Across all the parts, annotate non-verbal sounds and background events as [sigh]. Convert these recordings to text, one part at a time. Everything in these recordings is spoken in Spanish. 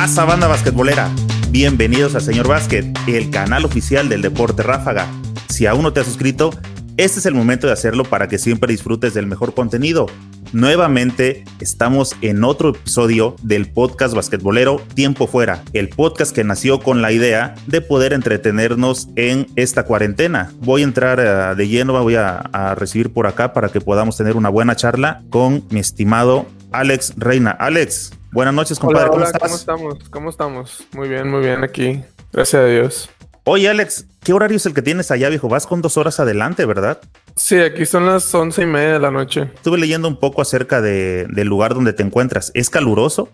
pasa banda basquetbolera? Bienvenidos a Señor Básquet, el canal oficial del deporte ráfaga. Si aún no te has suscrito, este es el momento de hacerlo para que siempre disfrutes del mejor contenido. Nuevamente estamos en otro episodio del podcast basquetbolero Tiempo Fuera, el podcast que nació con la idea de poder entretenernos en esta cuarentena. Voy a entrar uh, de lleno, voy a, recibir por acá para que podamos tener una buena charla con mi estimado Alex Reina. Alex, buenas noches, compadre. Hola, hola, ¿Cómo estás? ¿Cómo estamos? ¿Cómo estamos? Muy bien, muy bien aquí. Gracias a Dios. Oye, Alex, ¿qué horario es el que tienes allá, viejo? Vas con dos horas adelante, ¿verdad? Sí, aquí son las once y media de la noche. Estuve leyendo un poco acerca de, del lugar donde te encuentras. ¿Es caluroso?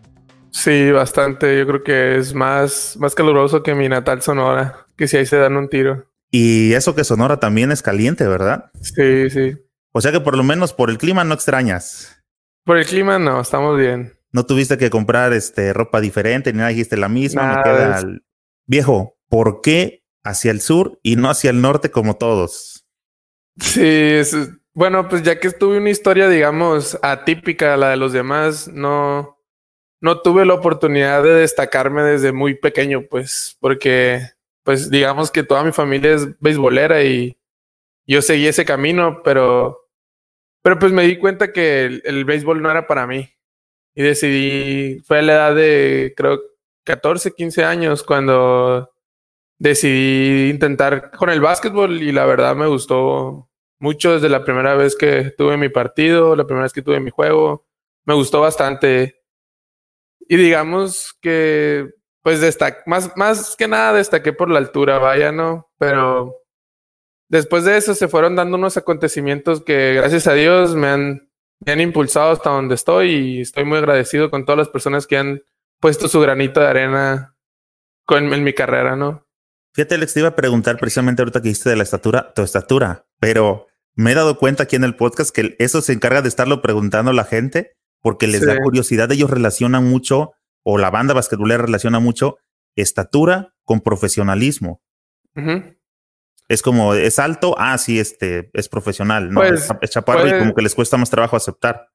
Sí, bastante. Yo creo que es más, más caluroso que mi natal Sonora, que si ahí se dan un tiro. Y eso que Sonora también es caliente, ¿verdad? Sí, sí. O sea que por lo menos por el clima no extrañas. Por el clima no, estamos bien. No tuviste que comprar este ropa diferente, ni nada dijiste la misma, Nada me queda Viejo, ¿por qué hacia el sur y no hacia el norte como todos? Sí, es- bueno, pues ya que tuve una historia, digamos, atípica a la de los demás, no, no tuve la oportunidad de destacarme desde muy pequeño, pues, porque, pues, digamos que toda mi familia es beisbolera y yo seguí ese camino, pero, pero pues me di cuenta que el, el béisbol no era para mí y decidí, fue a la edad de, creo, 14, 15 años cuando decidí intentar con el básquetbol y la verdad me gustó mucho desde la primera vez que tuve mi partido, la primera vez que tuve mi juego. Me gustó bastante. Y digamos que, pues, destac más, más que nada destaqué por la altura, vaya, ¿no? Pero después de eso se fueron dando unos acontecimientos que, gracias a Dios, me han, me han impulsado hasta donde estoy y estoy muy agradecido con todas las personas que han puesto su granito de arena con, en mi carrera, ¿no? Fíjate, Alex, te iba a preguntar precisamente ahorita que dijiste de la estatura, tu estatura, pero me he dado cuenta aquí en el podcast que eso se encarga de estarlo preguntando a la gente porque les Sí. da curiosidad. Ellos relacionan mucho, o la banda basquetbolera relaciona mucho, estatura con profesionalismo. Es como, es alto, ah, sí, este, es profesional, ¿no? Pues, es chaparro y como que les cuesta más trabajo aceptar.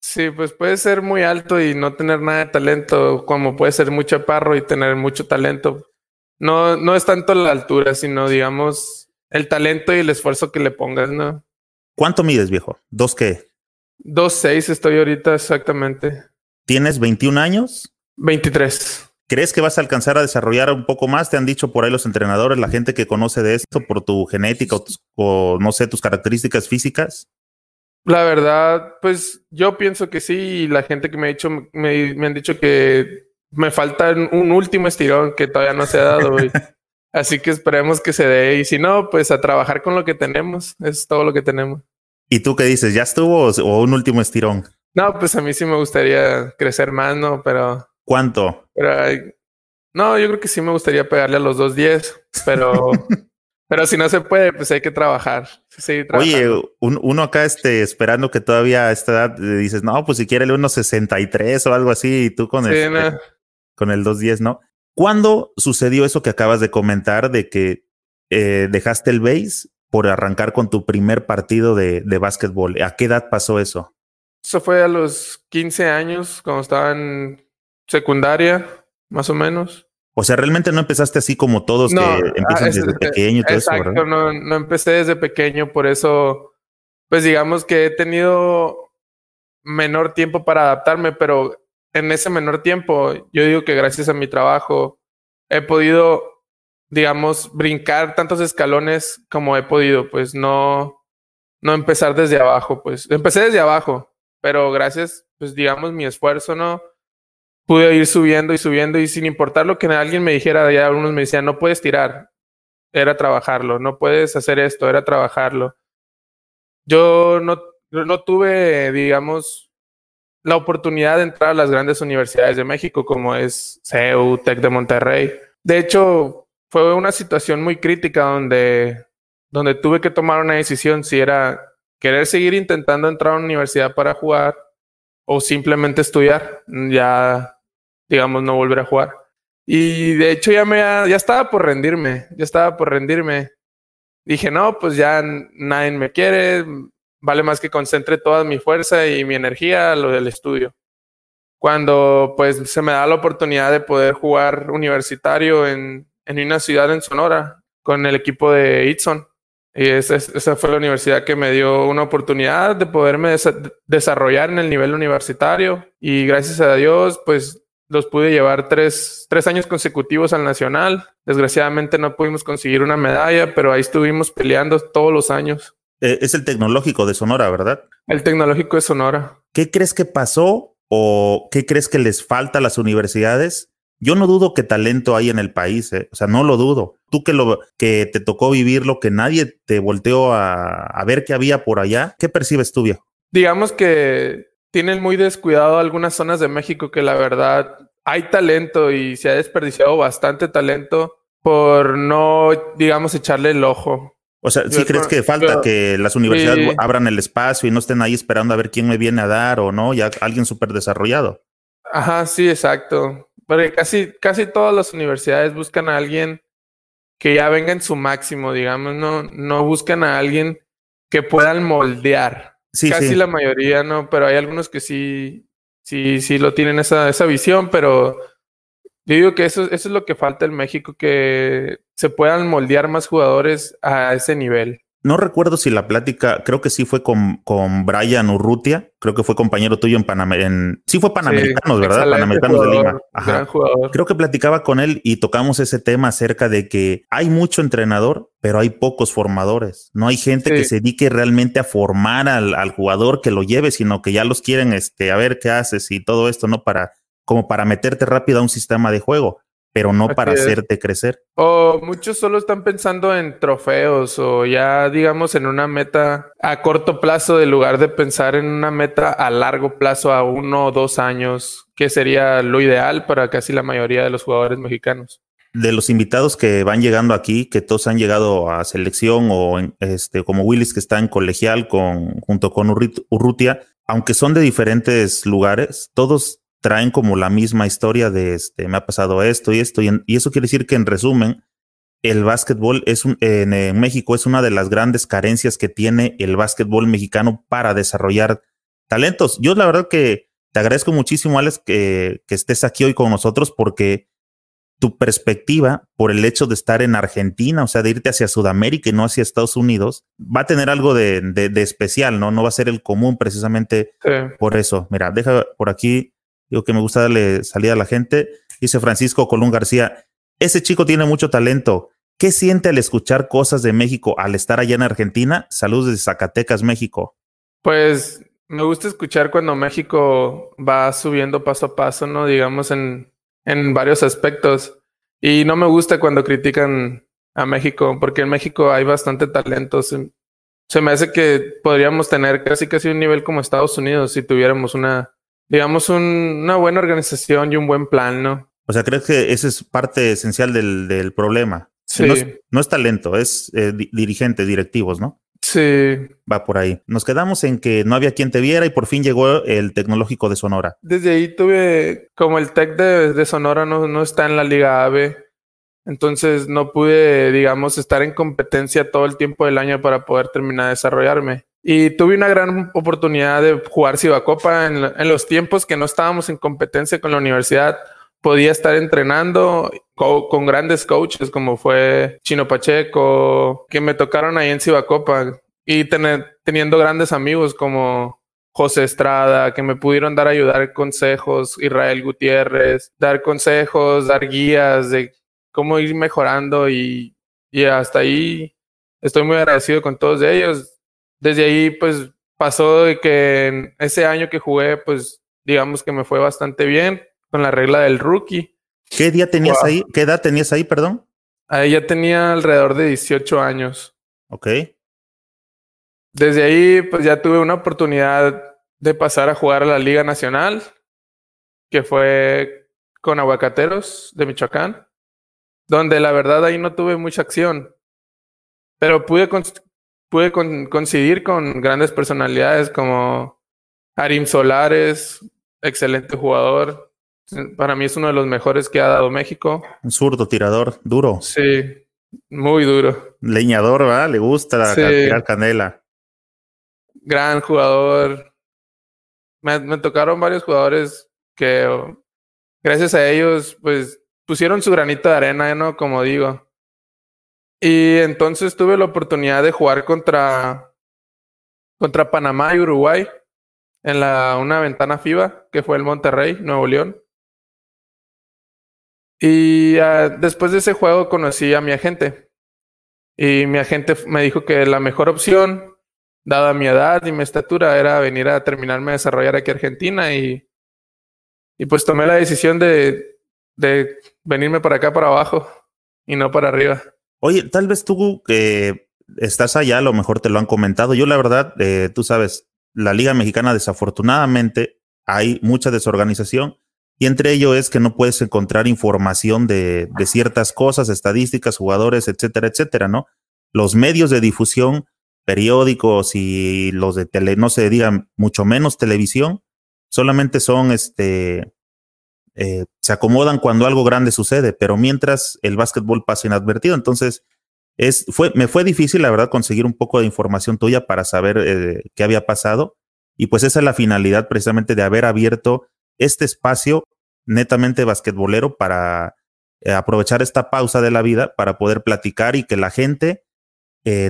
Sí, pues puede ser muy alto y no tener nada de talento, como puede ser muy chaparro y tener mucho talento. No, no es tanto la altura, sino digamos el talento y el esfuerzo que le pongas, ¿no? ¿Cuánto mides, viejo? ¿Dos qué? 2.6 estoy ahorita exactamente. ¿Tienes 21 años? 23. ¿Crees que vas a alcanzar a desarrollar un poco más? Te han dicho por ahí los entrenadores, la gente que conoce de esto, por tu genética o, tus- o no sé, tus características físicas. La verdad, pues yo pienso que sí, y la gente que me ha dicho, me, me han dicho que me falta un último estirón que todavía no se ha dado. güey. [laughs] Así que esperemos que se dé. Y si no, pues a trabajar con lo que tenemos. Es todo lo que tenemos. ¿Y tú qué dices? ¿Ya estuvo o, o un último estirón? No, pues a mí sí me gustaría crecer más, ¿no? Pero, ¿Cuánto? Pero no, yo creo que sí me gustaría pegarle a los 2.10, pero, [laughs] pero si no se puede, pues hay que trabajar. Sí, Oye, un- uno acá este, esperando que todavía a esta edad eh, dices, no, pues si quiere unos 63 o algo así, y tú con, Sí, este, no. con el 210, ¿no? ¿Cuándo sucedió eso que acabas de comentar de que eh, dejaste el base por arrancar con tu primer partido de, de básquetbol? ¿A qué edad pasó eso? Eso fue a los 15 años, cuando estaba en secundaria, más o menos. O sea, realmente no empezaste así como todos No, que empiezan ah, es- desde es- pequeño y todo eso, Exacto, ¿verdad? no, no empecé desde pequeño, por eso, pues digamos que he tenido menor tiempo para adaptarme, pero en ese menor tiempo, yo digo que gracias a mi trabajo he podido, digamos, brincar tantos escalones como he podido, pues no, no empezar desde abajo, pues empecé desde abajo, pero gracias, pues digamos, mi esfuerzo, ¿no? Pude ir subiendo y subiendo y sin importar lo que alguien me dijera, ya algunos me decían, no puedes tirar, era trabajarlo, no puedes hacer esto, era trabajarlo. Yo no, no tuve, digamos, la oportunidad de entrar a las grandes universidades de México, como es CEU, TEC de Monterrey. De hecho, fue una situación muy crítica donde, donde tuve que tomar una decisión si era querer seguir intentando entrar a una universidad para jugar o simplemente estudiar, ya, digamos, no volver a jugar. Y de hecho ya me ya estaba por rendirme, ya estaba por rendirme. Dije, no, pues ya nadie me quiere, vale más que concentre toda mi fuerza y mi energía a lo del estudio. cuando pues se me da la oportunidad de poder jugar universitario en, en una ciudad en Sonora con el equipo de Itson. Y esa, esa, fue la universidad que me dio una oportunidad de poderme desarrollar en el nivel universitario. Y gracias a Dios, pues los pude llevar tres, tres años consecutivos al Nacional. Desgraciadamente no pudimos conseguir una medalla, pero ahí estuvimos peleando todos los años. Eh, es el tecnológico de Sonora, ¿verdad? El tecnológico de Sonora. ¿Qué crees que pasó o qué crees que les falta a las universidades yo no dudo que talento hay en el país, ¿eh? o sea, no lo dudo. Tú que, lo, que te tocó vivirlo, que nadie te volteó a, a ver qué había por allá, ¿qué percibes tú, viejo? Digamos que tienen muy descuidado algunas zonas de México que la verdad hay talento y se ha desperdiciado bastante talento por no, digamos, echarle el ojo. O sea, ¿sí crees que falta que las universidades abran el espacio y no estén ahí esperando a ver quién me viene a dar o no? Ya alguien súper desarrollado. Ajá, sí, exacto. Porque casi, casi todas las universidades buscan a alguien que ya venga en su máximo, digamos, no, no buscan a alguien que puedan moldear. Sí, casi la mayoría no, pero hay algunos que sí, sí, sí lo tienen esa, esa visión, pero yo digo que eso, eso es lo que falta en México, que se puedan moldear más jugadores a ese nivel no recuerdo si la plática, creo que sí fue con, con Brian Urrutia, creo que fue compañero tuyo en Panamá, sí fue Panamericanos, ¿verdad? Panamericanos de Lima. Ajá. Creo que platicaba con él y tocamos ese tema acerca de que hay mucho entrenador, pero hay pocos formadores. No hay gente que se dedique realmente a formar al, al, jugador que lo lleve, sino que ya los quieren, este, a ver qué haces y todo esto, ¿no? Para, como para meterte rápido a un sistema de juego pero no para hacerte crecer. O muchos solo están pensando en trofeos o ya digamos en una meta a corto plazo en lugar de pensar en una meta a largo plazo a uno o dos años, que sería lo ideal para casi la mayoría de los jugadores mexicanos. De los invitados que van llegando aquí, que todos han llegado a selección o este, como Willis que está en colegial con, junto con Urrutia, aunque son de diferentes lugares, todos traen como la misma historia de este, me ha pasado esto y esto, y, eso quiere decir que en resumen, el básquetbol es un, en, México es una de las grandes carencias que tiene el básquetbol mexicano para desarrollar talentos. Yo la verdad que te agradezco muchísimo, Alex, que, que estés aquí hoy con nosotros porque tu perspectiva por el hecho de estar en Argentina, o sea, de irte hacia Sudamérica y no hacia Estados Unidos, va a tener algo de, de, especial, ¿no? No va a ser el común precisamente por eso. Mira, deja por aquí digo que me gusta darle salida a la gente. Dice Francisco Colón García, ese chico tiene mucho talento. ¿Qué siente al escuchar cosas de México al estar allá en Argentina? Saludos desde Zacatecas, México. Pues me gusta escuchar cuando México va subiendo paso a paso, ¿no? Digamos en, en varios aspectos. Y no me gusta cuando critican a México, porque en México hay bastante talento. Se, se me hace que podríamos tener casi casi un nivel como Estados Unidos si tuviéramos una, digamos, una buena organización y un buen plan, ¿no? O sea, ¿crees que esa es parte esencial del, del problema? Sí. No es, talento, es eh, dirigentes, directivos, ¿no? Sí. Va por ahí. Nos quedamos en que no había quien te viera y por fin llegó el tecnológico de Sonora. Desde ahí tuve, como el tech de, de Sonora no, no está en la Liga AVE, entonces no pude, digamos, estar en competencia todo el tiempo del año para poder terminar de desarrollarme. Y tuve una gran oportunidad de jugar Cibacopa en, en los tiempos que no estábamos en competencia con la universidad. Podía estar entrenando con grandes coaches como fue Chino Pacheco, que me tocaron ahí en Cibacopa y teniendo grandes amigos como José Estrada, que me pudieron dar ayudar consejos, Israel Gutiérrez, dar consejos, dar guías de cómo ir mejorando y hasta ahí estoy muy agradecido con todos ellos desde ahí, pues pasó de que en ese año que jugué, pues digamos que me fue bastante bien con la regla del rookie. ¿Qué día tenías ahí? ¿Qué edad tenías ahí, perdón? Ahí ya tenía alrededor de 18 años. Ok. Desde ahí, pues ya tuve una oportunidad de pasar a jugar a la Liga Nacional, que fue con Aguacateros de Michoacán, donde la verdad ahí no tuve mucha acción, pero pude pude coincidir con grandes personalidades como Arim Solares, excelente jugador. Para mí es uno de los mejores que ha dado México. Un zurdo tirador, duro. Sí, muy duro. Leñador, ¿verdad? Le gusta tirar canela. Gran jugador. Me, me, tocaron varios jugadores que gracias a ellos, pues pusieron su granito de arena, ¿no? Como digo. Y entonces tuve la oportunidad de jugar contra, contra Panamá y Uruguay en la, una ventana FIBA, que fue el Monterrey, Nuevo León. Y uh, después de ese juego conocí a mi agente. Y mi agente me dijo que la mejor opción, dada mi edad y mi estatura, era venir a terminarme a desarrollar aquí en Argentina. Y, y pues tomé la decisión de, de venirme para acá, para abajo, y no para arriba. Oye, tal vez tú que estás allá, a lo mejor te lo han comentado. Yo la verdad, eh, tú sabes, la Liga Mexicana desafortunadamente hay mucha desorganización y entre ello es que no puedes encontrar información de, de, ciertas cosas, estadísticas, jugadores, etcétera, etcétera, ¿no? Los medios de difusión, periódicos y los de tele, no se digan mucho menos televisión, solamente son este, eh, se acomodan cuando algo grande sucede, pero mientras el básquetbol pasa inadvertido, entonces es, fue, me fue difícil, la verdad, conseguir un poco de información tuya para saber eh, qué había pasado. Y pues esa es la finalidad precisamente de haber abierto este espacio netamente basquetbolero para eh, aprovechar esta pausa de la vida para poder platicar y que la gente,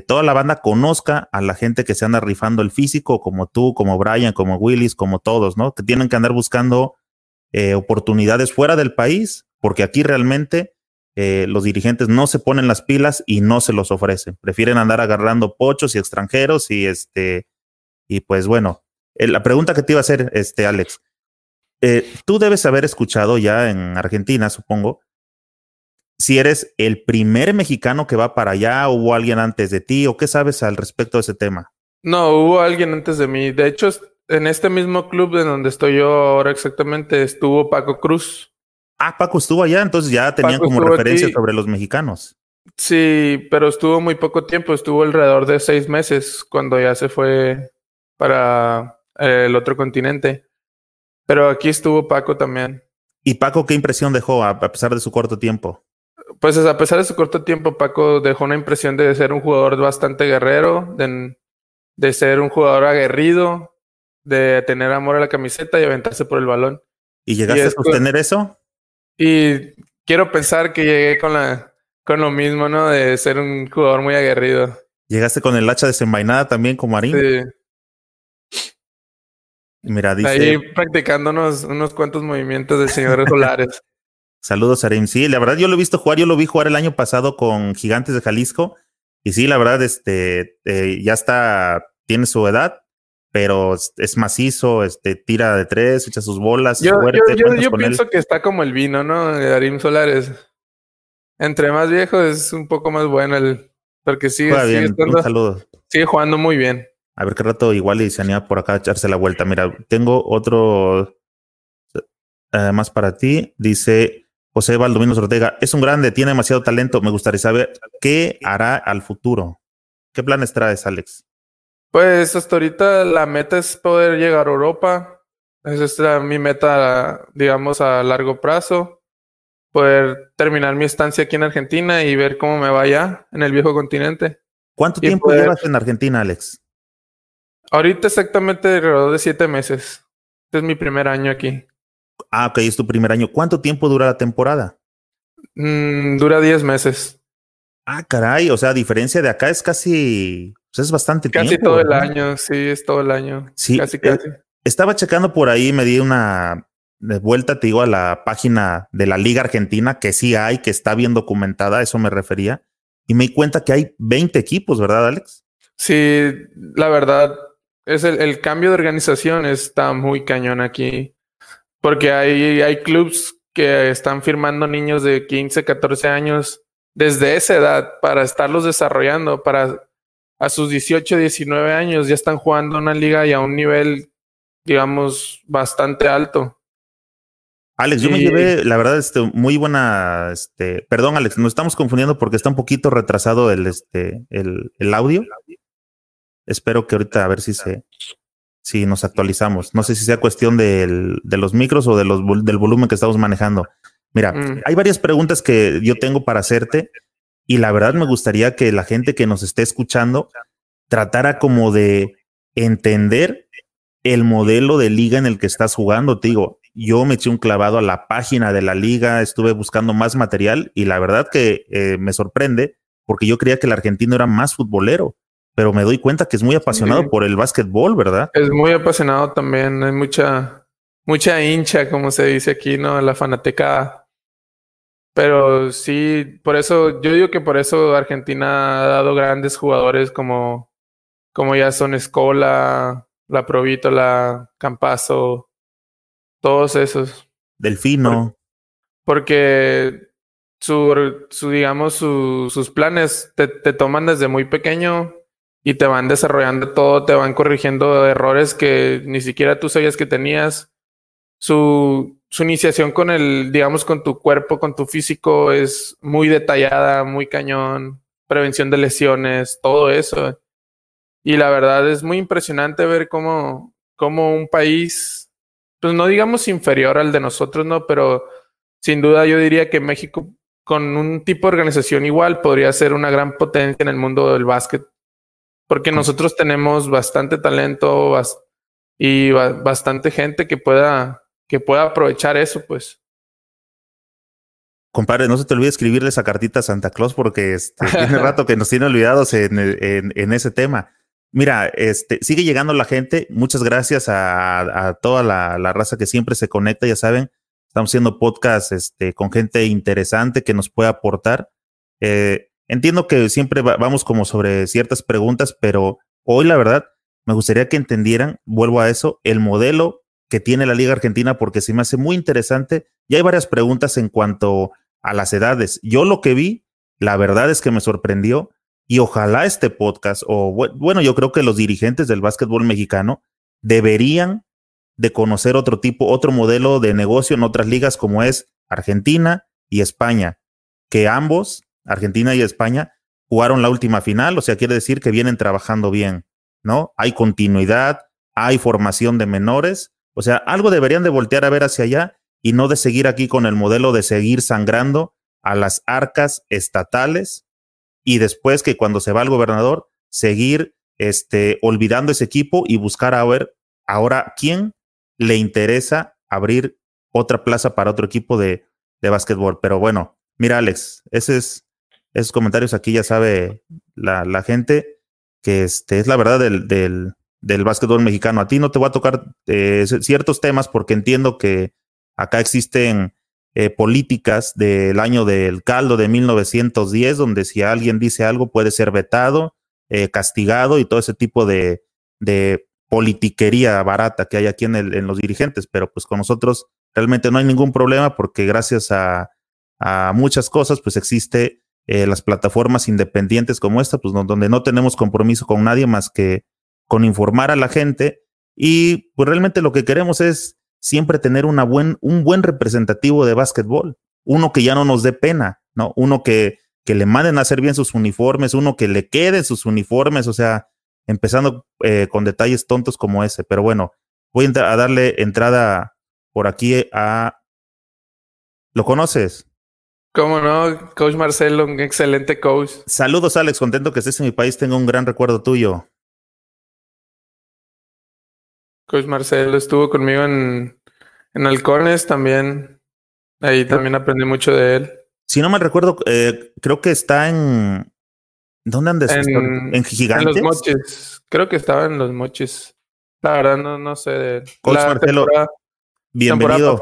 toda la banda conozca a la gente que se anda rifando el físico, como tú, como Brian, como Willis, como todos, ¿no? Que tienen que andar buscando eh, oportunidades fuera del país, porque aquí realmente eh, los dirigentes no se ponen las pilas y no se los ofrecen. Prefieren andar agarrando pochos y extranjeros y este, y pues bueno, eh, la pregunta que te iba a hacer, este, Alex, tú debes haber escuchado ya en Argentina, supongo, si eres el primer mexicano que va para allá, o hubo alguien antes de ti, o qué sabes al respecto de ese tema. No, hubo alguien antes de mí. De hecho, en este mismo club en donde estoy yo ahora exactamente estuvo Paco Cruz. Ah, Paco estuvo allá, entonces ya tenían Paco como referencia sobre los mexicanos. Sí, pero estuvo muy poco tiempo, estuvo alrededor de seis meses cuando ya se fue para el otro continente. Pero aquí estuvo Paco también. ¿Y Paco qué impresión dejó a pesar de su corto tiempo? Pues a pesar de su corto tiempo, Paco dejó una impresión de ser un jugador bastante guerrero, de, de ser un jugador aguerrido, de tener amor a la camiseta y aventarse por el balón. ¿Y llegaste a sostener eso? Y quiero pensar que llegué con la con lo mismo, ¿no? De ser un jugador muy aguerrido. ¿Llegaste con el hacha desenvainada también como Marín? Sí. Mira, dice... Ahí practicándonos unos cuantos movimientos del señor [laughs] Solares. Saludos, Arim. Sí, la verdad yo lo he visto jugar, yo lo vi jugar el año pasado con Gigantes de Jalisco. Y sí, la verdad, este, eh, ya está, tiene su edad, pero es macizo, este, tira de tres, echa sus bolas. Yo, fuerte, yo, yo, yo pienso él. que está como el vino, ¿no? Darim Solares. Entre más viejo es un poco más bueno el. Porque sigue, Juega sigue, bien. estando, Un saludo. sigue jugando muy bien. A ver qué rato igual y se anima por acá a echarse la vuelta. Mira, tengo otro eh, más para ti. Dice José Valdomino Ortega, es un grande, tiene demasiado talento. Me gustaría saber qué hará al futuro. ¿Qué planes traes, Alex? Pues hasta ahorita la meta es poder llegar a Europa. Esa es mi meta, digamos, a largo plazo. Poder terminar mi estancia aquí en Argentina y ver cómo me va allá en el viejo continente. ¿Cuánto y tiempo poder... llevas en Argentina, Alex? Ahorita exactamente alrededor de siete meses. Este es mi primer año aquí. Ah, ok, es tu primer año. ¿Cuánto tiempo dura la temporada? Mm, dura diez meses. Ah, caray, o sea, a diferencia de acá es casi pues es bastante casi tiempo. todo ¿verdad? el año, sí, es todo el año. Sí, casi, casi. Eh, estaba checando por ahí, me di una de vuelta, te digo, a la página de la Liga Argentina, que sí hay, que está bien documentada, a eso me refería, y me di cuenta que hay 20 equipos, ¿verdad, Alex? Sí, la verdad, es el, el cambio de organización está muy cañón aquí, porque hay, hay clubs que están firmando niños de 15, 14 años desde esa edad para estarlos desarrollando, para a sus 18, 19 años ya están jugando una liga y a un nivel, digamos, bastante alto. Alex, yo me llevé, la verdad, este, muy buena, este, perdón, Alex, nos estamos confundiendo porque está un poquito retrasado el, este, el, el audio. Espero que ahorita a ver si se, si nos actualizamos. No sé si sea cuestión del, de los micros o de los, del volumen que estamos manejando. Mira, mm. hay varias preguntas que yo tengo para hacerte y la verdad me gustaría que la gente que nos esté escuchando tratara como de entender el modelo de liga en el que estás jugando. Te digo, yo me eché un clavado a la página de la liga, estuve buscando más material y la verdad que eh, me sorprende porque yo creía que el argentino era más futbolero, pero me doy cuenta que es muy apasionado por el básquetbol, ¿verdad? Es muy apasionado también, hay mucha, mucha hincha, como se dice aquí, ¿no? La fanateca. Pero sí, por eso, yo digo que por eso Argentina ha dado grandes jugadores como, como ya son Escola, La Provítola, Campazo, todos esos. Delfino. Porque su, su digamos, sus planes te, te, toman desde muy pequeño y te van desarrollando todo, te van corrigiendo errores que ni siquiera tú sabías que tenías. Su, su iniciación con el, digamos, con tu cuerpo, con tu físico es muy detallada, muy cañón, prevención de lesiones, todo eso. Y la verdad es muy impresionante ver cómo, cómo un país, pues no digamos inferior al de nosotros, ¿no? Pero sin duda yo diría que México con un tipo de organización igual podría ser una gran potencia en el mundo del básquet. Porque nosotros tenemos bastante talento y bastante gente que pueda, que pueda aprovechar eso, pues. Compadre, no se te olvide escribirle esa cartita a Santa Claus porque este, [laughs] tiene rato que nos tiene olvidados en, en, ese tema. Mira, este, sigue llegando la gente. Muchas gracias a, a toda la, la, raza que siempre se conecta, ya saben. Estamos haciendo podcast este, con gente interesante que nos puede aportar. Eh, entiendo que siempre vamos como sobre ciertas preguntas, pero hoy la verdad me gustaría que entendieran, vuelvo a eso, el modelo que tiene la Liga Argentina porque se me hace muy interesante. Y hay varias preguntas en cuanto a las edades. Yo lo que vi, la verdad es que me sorprendió y ojalá este podcast, o bueno, yo creo que los dirigentes del básquetbol mexicano deberían de conocer otro tipo, otro modelo de negocio en otras ligas como es Argentina y España, que ambos, Argentina y España, jugaron la última final, o sea, quiere decir que vienen trabajando bien, ¿no? Hay continuidad, hay formación de menores, o sea, algo deberían de voltear a ver hacia allá y no de seguir aquí con el modelo de seguir sangrando a las arcas estatales y después que cuando se va el gobernador, seguir este, olvidando ese equipo y buscar a ver ahora quién le interesa abrir otra plaza para otro equipo de, de básquetbol. Pero bueno, mira, Alex, esos comentarios aquí ya sabe la, la gente que este, es la verdad del, del, del, básquetbol mexicano. A ti no te voy a tocar eh, ciertos temas porque entiendo que acá existen eh, políticas del año del caldo de 1910, donde si alguien dice algo puede ser vetado, eh, castigado y todo ese tipo de, politiquería barata que hay aquí en, los dirigentes, pero pues con nosotros realmente no hay ningún problema porque gracias a, muchas cosas pues existe las plataformas independientes como esta, pues donde no tenemos compromiso con nadie más que con informar a la gente y pues realmente lo que queremos es siempre tener una buen, un buen representativo de básquetbol, uno que ya no nos dé pena, ¿no? Uno que, que le manden a hacer bien sus uniformes, uno que le quede sus uniformes, o sea, empezando eh, con detalles tontos como ese. Pero bueno, voy a darle entrada por aquí a... ¿Lo conoces? ¿Cómo no? Coach Marcelo, un excelente coach. Saludos, Alex. Contento que estés en mi país. Tengo un gran recuerdo tuyo. Coach Marcelo estuvo conmigo en, en Halcones también. Ahí también aprendí mucho de él. Si no me recuerdo, eh, creo que está en, ¿Dónde andas? En, ¿En Gigantes? En los moches. Creo que estaba en los moches. La verdad, no, no sé. Coach la Marcelo, bienvenido.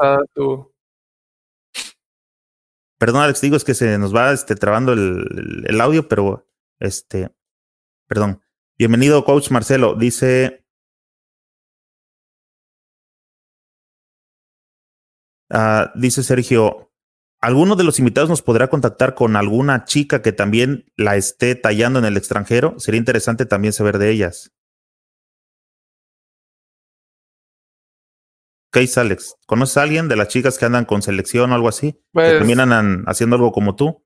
Perdón, Alex, digo, es que se nos va este, trabando el, el, audio, pero este, perdón. Bienvenido, Coach Marcelo. Dice. Uh, dice Sergio, ¿Alguno de los invitados nos podrá contactar con alguna chica que también la esté tallando en el extranjero? Sería interesante también saber de ellas. ¿Qué Alex? ¿Conoces a alguien de las chicas que andan con selección o algo así? que Pues, también andan haciendo algo como tú.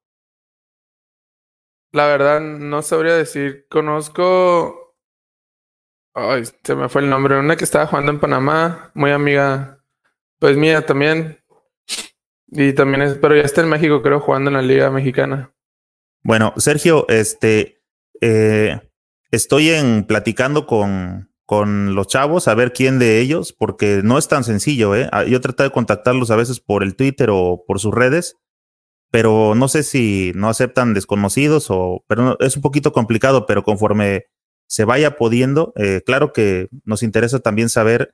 la verdad, no sabría decir. Conozco. Ay, se me fue el nombre. Una que estaba jugando en Panamá, muy amiga. Pues mía también. Y también es, pero ya está en México, creo, jugando en la Liga Mexicana. Bueno, Sergio, este, eh, estoy en platicando con, con los chavos a ver quién de ellos, porque no es tan sencillo, ¿eh? Ah, yo traté de contactarlos a veces por el Twitter o por sus redes, pero no sé si no aceptan desconocidos o, pero es un poquito complicado, pero conforme se vaya pudiendo, eh, claro que nos interesa también saber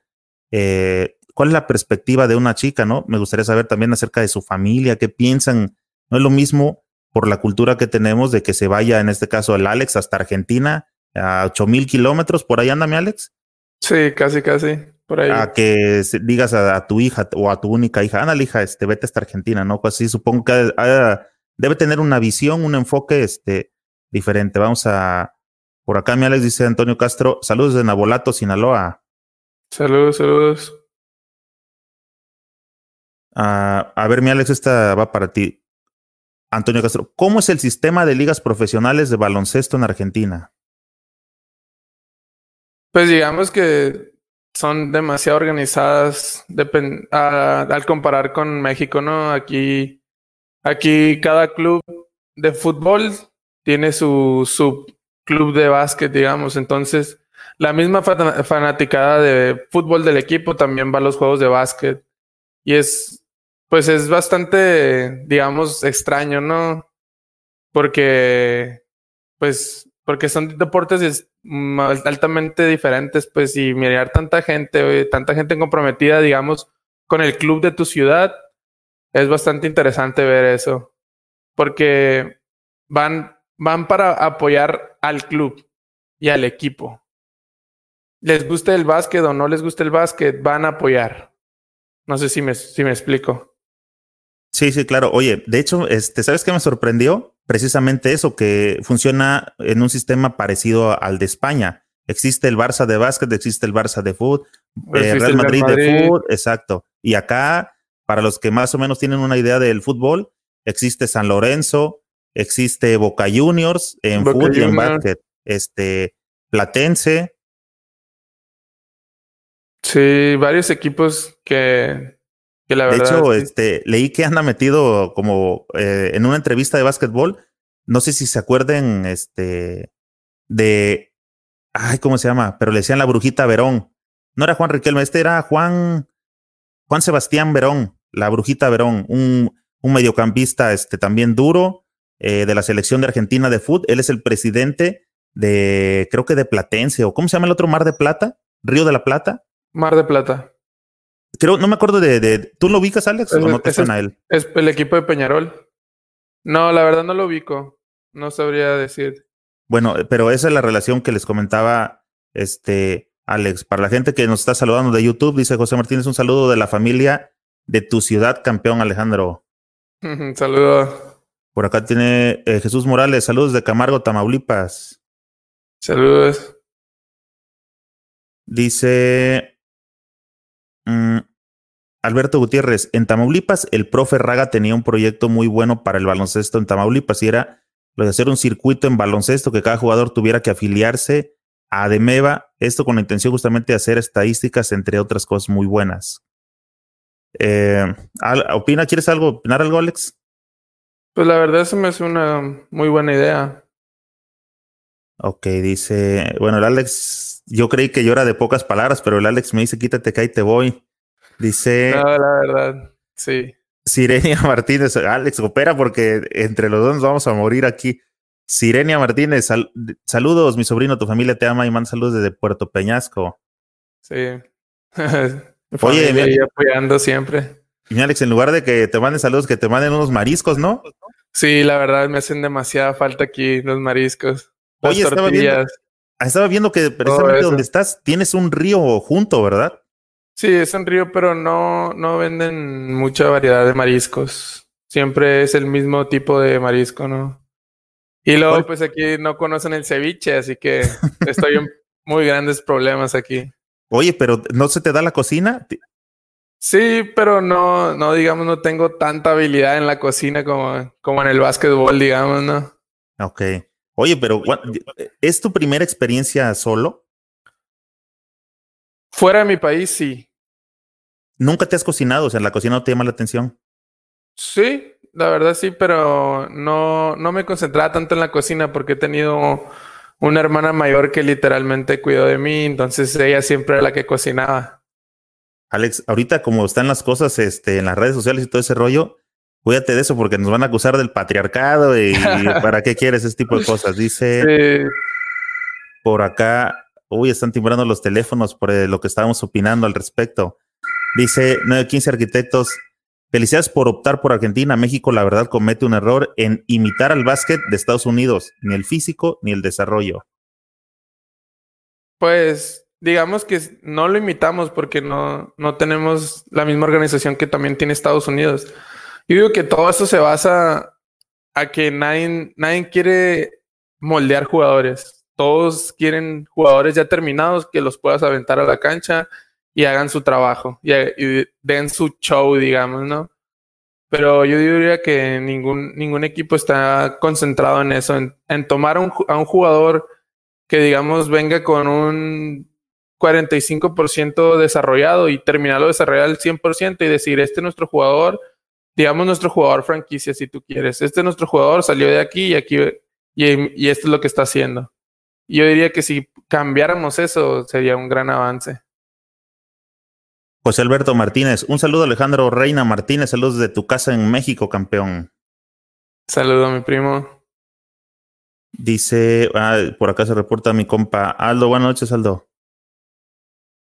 eh, cuál es la perspectiva de una chica, ¿no? Me gustaría saber también acerca de su familia, qué piensan. No es lo mismo por la cultura que tenemos de que se vaya, en este caso, el Alex hasta Argentina, a ocho mil kilómetros, por ahí anda mi Alex. Sí, casi, casi, por ahí. A que digas a, tu hija o a tu única hija, anda, hija, este, vete hasta Argentina, ¿no? Pues sí, supongo que debe tener una visión, un enfoque, este, diferente. Vamos a, por acá mi Alex dice Antonio Castro, saludos de Nabolato, Sinaloa. Saludos, saludos. Ah, a ver, mi Alex, esta va para ti. Antonio Castro, ¿cómo es el sistema de ligas profesionales de baloncesto en Argentina? Pues digamos que son demasiado organizadas al comparar con México, ¿no? Aquí, aquí cada club de fútbol tiene su subclub de básquet, digamos. Entonces, la misma fanaticada de fútbol del equipo también va a los juegos de básquet. Y es, pues es bastante, digamos, extraño, ¿no? Porque, pues, porque son deportes altamente diferentes, pues, y mirar tanta gente, tanta gente comprometida, digamos, con el club de tu ciudad, es bastante interesante ver eso. Porque van, van para apoyar al club y al equipo. Les guste el básquet o no les guste el básquet, van a apoyar. No sé si me, si me explico. Sí, sí, claro. Oye, de hecho, este, ¿sabes qué me sorprendió? Precisamente eso, que funciona en un sistema parecido al de España. Existe el Barça de básquet, existe el Barça de fútbol, eh, Real Madrid, de fútbol, exacto. Y acá, para los que más o menos tienen una idea del fútbol, existe San Lorenzo, existe Boca Juniors en fútbol y en básquet, este, Platense. Sí, varios equipos que de hecho, este, leí que anda metido como eh, en una entrevista de básquetbol. No sé si se acuerden este, de. Ay, ¿cómo se llama? Pero le decían la brujita Verón. No era Juan Riquelme, este era Juan. Juan Sebastián Verón, la brujita Verón, un, un mediocampista este, también duro eh, de la selección de Argentina de fútbol. Él es el presidente de, creo que de Platense, o ¿cómo se llama el otro Mar de Plata? Río de la Plata. Mar de Plata. Creo, no me acuerdo de, ¿Tú lo ubicas, Alex? ¿O no te suena él? Es el equipo de Peñarol. No, la verdad no lo ubico. No sabría decir. Bueno, pero esa es la relación que les comentaba este Alex. Para la gente que nos está saludando de YouTube, dice José Martínez, un saludo de la familia de tu ciudad, campeón Alejandro. [laughs] Saludo. Por acá tiene eh, Jesús Morales, saludos de Camargo, Tamaulipas. Saludos. Dice Mm, Alberto Gutiérrez, en Tamaulipas, el profe Raga tenía un proyecto muy bueno para el baloncesto en Tamaulipas y era lo de hacer un circuito en baloncesto que cada jugador tuviera que afiliarse a Demeva, esto con la intención justamente de hacer estadísticas, entre otras cosas muy buenas. Eh, ¿Opina? ¿Quieres algo? ¿Opinar algo, Alex? Pues la verdad, eso me hace una muy buena idea. Ok, dice, bueno, el Alex, yo creí que yo era de pocas palabras, pero el Alex me dice, quítate que ahí te voy. Dice... No, la verdad, sí. Sirenia [laughs] Martínez, Alex, opera porque entre los dos nos vamos a morir aquí. Sirenia Martínez, saludos, mi sobrino, tu familia te ama y manda saludos desde Puerto Peñasco. Sí. [laughs] Oye, me, apoyando siempre. Y Alex, en lugar de que te manden saludos, que te manden unos mariscos, ¿no? Sí, la verdad me hacen demasiada falta aquí los mariscos. Oye, estaba viendo, estaba viendo, que precisamente donde estás tienes un río junto, ¿verdad? Sí, es un río, pero no, no venden mucha variedad de mariscos. Siempre es el mismo tipo de marisco, ¿no? Y luego, pues aquí no conocen el ceviche, así que estoy en [laughs] muy grandes problemas aquí. Oye, pero ¿no se te da la cocina? Sí, pero no, no, digamos, no tengo tanta habilidad en la cocina como, como en el básquetbol, digamos, ¿no? Ok. Oye, pero ¿es tu primera experiencia solo? Fuera de mi país, sí. ¿Nunca te has cocinado? O sea, ¿la cocina no te llama la atención? Sí, la verdad sí, pero no, no me concentraba tanto en la cocina porque he tenido una hermana mayor que literalmente cuidó de mí, entonces ella siempre era la que cocinaba. Alex, ahorita como están las cosas este, en las redes sociales y todo ese rollo, cuídate de eso porque nos van a acusar del patriarcado y, [laughs] para qué quieres ese tipo de cosas. Dice por acá, uy, están timbrando los teléfonos por eh, lo que estábamos opinando al respecto. Dice 915 arquitectos, felicidades por optar por Argentina. México, la verdad, comete un error en imitar al básquet de Estados Unidos, ni el físico ni el desarrollo. Pues digamos que no lo imitamos porque no, no tenemos la misma organización que también tiene Estados Unidos. Yo digo que todo eso se basa a que nadie, nadie quiere moldear jugadores. Todos quieren jugadores ya terminados que los puedas aventar a la cancha y hagan su trabajo y, den su show, digamos, ¿no? Pero yo diría que ningún, ningún equipo está concentrado en eso, en, tomar a un jugador que, digamos, venga con un 45% desarrollado y terminarlo de desarrollar al 100% y decir, este es nuestro jugador, digamos nuestro jugador franquicia si tú quieres, este es nuestro jugador, salió de aquí y aquí y, y esto es lo que está haciendo. Yo diría que si cambiáramos eso sería un gran avance. José Alberto Martínez, un saludo Alejandro Reina Martínez, saludos de tu casa en México, campeón. Saludo a mi primo. Dice, ah, por acá se reporta mi compa Aldo, buenas noches Aldo.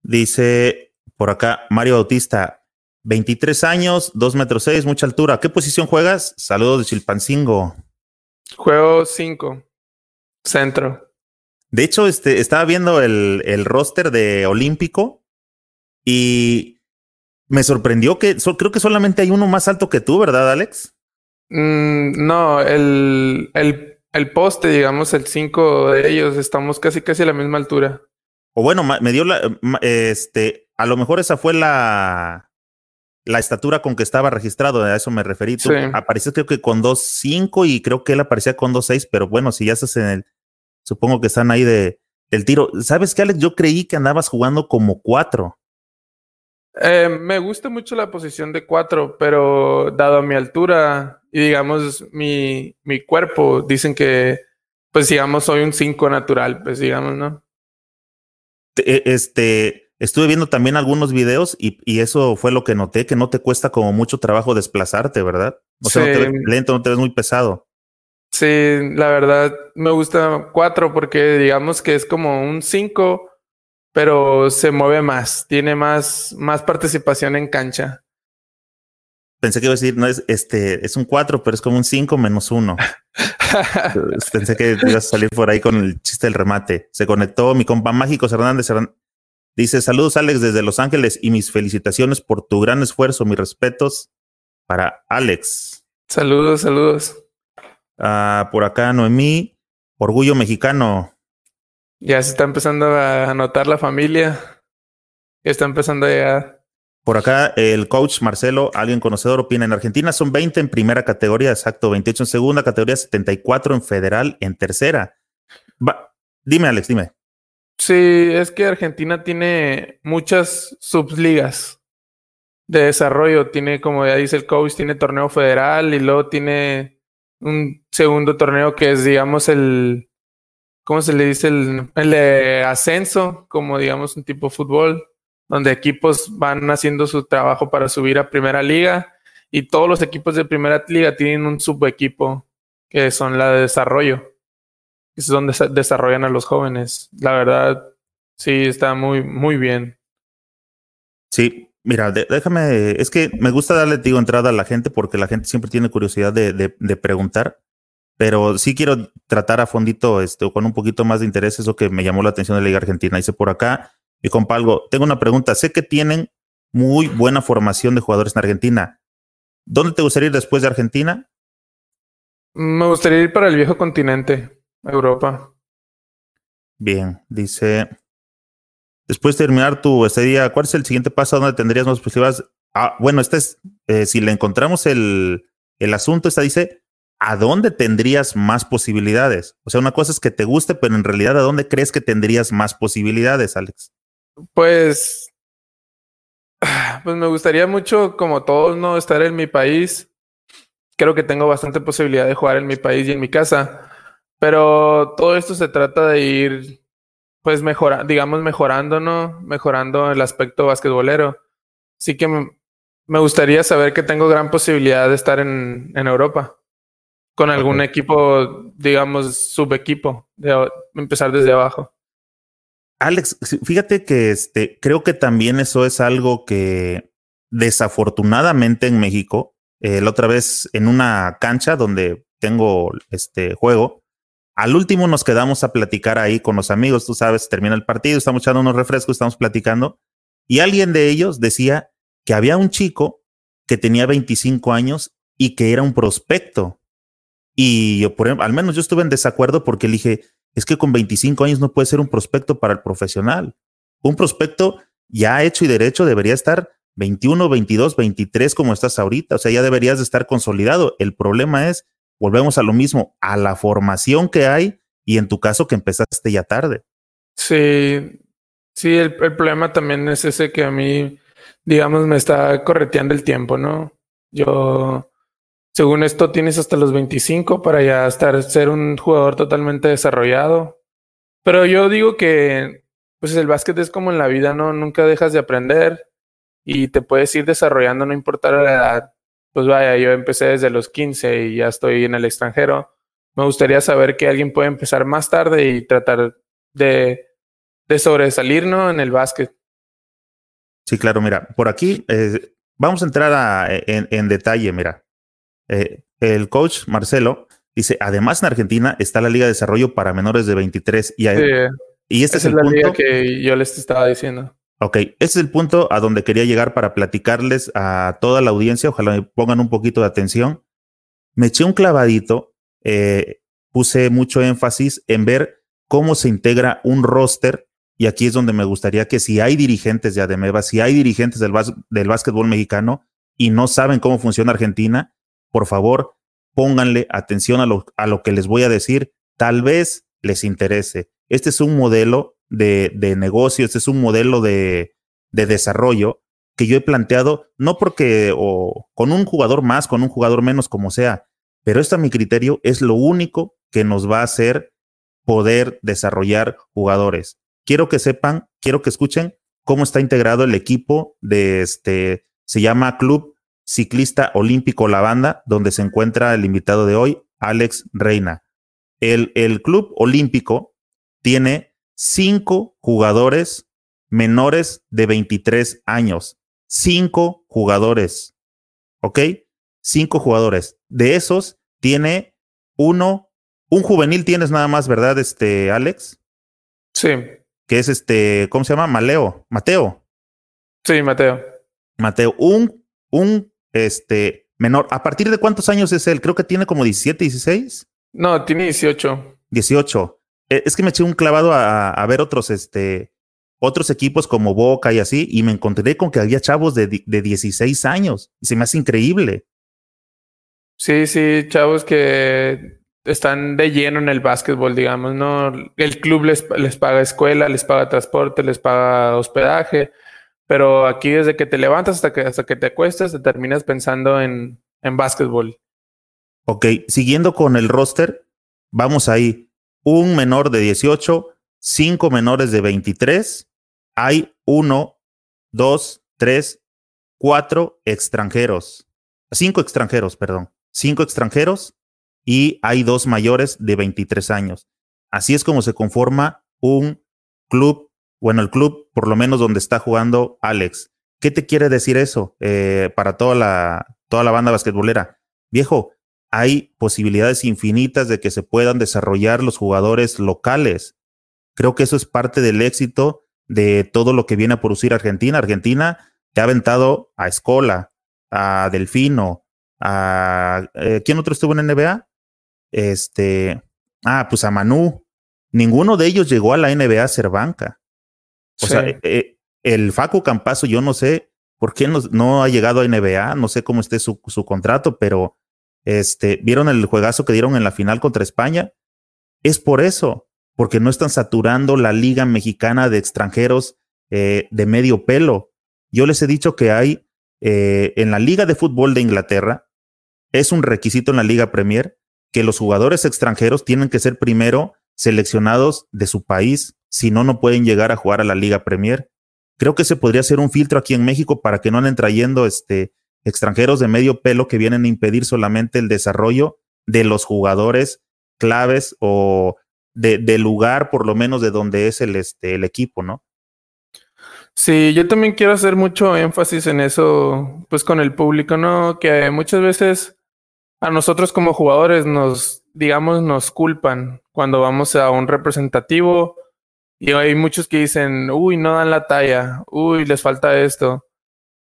Dice por acá Mario Bautista, 23 años, 2 metros 6, mucha altura. ¿Qué posición juegas? Saludos de Chilpancingo. Juego 5, centro. De hecho, este, estaba viendo el, el roster de Olímpico y me sorprendió que creo que solamente hay uno más alto que tú, ¿verdad, Alex? Mm, no, el, el, el poste, digamos, el 5 de ellos, estamos casi casi a la misma altura o bueno, me dio la, este, a lo mejor esa fue la, la estatura con que estaba registrado, a eso me referí. Tú apareció creo que con 2.5 y creo que él aparecía con 2.6, pero bueno, si ya estás en el, supongo que están ahí de, del tiro. ¿Sabes qué, Alex? Yo creí que andabas jugando como 4. Eh, me gusta mucho la posición de 4, pero dado mi altura y digamos mi, mi cuerpo, dicen que, pues digamos, soy un 5 natural, pues digamos, ¿no? E, este, estuve viendo también algunos videos y, y, eso fue lo que noté, que no te cuesta como mucho trabajo desplazarte, ¿verdad? O sea, no te ves lento, no te ves muy pesado. Sí, la verdad me gusta cuatro porque digamos que es como un cinco, pero se mueve más, tiene más, más participación en cancha. Pensé que iba a decir, no es este, es un 4, pero es como un 5 menos 1. [laughs] Pensé que ibas a salir por ahí con el chiste del remate. Se conectó mi compa mágico Hernández. Dice: Saludos, Alex, desde Los Ángeles y mis felicitaciones por tu gran esfuerzo. Mis respetos para Alex. Saludos, saludos. Ah, por acá, Noemí, Orgullo Mexicano. Ya se está empezando a notar la familia. Ya está empezando a llegar. Por acá, el coach Marcelo, alguien conocedor, opina: en Argentina son 20 en primera categoría, exacto, 28 en segunda categoría, 74 en federal, en tercera. dime, Alex, dime. Sí, es que Argentina tiene muchas subligas de desarrollo. Tiene, como ya dice el coach, tiene torneo federal y luego tiene un segundo torneo que es, digamos, el. ¿Cómo se le dice? El, el ascenso, como digamos, un tipo de fútbol donde equipos van haciendo su trabajo para subir a primera liga y todos los equipos de primera liga tienen un subequipo que son la de desarrollo, es donde desarrollan a los jóvenes. La verdad, sí, está muy, muy bien. Sí, mira, déjame, es que me gusta darle, digo, entrada a la gente porque la gente siempre tiene curiosidad de, de, preguntar, pero sí quiero tratar a fondito, esto con un poquito más de interés, eso que me llamó la atención de la Liga Argentina. Dice por acá, y compa algo, tengo una pregunta. Sé que tienen muy buena formación de jugadores en Argentina. ¿Dónde te gustaría ir después de Argentina? Me gustaría ir para el viejo continente, Europa. Bien, dice. Después de terminar tu estadía, ¿cuál es el siguiente paso donde tendrías más posibilidades? Ah, bueno, este es, eh, si le encontramos el, el asunto, esta dice, ¿a dónde tendrías más posibilidades? O sea, una cosa es que te guste, pero en realidad, ¿a dónde crees que tendrías más posibilidades, Alex? Pues, pues me gustaría mucho, como todos, no estar en mi país. Creo que tengo bastante posibilidad de jugar en mi país y en mi casa. Pero todo esto se trata de ir, pues, mejorando, digamos, mejorando, ¿no? Mejorando el aspecto basquetbolero. Así que me gustaría saber que tengo gran posibilidad de estar en, en Europa con algún equipo, digamos, subequipo, de empezar desde abajo. Alex, fíjate que este, creo que también eso es algo que desafortunadamente en México, eh, la otra vez en una cancha donde tengo este juego, al último nos quedamos a platicar ahí con los amigos, tú sabes, termina el partido, estamos echando unos refrescos, estamos platicando, y alguien de ellos decía que había un chico que tenía 25 años y que era un prospecto. Y yo, por al menos yo estuve en desacuerdo porque le dije, es que con 25 años no puede ser un prospecto para el profesional. Un prospecto ya hecho y derecho debería estar 21, 22, 23 como estás ahorita. O sea, ya deberías de estar consolidado. El problema es, volvemos a lo mismo, a la formación que hay y en tu caso que empezaste ya tarde. Sí, sí, el, problema también es ese que a mí, digamos, me está correteando el tiempo, ¿no? Yo según esto, tienes hasta los 25 para ya estar, ser un jugador totalmente desarrollado. Pero yo digo que, pues el básquet es como en la vida, ¿no? Nunca dejas de aprender y te puedes ir desarrollando, no importa la edad. Pues vaya, yo empecé desde los 15 y ya estoy en el extranjero. Me gustaría saber que alguien puede empezar más tarde y tratar de, de sobresalir, ¿no? En el básquet. Sí, claro, mira, por aquí eh, vamos a entrar en, en detalle, mira. Eh, el coach Marcelo dice, además en Argentina está la Liga de Desarrollo para menores de 23 y, y este es el la punto, liga que yo les estaba diciendo. Ok, ese es el punto a donde quería llegar para platicarles a toda la audiencia, ojalá me pongan un poquito de atención. Me eché un clavadito, eh, puse mucho énfasis en ver cómo se integra un roster y aquí es donde me gustaría que si hay dirigentes de Ademeva, si hay dirigentes del, del básquetbol mexicano y no saben cómo funciona Argentina, por favor, pónganle atención a lo, a lo que les voy a decir. Tal vez les interese. Este es un modelo de, de negocio, este es un modelo de, de desarrollo que yo he planteado, no porque o con un jugador más, con un jugador menos, como sea, pero esto a mi criterio es lo único que nos va a hacer poder desarrollar jugadores. Quiero que sepan, quiero que escuchen cómo está integrado el equipo de este, se llama Club ciclista olímpico La Banda, donde se encuentra el invitado de hoy, Alex Reina. El, el club olímpico tiene cinco jugadores menores de 23 años. Cinco jugadores. ¿Ok? Cinco jugadores. De esos tiene uno, un juvenil tienes nada más, ¿verdad, este Alex? Sí. Que es este, ¿cómo se llama? Maleo, Mateo. Sí, Mateo. Mateo, un, un este, menor. ¿A partir de cuántos años es él? Creo que tiene como 17, 16. No, tiene 18. 18. Eh, es que me eché un clavado a, a, ver otros, este, otros equipos como Boca y así, y me encontré con que había chavos de, de 16 años. Y se me hace increíble. Sí, sí, chavos que están de lleno en el básquetbol, digamos, ¿no? El club les, les paga escuela, les paga transporte, les paga hospedaje pero aquí desde que te levantas hasta que, hasta que te acuestas, te terminas pensando en, en básquetbol. Ok, siguiendo con el roster, vamos ahí. Un menor de 18, cinco menores de 23. Hay uno, dos, tres, cuatro extranjeros. Cinco extranjeros, perdón. Cinco extranjeros y hay dos mayores de 23 años. Así es como se conforma un club bueno, el club, por lo menos donde está jugando Alex. ¿Qué te quiere decir eso eh, para toda la, toda la banda basquetbolera? Viejo, hay posibilidades infinitas de que se puedan desarrollar los jugadores locales. Creo que eso es parte del éxito de todo lo que viene a producir Argentina. Argentina te ha aventado a Escola, a Delfino, a eh, ¿quién otro estuvo en NBA? Este, ah, pues a Manu. Ninguno de ellos llegó a la NBA a ser banca. O sea, eh, el Facu Campazo, yo no sé por qué no, no, ha llegado a NBA, no sé cómo esté su, su, contrato, pero este, vieron el juegazo que dieron en la final contra España. Es por eso, porque no están saturando la liga mexicana de extranjeros eh, de medio pelo. Yo les he dicho que hay eh, en la liga de fútbol de Inglaterra, es un requisito en la liga Premier que los jugadores extranjeros tienen que ser primero seleccionados de su país, si no, no pueden llegar a jugar a la Liga Premier. Creo que se podría hacer un filtro aquí en México para que no anden trayendo este, extranjeros de medio pelo que vienen a impedir solamente el desarrollo de los jugadores claves o de, del lugar, por lo menos de donde es el, este, el equipo, ¿no? Sí, yo también quiero hacer mucho énfasis en eso, pues con el público, ¿no? Que muchas veces a nosotros como jugadores nos, digamos, nos culpan cuando vamos a un representativo y hay muchos que dicen, uy, no dan la talla, uy, les falta esto.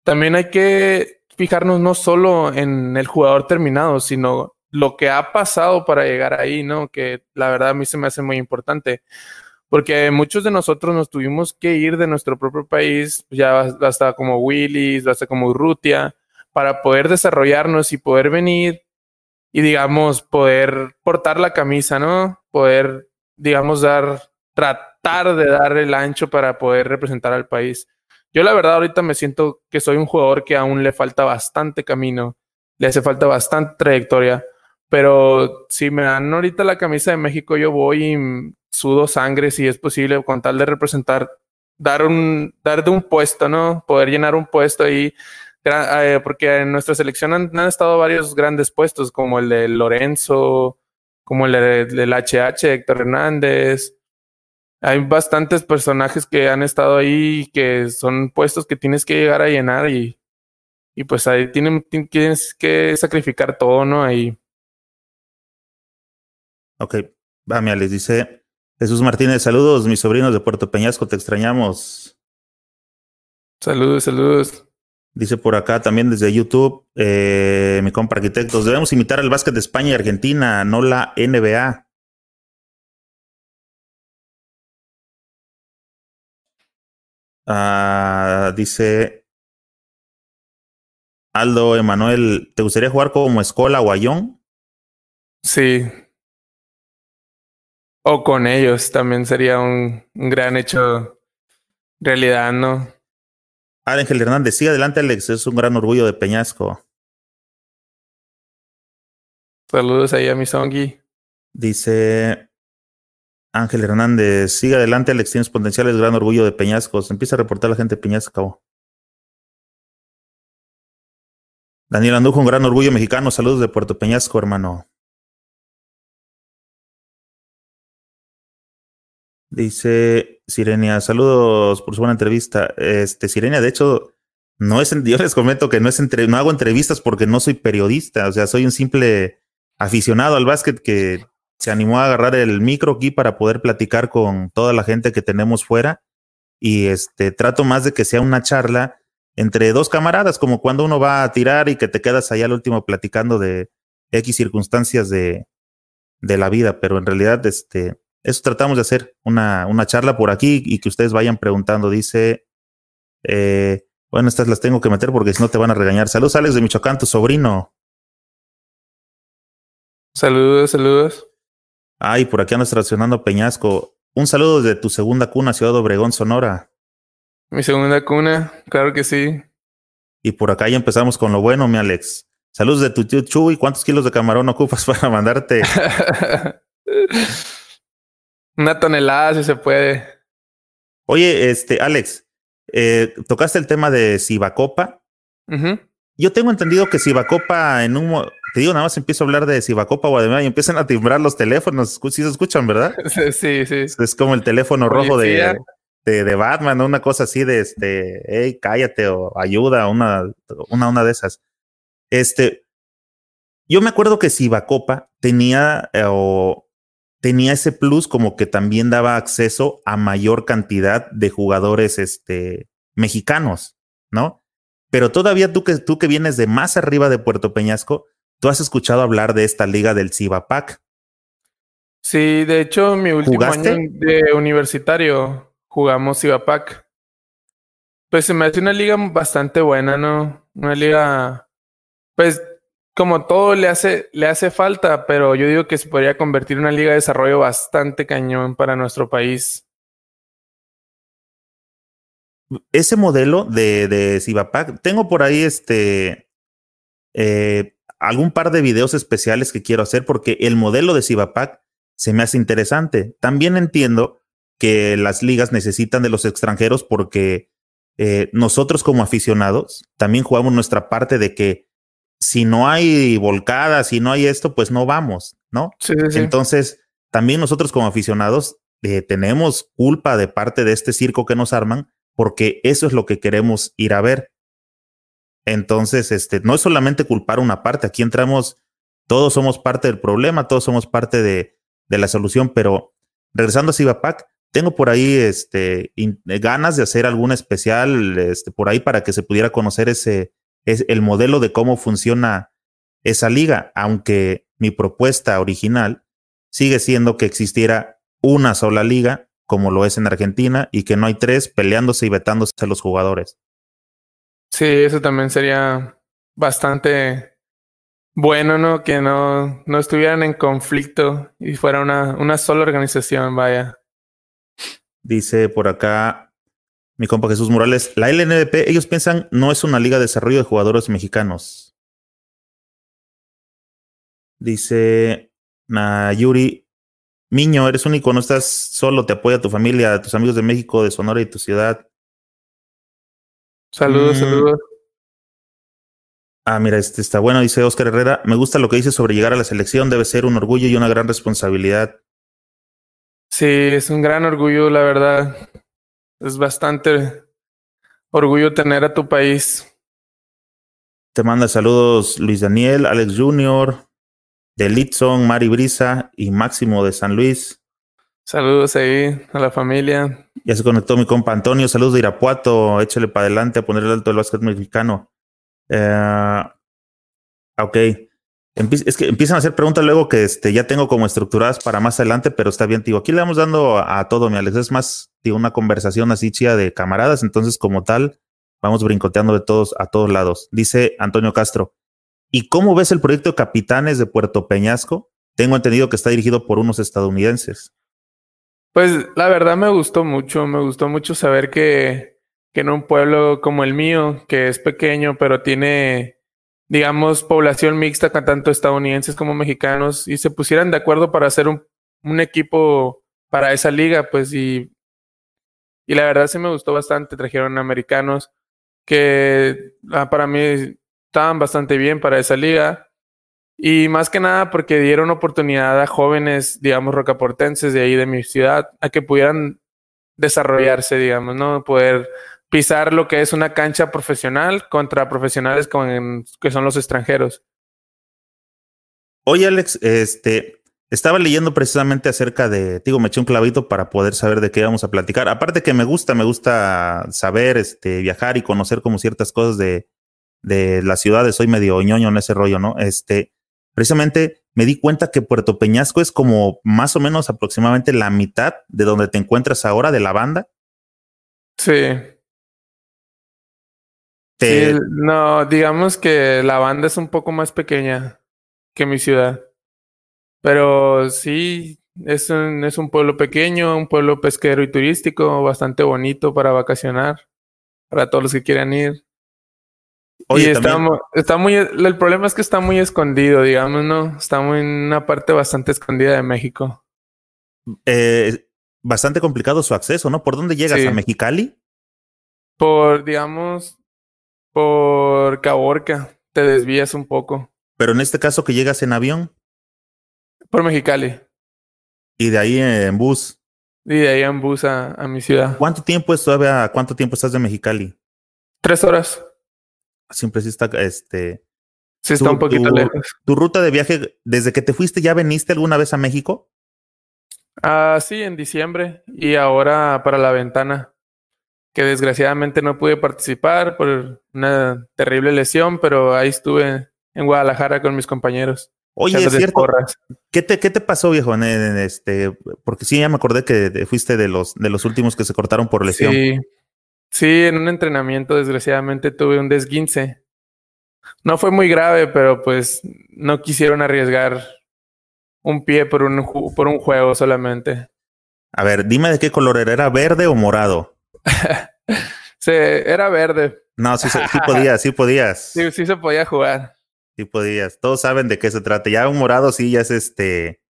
También hay que fijarnos no solo en el jugador terminado, sino lo que ha pasado para llegar ahí, ¿no? Que la verdad a mí se me hace muy importante porque muchos de nosotros nos tuvimos que ir de nuestro propio país, ya hasta como Willis, hasta como Urrutia, para poder desarrollarnos y poder venir y, digamos, poder portar la camisa, ¿no? Poder, digamos, dar, tratar de dar el ancho para poder representar al país. Yo la verdad ahorita me siento que soy un jugador que aún le falta bastante camino, le hace falta bastante trayectoria, pero si me dan ahorita la camisa de México, yo voy y sudo sangre si es posible, con tal de representar, dar un, dar de un puesto, ¿no? Poder llenar un puesto ahí, eh, porque en nuestra selección han, estado varios grandes puestos, como el de Lorenzo, como el del HH, Héctor Hernández. Hay bastantes personajes que han estado ahí que son puestos que tienes que llegar a llenar y, y pues ahí tienen, tienes que sacrificar todo, ¿no? Ahí. Ok, va, les dice Jesús Martínez, saludos, mis sobrinos de Puerto Peñasco, te extrañamos. Saludos, saludos. Dice por acá también desde YouTube, eh, mi compa arquitectos, debemos imitar el básquet de España y Argentina, no la NBA. Ah, dice Aldo Emanuel, ¿te gustaría jugar como Escola o Ayón? Sí, o con ellos también sería un, gran hecho realidad, ¿no? Ángel Hernández, sigue adelante, Alex. Es un gran orgullo de Peñasco. Saludos ahí a mi Songi. Dice Ángel Hernández, sigue adelante, Alex. Tienes potenciales, gran orgullo de Peñasco. Se empieza a reportar la gente de Peñasco. Daniel Andujo, un gran orgullo mexicano. Saludos de Puerto Peñasco, hermano. Dice Sirenia, saludos por su buena entrevista. Este, Sirenia, de hecho, no es, [laughs] yo les comento que no es entre, no hago entrevistas porque no soy periodista, o sea, soy un simple aficionado al básquet que se animó a agarrar el micro aquí para poder platicar con toda la gente que tenemos fuera y este trato más de que sea una charla entre dos camaradas, como cuando uno va a tirar y que te quedas allá al último platicando de X circunstancias de, de la vida, pero en realidad este eso tratamos de hacer, una, una charla por aquí y que ustedes vayan preguntando. Dice, eh, bueno, estas las tengo que meter porque si no te van a regañar. Saludos, Alex de Michoacán, tu sobrino. Saludos, saludos. Ay, por aquí ando estacionando Peñasco. Un saludo de tu segunda cuna, Ciudad Obregón, Sonora. Mi segunda cuna, claro que sí. Y por acá ya empezamos con lo bueno, mi Alex. Saludos de tu tío Chuy. ¿Cuántos kilos de camarón ocupas [laughs] para mandarte? [laughs] Una tonelada, si se puede. Oye, este, Alex, eh, tocaste el tema de Cibacopa. Yo tengo entendido que Cibacopa en un te digo, nada más empiezo a hablar de Cibacopa Guadalajara y empiezan a timbrar los teléfonos. Sí se escuchan, ¿verdad? [laughs] Sí, sí. Es como el teléfono rojo de, de, de, Batman, una cosa así de este, hey, cállate o ayuda, una, una, una de esas. Este, yo me acuerdo que Cibacopa tenía eh, o tenía ese plus como que también daba acceso a mayor cantidad de jugadores este, mexicanos, ¿no? Pero todavía tú que, tú que vienes de más arriba de Puerto Peñasco, tú has escuchado hablar de esta liga del Cibapac. Sí, de hecho, mi último año de universitario jugamos Cibapac. Pues se me hace una liga bastante buena, ¿no? Una liga, pues como todo le hace, le hace falta, pero yo digo que se podría convertir en una liga de desarrollo bastante cañón para nuestro país. Ese modelo de, de Cibapac, tengo por ahí este. Eh, algún par de videos especiales que quiero hacer porque el modelo de Cibapac se me hace interesante. También entiendo que las ligas necesitan de los extranjeros porque eh, nosotros como aficionados también jugamos nuestra parte de que si no hay volcadas, si no hay esto, pues no vamos, ¿no? Sí, sí. Entonces, también nosotros como aficionados eh, tenemos culpa de parte de este circo que nos arman porque eso es lo que queremos ir a ver. Entonces, este, no es solamente culpar una parte, aquí entramos, todos somos parte del problema, todos somos parte de, de la solución, pero regresando a Cibapac, tengo por ahí este, ganas de hacer algún especial este, por ahí para que se pudiera conocer ese, es el modelo de cómo funciona esa liga, aunque mi propuesta original sigue siendo que existiera una sola liga, como lo es en Argentina, y que no hay tres peleándose y vetándose los jugadores. Sí, eso también sería bastante bueno, ¿no? Que no, no estuvieran en conflicto y fuera una, una sola organización, vaya. Dice por acá mi compa Jesús Morales, la LNDP, ellos piensan no es una liga de desarrollo de jugadores mexicanos. Dice Nayuri, Miño, eres único, no estás solo, te apoya tu familia, tus amigos de México, de Sonora y tu ciudad. Saludos, mm. saludos. Ah, mira, este está bueno, dice Oscar Herrera. Me gusta lo que dice sobre llegar a la selección, debe ser un orgullo y una gran responsabilidad. Sí, es un gran orgullo, la verdad. Es bastante orgullo tener a tu país. Te manda saludos Luis Daniel, Alex Junior, de Litson, Mari Brisa y Máximo de San Luis. Saludos ahí a la familia. Ya se conectó mi compa Antonio. Saludos de Irapuato. Échale para adelante a poner el alto del básquet mexicano. Eh, ok. es que empiezan a hacer preguntas luego que este, ya tengo como estructuradas para más adelante, pero está bien, tío. Aquí le vamos dando a, todo, mi Alex. Es más, tío, una conversación así chida de camaradas. Entonces, como tal, vamos brincoteando de todos a todos lados. Dice Antonio Castro. ¿Y cómo ves el proyecto Capitanes de Puerto Peñasco? Tengo entendido que está dirigido por unos estadounidenses. Pues la verdad me gustó mucho, me gustó mucho saber que, en un pueblo como el mío, que es pequeño, pero tiene, digamos, población mixta tanto estadounidenses como mexicanos, y se pusieran de acuerdo para hacer un, un equipo para esa liga, pues, y, y la verdad sí me gustó bastante, trajeron americanos que ah, para mí estaban bastante bien para esa liga. Y más que nada porque dieron oportunidad a jóvenes, digamos, rocaportenses de ahí de mi ciudad, a que pudieran desarrollarse, digamos, ¿no? Poder pisar lo que es una cancha profesional contra profesionales con, que son los extranjeros. Oye, Alex, este, estaba leyendo precisamente acerca de, digo, me eché un clavito para poder saber de qué íbamos a platicar. Aparte que me gusta, me gusta saber, este, viajar y conocer como ciertas cosas de, de las ciudades, soy medio ñoño en ese rollo, ¿no? Este, precisamente me di cuenta que Puerto Peñasco es como más o menos aproximadamente la mitad de donde te encuentras ahora de la banda. Sí. sí. No, digamos que la banda es un poco más pequeña que mi ciudad. Pero sí, es un, es un pueblo pequeño, un pueblo pesquero y turístico, bastante bonito para vacacionar, para todos los que quieran ir. Oye, está, muy, el problema es que está muy escondido, digamos, ¿no? Está muy en una parte bastante escondida de México. Eh, bastante complicado su acceso, ¿no? ¿Por dónde llegas? ¿A Mexicali? Por, digamos, por Caborca. Te desvías un poco. Pero en este caso que llegas en avión. Por Mexicali. Y de ahí en bus. Y de ahí en bus a, a mi ciudad. ¿Cuánto tiempo es todavía? ¿Cuánto tiempo estás de Mexicali? Tres horas siempre sí está, este... Sí está un poquito lejos. ¿Tu ruta de viaje, desde que te fuiste, ya veniste alguna vez a México? Ah, sí, en diciembre y ahora para la ventana, que desgraciadamente no pude participar por una terrible lesión, pero ahí estuve en Guadalajara con mis compañeros. Oye, es cierto. ¿Qué te, ¿Qué te pasó, viejo? En, este, porque sí, ya me acordé que fuiste de los, de los últimos que se cortaron por lesión. Sí, Sí, en un entrenamiento desgraciadamente tuve un desguince. No fue muy grave, pero pues no quisieron arriesgar un pie por un, por un juego solamente. A ver, dime de qué color era, ¿era verde o morado? [laughs] sí, era verde. No, sí, sí [laughs] podías, sí podías. Sí, sí se podía jugar. sí podías. Todos saben de qué se trata. Ya un morado sí, ya es este.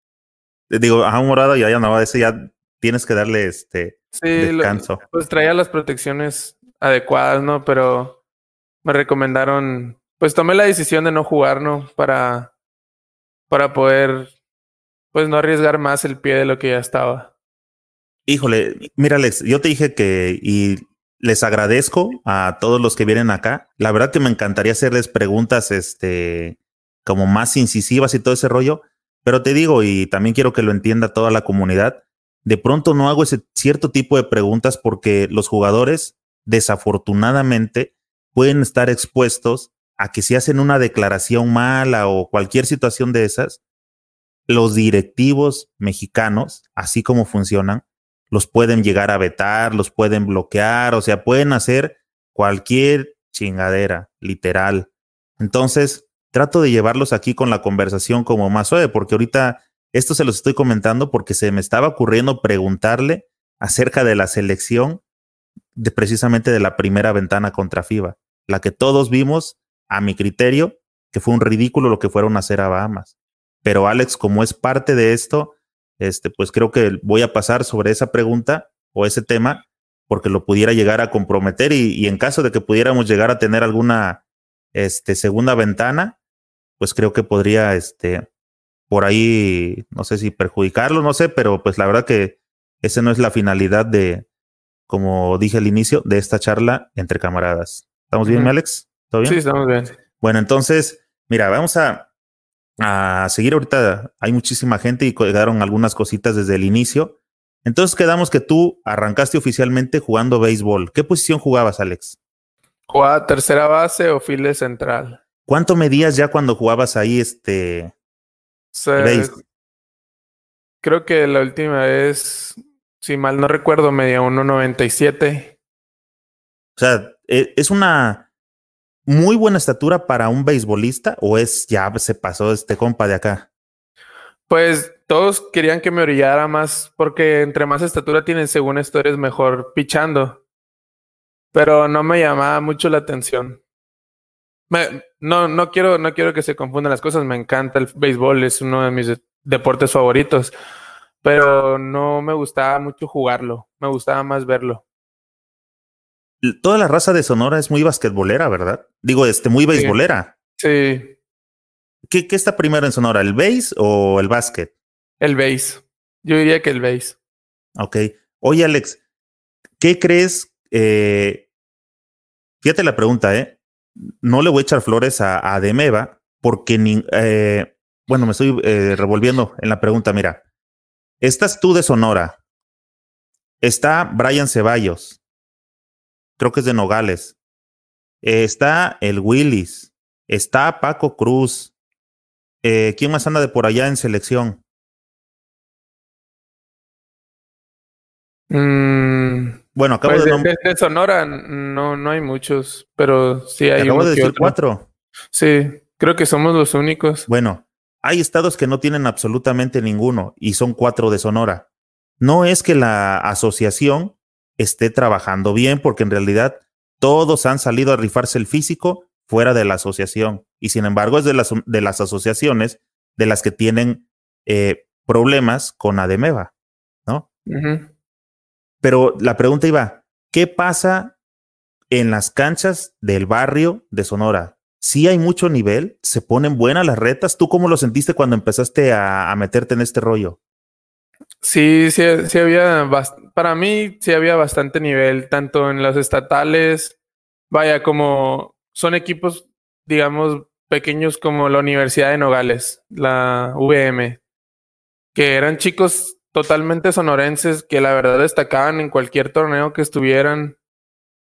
Digo, a un morado ya, ya no, ese ya tienes que darle este sí, descanso. pues traía las protecciones adecuadas, ¿no? Pero me recomendaron, pues tomé la decisión de no jugar, ¿no? Para, para poder, pues no arriesgar más el pie de lo que ya estaba. Híjole, mira Alex, yo te dije que, y les agradezco a todos los que vienen acá. La verdad que me encantaría hacerles preguntas, este, como más incisivas y todo ese rollo. Pero te digo, y también quiero que lo entienda toda la comunidad, de pronto no hago ese cierto tipo de preguntas porque los jugadores, desafortunadamente, pueden estar expuestos a que si hacen una declaración mala o cualquier situación de esas, los directivos mexicanos, así como funcionan, los pueden llegar a vetar, los pueden bloquear, o sea, pueden hacer cualquier chingadera, literal. Entonces, trato de llevarlos aquí con la conversación como más suave, porque ahorita esto se los estoy comentando porque se me estaba ocurriendo preguntarle acerca de la selección de precisamente de la primera ventana contra FIBA, la que todos vimos, a mi criterio, que fue un ridículo lo que fueron a hacer a Bahamas. Pero Alex, como es parte de esto, este, pues creo que voy a pasar sobre esa pregunta o ese tema porque lo pudiera llegar a comprometer y, en caso de que pudiéramos llegar a tener alguna este, segunda ventana, pues creo que podría, este, por ahí, no sé si perjudicarlo, no sé, pero pues la verdad que esa no es la finalidad de, como dije al inicio, de esta charla entre camaradas. ¿Estamos bien, Alex? ¿Todo bien? Sí, estamos bien. Bueno, entonces, mira, vamos a, a seguir ahorita. Hay muchísima gente y quedaron algunas cositas desde el inicio. Entonces quedamos que tú arrancaste oficialmente jugando béisbol. ¿Qué posición jugabas, Alex? Jugaba tercera base o file central. ¿Cuánto medías ya cuando jugabas ahí este Creo que la última vez, si mal no recuerdo, medía 1.97. O sea, e, es una muy buena estatura para un beisbolista o es ya se pasó este compa de acá? Pues todos querían que me orillara más porque entre más estatura tienes, según esto eres mejor pichando. Pero no me llamaba mucho la atención. No, no quiero, no quiero que se confundan las cosas. Me encanta el béisbol, es uno de mis deportes favoritos. Pero no me gustaba mucho jugarlo. Me gustaba más verlo toda la raza de Sonora es muy basquetbolera, ¿verdad? Digo, este, muy beisbolera. Sí. ¿Qué, ¿Qué, está primero en Sonora, el base o el básquet? El base. Yo diría que el base. Ok. Oye, Alex, ¿qué crees? Eh, fíjate la pregunta, ¿eh? No le voy a echar flores a, a Demeva porque, ni, eh, bueno, me estoy eh, revolviendo en la pregunta. Mira, estás tú de Sonora. Está Brian Ceballos creo que es de Nogales. está el Willis. Está Paco Cruz. Eh, ¿Quién más anda de por allá en selección? Mm, bueno, acabo pues de, nombrar. De, Sonora no, no hay muchos, pero sí hay acabo de decir cuatro. Sí, creo que somos los únicos. Bueno, hay estados que no tienen absolutamente ninguno y son cuatro de Sonora. No es que la asociación esté trabajando bien, porque en realidad todos han salido a rifarse el físico fuera de la asociación. Y sin embargo es de las, de las asociaciones de las que tienen eh, problemas con Ademeva, ¿no? Pero la pregunta iba, ¿qué pasa en las canchas del barrio de Sonora? ¿Sí hay mucho nivel? ¿Se ponen buenas las retas? ¿Tú cómo lo sentiste cuando empezaste a meterte en este rollo? Sí, sí, sí había, para mí sí había bastante nivel, tanto en los estatales, vaya, como son equipos, digamos, pequeños como la Universidad de Nogales, la VM, que eran chicos totalmente sonorenses que la verdad destacaban en cualquier torneo que estuvieran.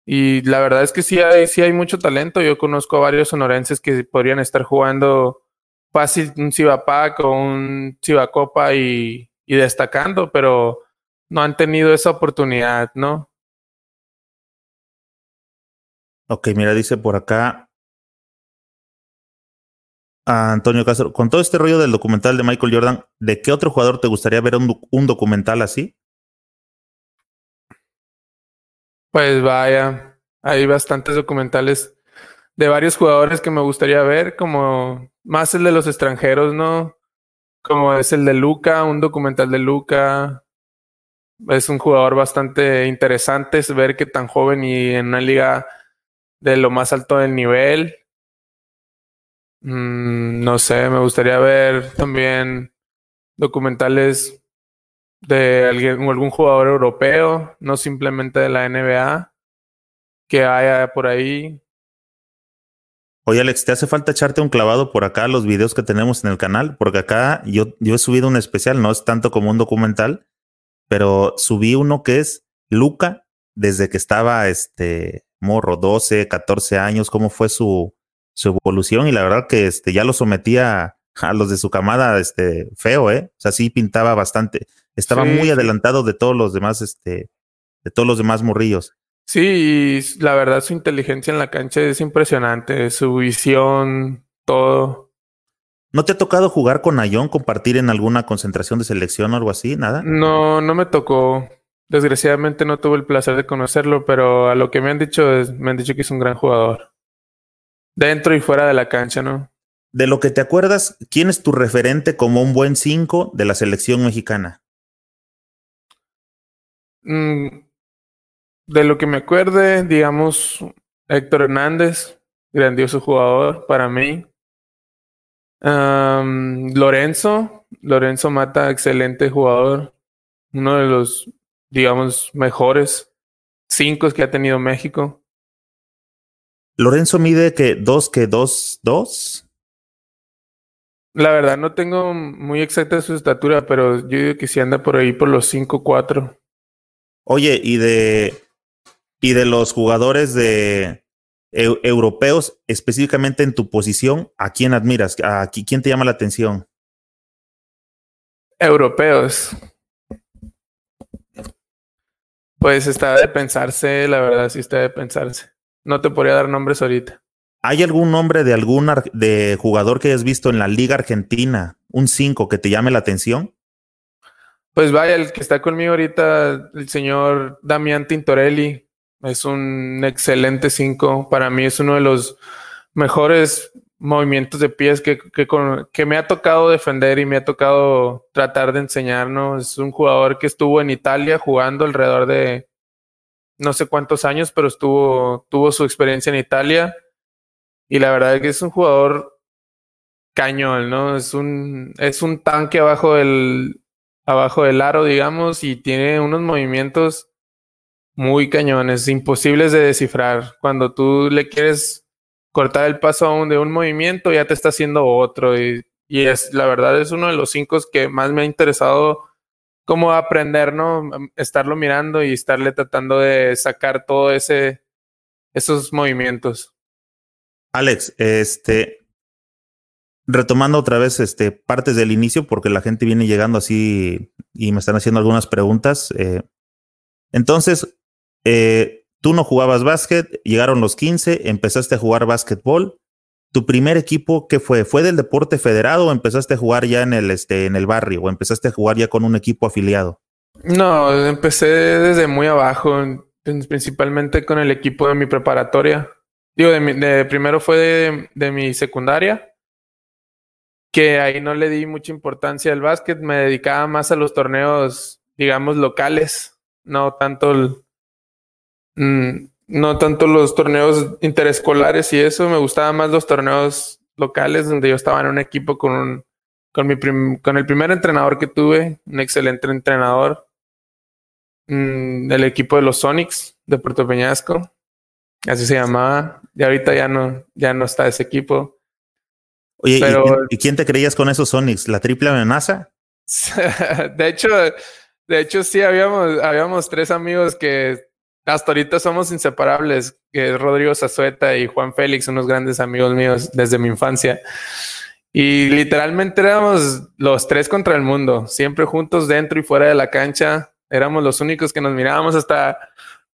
Y la verdad es que sí hay, sí hay mucho talento. Yo conozco a varios sonorenses que podrían estar jugando fácil un Cibapac o un Cibacopa y y destacando, pero no han tenido esa oportunidad, ¿no? Ok, mira, dice por acá Antonio Castro, con todo este rollo del documental de Michael Jordan, ¿de qué otro jugador te gustaría ver un, un documental así? Pues vaya, hay bastantes documentales de varios jugadores que me gustaría ver, como más el de los extranjeros, ¿no? Como es el de Luca, un documental de Luca. Es un jugador bastante interesante es ver que tan joven y en una liga de lo más alto del nivel. Mm, no sé, me gustaría ver también documentales de algún jugador europeo, no simplemente de la NBA, que haya por ahí. Oye, Alex, ¿te hace falta echarte un clavado por acá los videos que tenemos en el canal? Porque acá yo, yo he subido un especial, no es tanto como un documental, pero subí uno que es Luca, desde que estaba este morro, 12, 14 años, cómo fue su, su evolución, y la verdad que este, ya lo sometía a los de su camada, este, feo, ¿eh? O sea, sí pintaba bastante. Estaba muy adelantado de todos los demás, este, de todos los demás morrillos. Sí, la verdad su inteligencia en la cancha es impresionante, su visión, todo. ¿No te ha tocado jugar con Ayón, compartir en alguna concentración de selección o algo así? ¿Nada? No, no me tocó. Desgraciadamente no tuve el placer de conocerlo, pero a lo que me han dicho es, me han dicho que es un gran jugador. Dentro y fuera de la cancha, ¿no? De lo que te acuerdas, ¿quién es tu referente como un buen 5 de la selección mexicana? Mm, de lo que me acuerde, digamos, Héctor Hernández, grandioso jugador para mí. Lorenzo, Lorenzo Mata, excelente jugador, uno de los, digamos, mejores cinco que ha tenido México. Lorenzo mide que dos, que dos, dos. La verdad no tengo muy exacta su estatura, pero yo digo que si anda por ahí por los cinco, cuatro. Oye, y de y de los jugadores de europeos, específicamente en tu posición, ¿a quién admiras? ¿A quién te llama la atención? Europeos. Pues está de pensarse, la verdad, sí está de pensarse. No te podría dar nombres ahorita. ¿Hay algún nombre de algún de jugador que hayas visto en la Liga Argentina, un 5 que te llame la atención? Pues vaya, el que está conmigo ahorita, el señor Damián Tintorelli, es un excelente 5. Para mí es uno de los mejores movimientos de pies que, que, que, me ha tocado defender y me ha tocado tratar de enseñarnos. Es un jugador que estuvo en Italia jugando alrededor de no sé cuántos años, pero estuvo, tuvo su experiencia en Italia. Y la verdad es que es un jugador cañón, ¿no? Es un, es un tanque abajo del, abajo del aro, digamos, y tiene unos movimientos muy cañones, imposibles de descifrar. Cuando tú le quieres cortar el paso a un, de un movimiento, ya te está haciendo otro. Y, y es, la verdad, es uno de los cinco que más me ha interesado como aprender, ¿no? Estarlo mirando y estarle tratando de sacar todo ese, esos movimientos. Alex, este, retomando otra vez este, partes del inicio, porque la gente viene llegando así y me están haciendo algunas preguntas. Eh, entonces, eh, tú no jugabas básquet, llegaron los 15, empezaste a jugar básquetbol. ¿Tu primer equipo qué fue? ¿Fue del deporte federado o empezaste a jugar ya en el, este, en el barrio o empezaste a jugar ya con un equipo afiliado? No, empecé desde muy abajo, principalmente con el equipo de mi preparatoria. Digo, de, primero fue de, de, mi secundaria, que ahí no le di mucha importancia al básquet, me dedicaba más a los torneos, digamos, locales, no tanto el, mm, no tanto los torneos interescolares y eso, me gustaban más los torneos locales donde yo estaba en un equipo con un, con mi con el primer entrenador que tuve, un excelente entrenador, mm, del equipo de los Sonics de Puerto Peñasco, así se llamaba, y ahorita ya no, ya no está ese equipo. Oye, ¿y, quién, te creías con esos Sonics? ¿La triple amenaza? [laughs] de hecho, de hecho sí habíamos, habíamos tres amigos que hasta ahorita somos inseparables, que Rodrigo Zazueta y Juan Félix, unos grandes amigos míos desde mi infancia. Y literalmente éramos los tres contra el mundo, siempre juntos dentro y fuera de la cancha. Éramos los únicos que nos mirábamos hasta...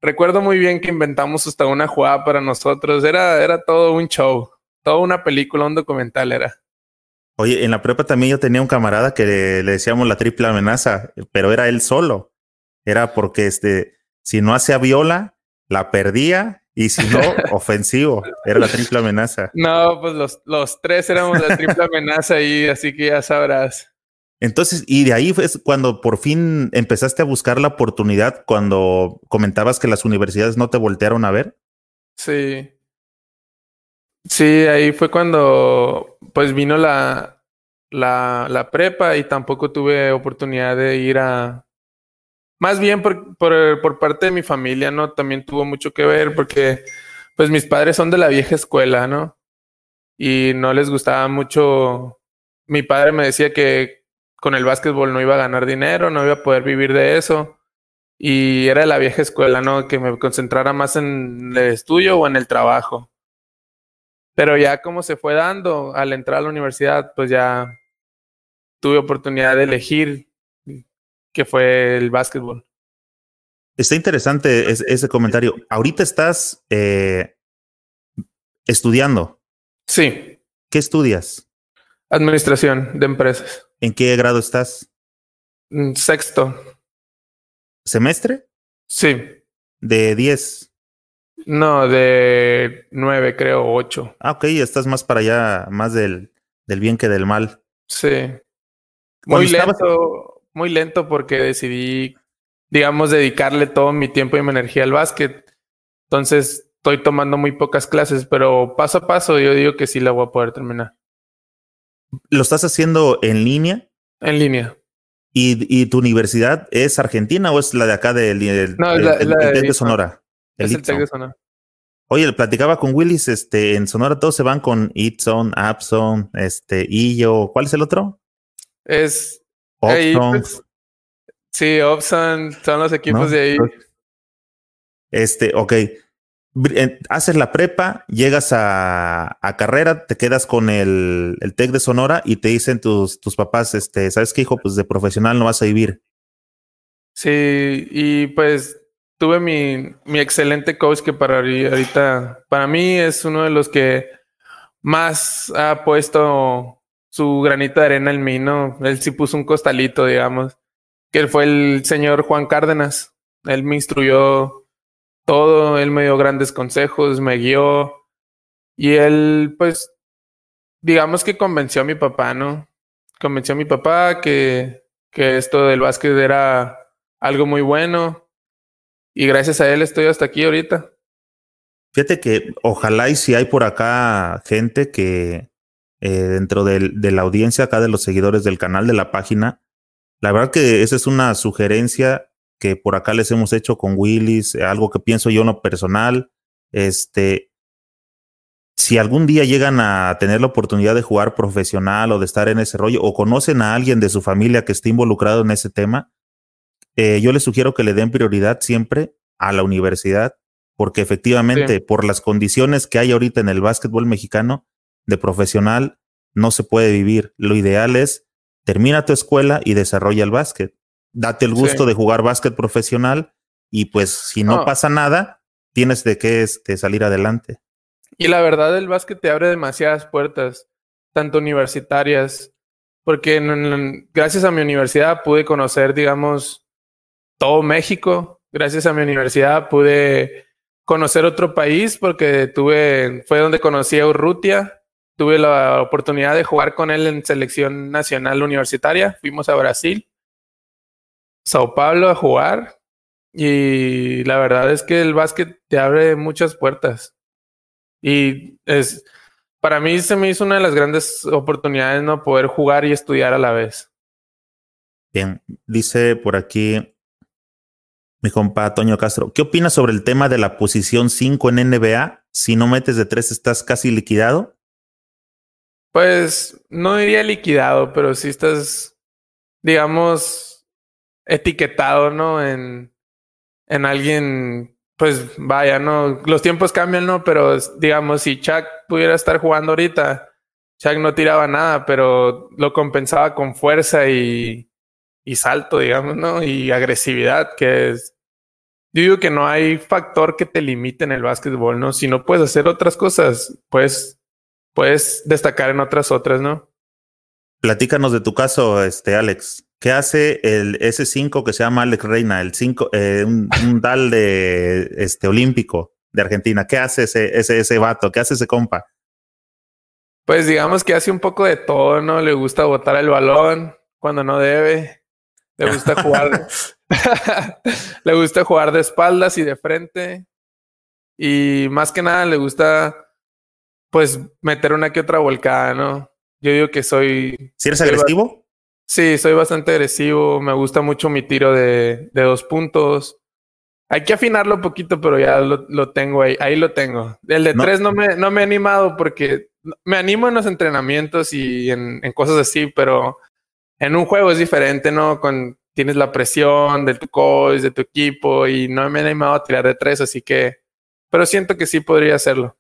Recuerdo muy bien que inventamos hasta una jugada para nosotros. Era, era todo un show, toda una película, un documental era. Oye, en la prepa también yo tenía un camarada que le, le decíamos la triple amenaza, pero era él solo. Era porque este, si no hacía viola, la perdía Y si no, [laughs] ofensivo. Era la triple amenaza. No, pues los, los tres éramos la triple [laughs] amenaza y así que ya sabrás. Entonces, y de ahí fue cuando por fin empezaste a buscar la oportunidad, cuando comentabas que las universidades no te voltearon a ver. Sí. Sí, ahí fue cuando pues vino la, la, la prepa y tampoco tuve oportunidad de ir a... Más bien por, por, por parte de mi familia, ¿no? También tuvo mucho que ver porque pues mis padres son de la vieja escuela, ¿no? Y no les gustaba mucho... Mi padre me decía que con el básquetbol no iba a ganar dinero, no iba a poder vivir de eso. Y era de la vieja escuela, ¿no? Que me concentrara más en el estudio o en el trabajo. Pero ya como se fue dando al entrar a la universidad, pues ya tuve oportunidad de elegir que fue el básquetbol. Está interesante ese, comentario. Ahorita estás eh, estudiando. Sí. ¿Qué estudias? Administración de empresas. ¿En qué grado estás? Mm, sexto. ¿Semestre? Sí. ¿De 10? No, de 9, creo, 8. Ah, ok, estás más para allá, más del, del bien que del mal. Sí. Muy lento, muy lento porque decidí, digamos, dedicarle todo mi tiempo y mi energía al básquet. Entonces, estoy tomando muy pocas clases, pero paso a paso yo digo que sí la voy a poder terminar. ¿Lo estás haciendo en línea? En línea. ¿Y, y tu universidad es argentina o es la de acá del de, no, la, de, Sonora? El es el Tec de Sonora. Oye, platicaba con Willis, este, en Sonora todos se van con Itzone, Appzone, este, Illo, ¿cuál es el otro? Es Opzone. Pues, sí, Opzone, son los equipos de ahí. Este, ok haces la prepa, llegas a, a carrera, te quedas con el, el TEC de Sonora y te dicen tus, tus papás, este, ¿sabes qué, hijo? Pues de profesional no vas a vivir. Sí, y pues tuve mi, mi excelente coach que para ahorita, para mí es uno de los que más ha puesto su granito de arena en mí, ¿no? Él sí puso un costalito, digamos, que fue el señor Juan Cárdenas. Él me instruyó todo, él me dio grandes consejos, me guió y él pues digamos que convenció a mi papá, ¿no? Convenció a mi papá que, que esto del básquet era algo muy bueno y gracias a él estoy hasta aquí ahorita. Fíjate que ojalá y si hay por acá gente que eh, dentro de, de la audiencia acá de los seguidores del canal de la página, la verdad que esa es una sugerencia que por acá les hemos hecho con Willis, eh, algo que pienso yo no personal. Este, si algún día llegan a tener la oportunidad de jugar profesional o de estar en ese rollo, o conocen a alguien de su familia que esté involucrado en ese tema, eh, yo les sugiero que le den prioridad siempre a la universidad, porque efectivamente, por las condiciones que hay ahorita en el básquetbol mexicano, de profesional no se puede vivir. Lo ideal es termina tu escuela y desarrolla el básquet date el gusto de jugar básquet profesional y pues si no, pasa nada, tienes de qué este, salir adelante. Y la verdad, el básquet te abre demasiadas puertas, tanto universitarias, porque gracias a mi universidad pude conocer, digamos, todo México. Gracias a mi universidad pude conocer otro país porque tuve, fue donde conocí a Urrutia. Tuve la oportunidad de jugar con él en selección nacional universitaria. Fuimos a Brasil Sao Paulo a jugar y la verdad es que el básquet te abre muchas puertas. Y es, para mí se me hizo una de las grandes oportunidades, ¿no? Poder jugar y estudiar a la vez. Bien, dice por aquí mi compa Toño Castro, ¿qué opinas sobre el tema de la posición 5 en NBA? Si no metes de 3 estás casi liquidado. Pues no diría liquidado, pero si estás, digamos, etiquetado, ¿no? En, en alguien, pues vaya, ¿no? Los tiempos cambian, ¿no? Pero digamos, si Chuck pudiera estar jugando ahorita, Chuck no tiraba nada, pero lo compensaba con fuerza y, y salto, digamos, ¿no? Y agresividad, que es... Yo digo que no hay factor que te limite en el básquetbol, ¿no? Si no puedes hacer otras cosas, pues puedes destacar en otras otras, ¿no? Platícanos de tu caso, este Alex. ¿Qué hace el S5 que se llama Alex Reina? El 5, eh, un, un, de este olímpico de Argentina? ¿Qué hace ese, ese, ese vato? ¿Qué hace ese compa? Pues digamos que hace un poco de todo, ¿no? Le gusta botar el balón cuando no debe. Le gusta jugar. [laughs] [laughs] le gusta jugar de espaldas y de frente. Y más que nada le gusta, pues, meter una que otra volcada, ¿no? Yo digo que soy. ¿Si eres agresivo? Sí, soy bastante agresivo. Me gusta mucho mi tiro de, de dos puntos. Hay que afinarlo un poquito, pero ya lo, tengo ahí. Ahí lo tengo. El de tres no me, no me he animado porque me animo en los entrenamientos y en, en, cosas así, pero en un juego es diferente, ¿no? Con, tienes la presión de tu coach, de tu equipo y no me he animado a tirar de tres, así que, pero siento que sí podría hacerlo.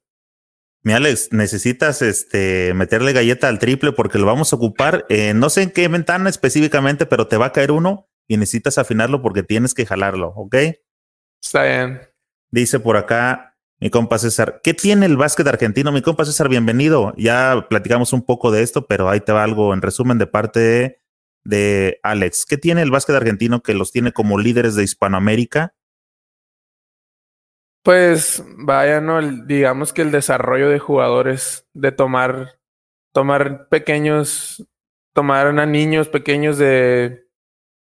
Mi Alex, necesitas este, meterle galleta al triple porque lo vamos a ocupar. Eh, no sé en qué ventana específicamente, pero te va a caer uno y necesitas afinarlo porque tienes que jalarlo, ¿ok? Está bien. Dice por acá mi compa César, ¿qué tiene el básquet argentino? Mi compa César, bienvenido. Ya platicamos un poco de esto, pero ahí te va algo en resumen de parte de, Alex. ¿Qué tiene el básquet argentino que los tiene como líderes de Hispanoamérica? Pues vaya, no, digamos que el desarrollo de jugadores, de tomar, tomar pequeños, tomar a niños pequeños de,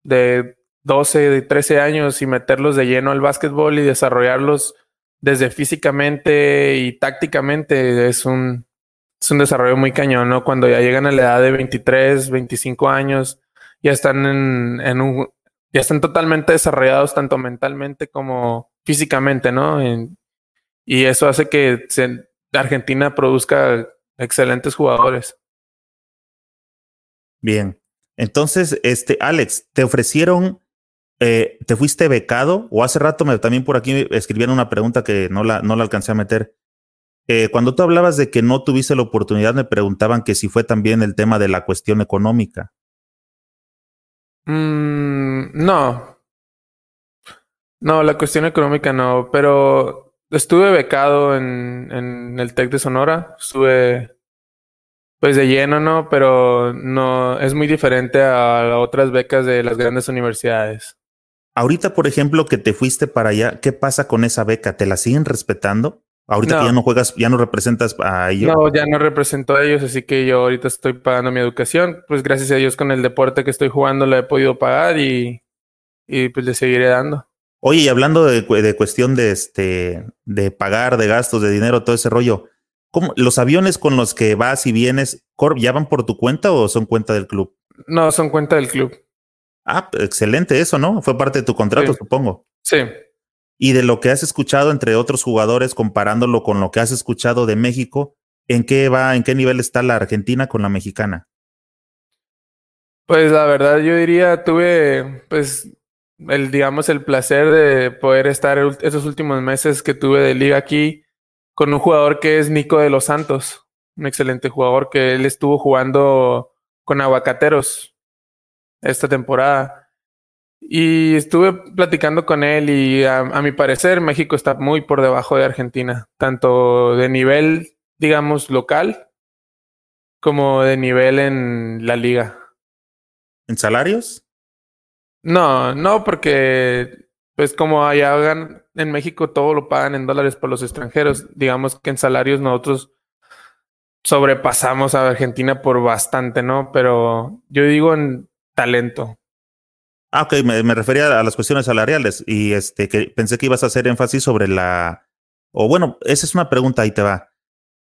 de 12, de 13 años y meterlos de lleno al básquetbol y desarrollarlos desde físicamente y tácticamente es un, es un desarrollo muy cañón, ¿no? Cuando ya llegan a la edad de 23, 25 años, ya están en, en un, ya están totalmente desarrollados tanto mentalmente como físicamente, ¿no? y eso hace que Argentina produzca excelentes jugadores. Bien. Entonces, este, Alex, ¿te ofrecieron eh, ¿te fuiste becado? O hace rato me, también por aquí escribieron una pregunta que no la, no la alcancé a meter. Eh, cuando tú hablabas de que no tuviste la oportunidad, me preguntaban que si fue también el tema de la cuestión económica. Mm, no. No, la cuestión económica no, pero estuve becado en, en el TEC de Sonora. Estuve pues de lleno, ¿no? Pero no, es muy diferente a otras becas de las grandes universidades. Ahorita, por ejemplo, que te fuiste para allá, ¿qué pasa con esa beca? ¿Te la siguen respetando? Ahorita que ya no juegas, ya no representas a ellos. No, ya no represento a ellos, así que yo ahorita estoy pagando mi educación. Pues gracias a Dios con el deporte que estoy jugando la he podido pagar y, y pues le seguiré dando. Oye, y hablando de, de, cuestión de este, de pagar, de gastos, de dinero, todo ese rollo, ¿cómo, ¿los aviones con los que vas y vienes, Corp, ya van por tu cuenta o son cuenta del club? No, son cuenta del club. Ah, excelente eso, ¿no? Fue parte de tu contrato, supongo. Sí. Y de lo que has escuchado entre otros jugadores, comparándolo con lo que has escuchado de México, ¿en qué va, en qué nivel está la Argentina con la mexicana? Pues la verdad, yo diría, tuve, pues, el, digamos, el placer de poder estar esos últimos meses que tuve de liga aquí con un jugador que es Nico de los Santos, un excelente jugador que él estuvo jugando con Aguacateros, esta temporada. Y estuve platicando con él y a, mi parecer México está muy por debajo de Argentina, tanto de nivel, digamos, local como de nivel en la liga. ¿En salarios? No, no, porque pues como allá en México todo lo pagan en dólares por los extranjeros, digamos que en salarios nosotros sobrepasamos a Argentina por bastante, ¿no? Pero yo digo en talento. Ah, ok, me, refería a las cuestiones salariales y este que pensé que ibas a hacer énfasis sobre la. O bueno, esa es una pregunta, ahí te va.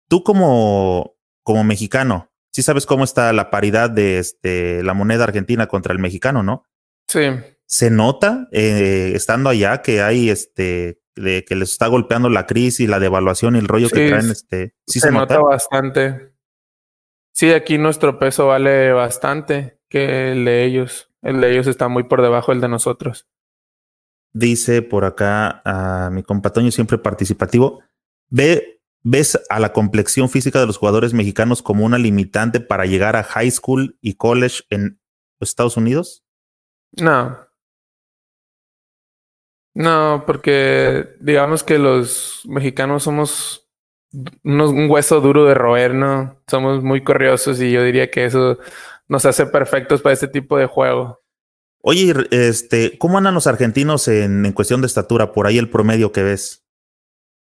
Tú como, como mexicano, sí sabes cómo está la paridad de este, la moneda argentina contra el mexicano, ¿no? Sí. ¿Se nota eh, estando allá que hay este de que les está golpeando la crisis, la devaluación y el rollo que traen? Este, ¿sí se, nota bastante. Sí, aquí nuestro peso vale bastante que el de ellos. El de ellos está muy por debajo del de nosotros. Dice por acá a mi compatoño siempre participativo. ¿Ve, ¿Ves a la complexión física de los jugadores mexicanos como una limitante para llegar a high school y college en Estados Unidos? No. No, porque digamos que los mexicanos somos un hueso duro de roer, ¿no? Somos muy corriosos y yo diría que eso nos hace perfectos para este tipo de juego. Oye, este, ¿cómo andan los argentinos en, en cuestión de estatura? Por ahí el promedio que ves.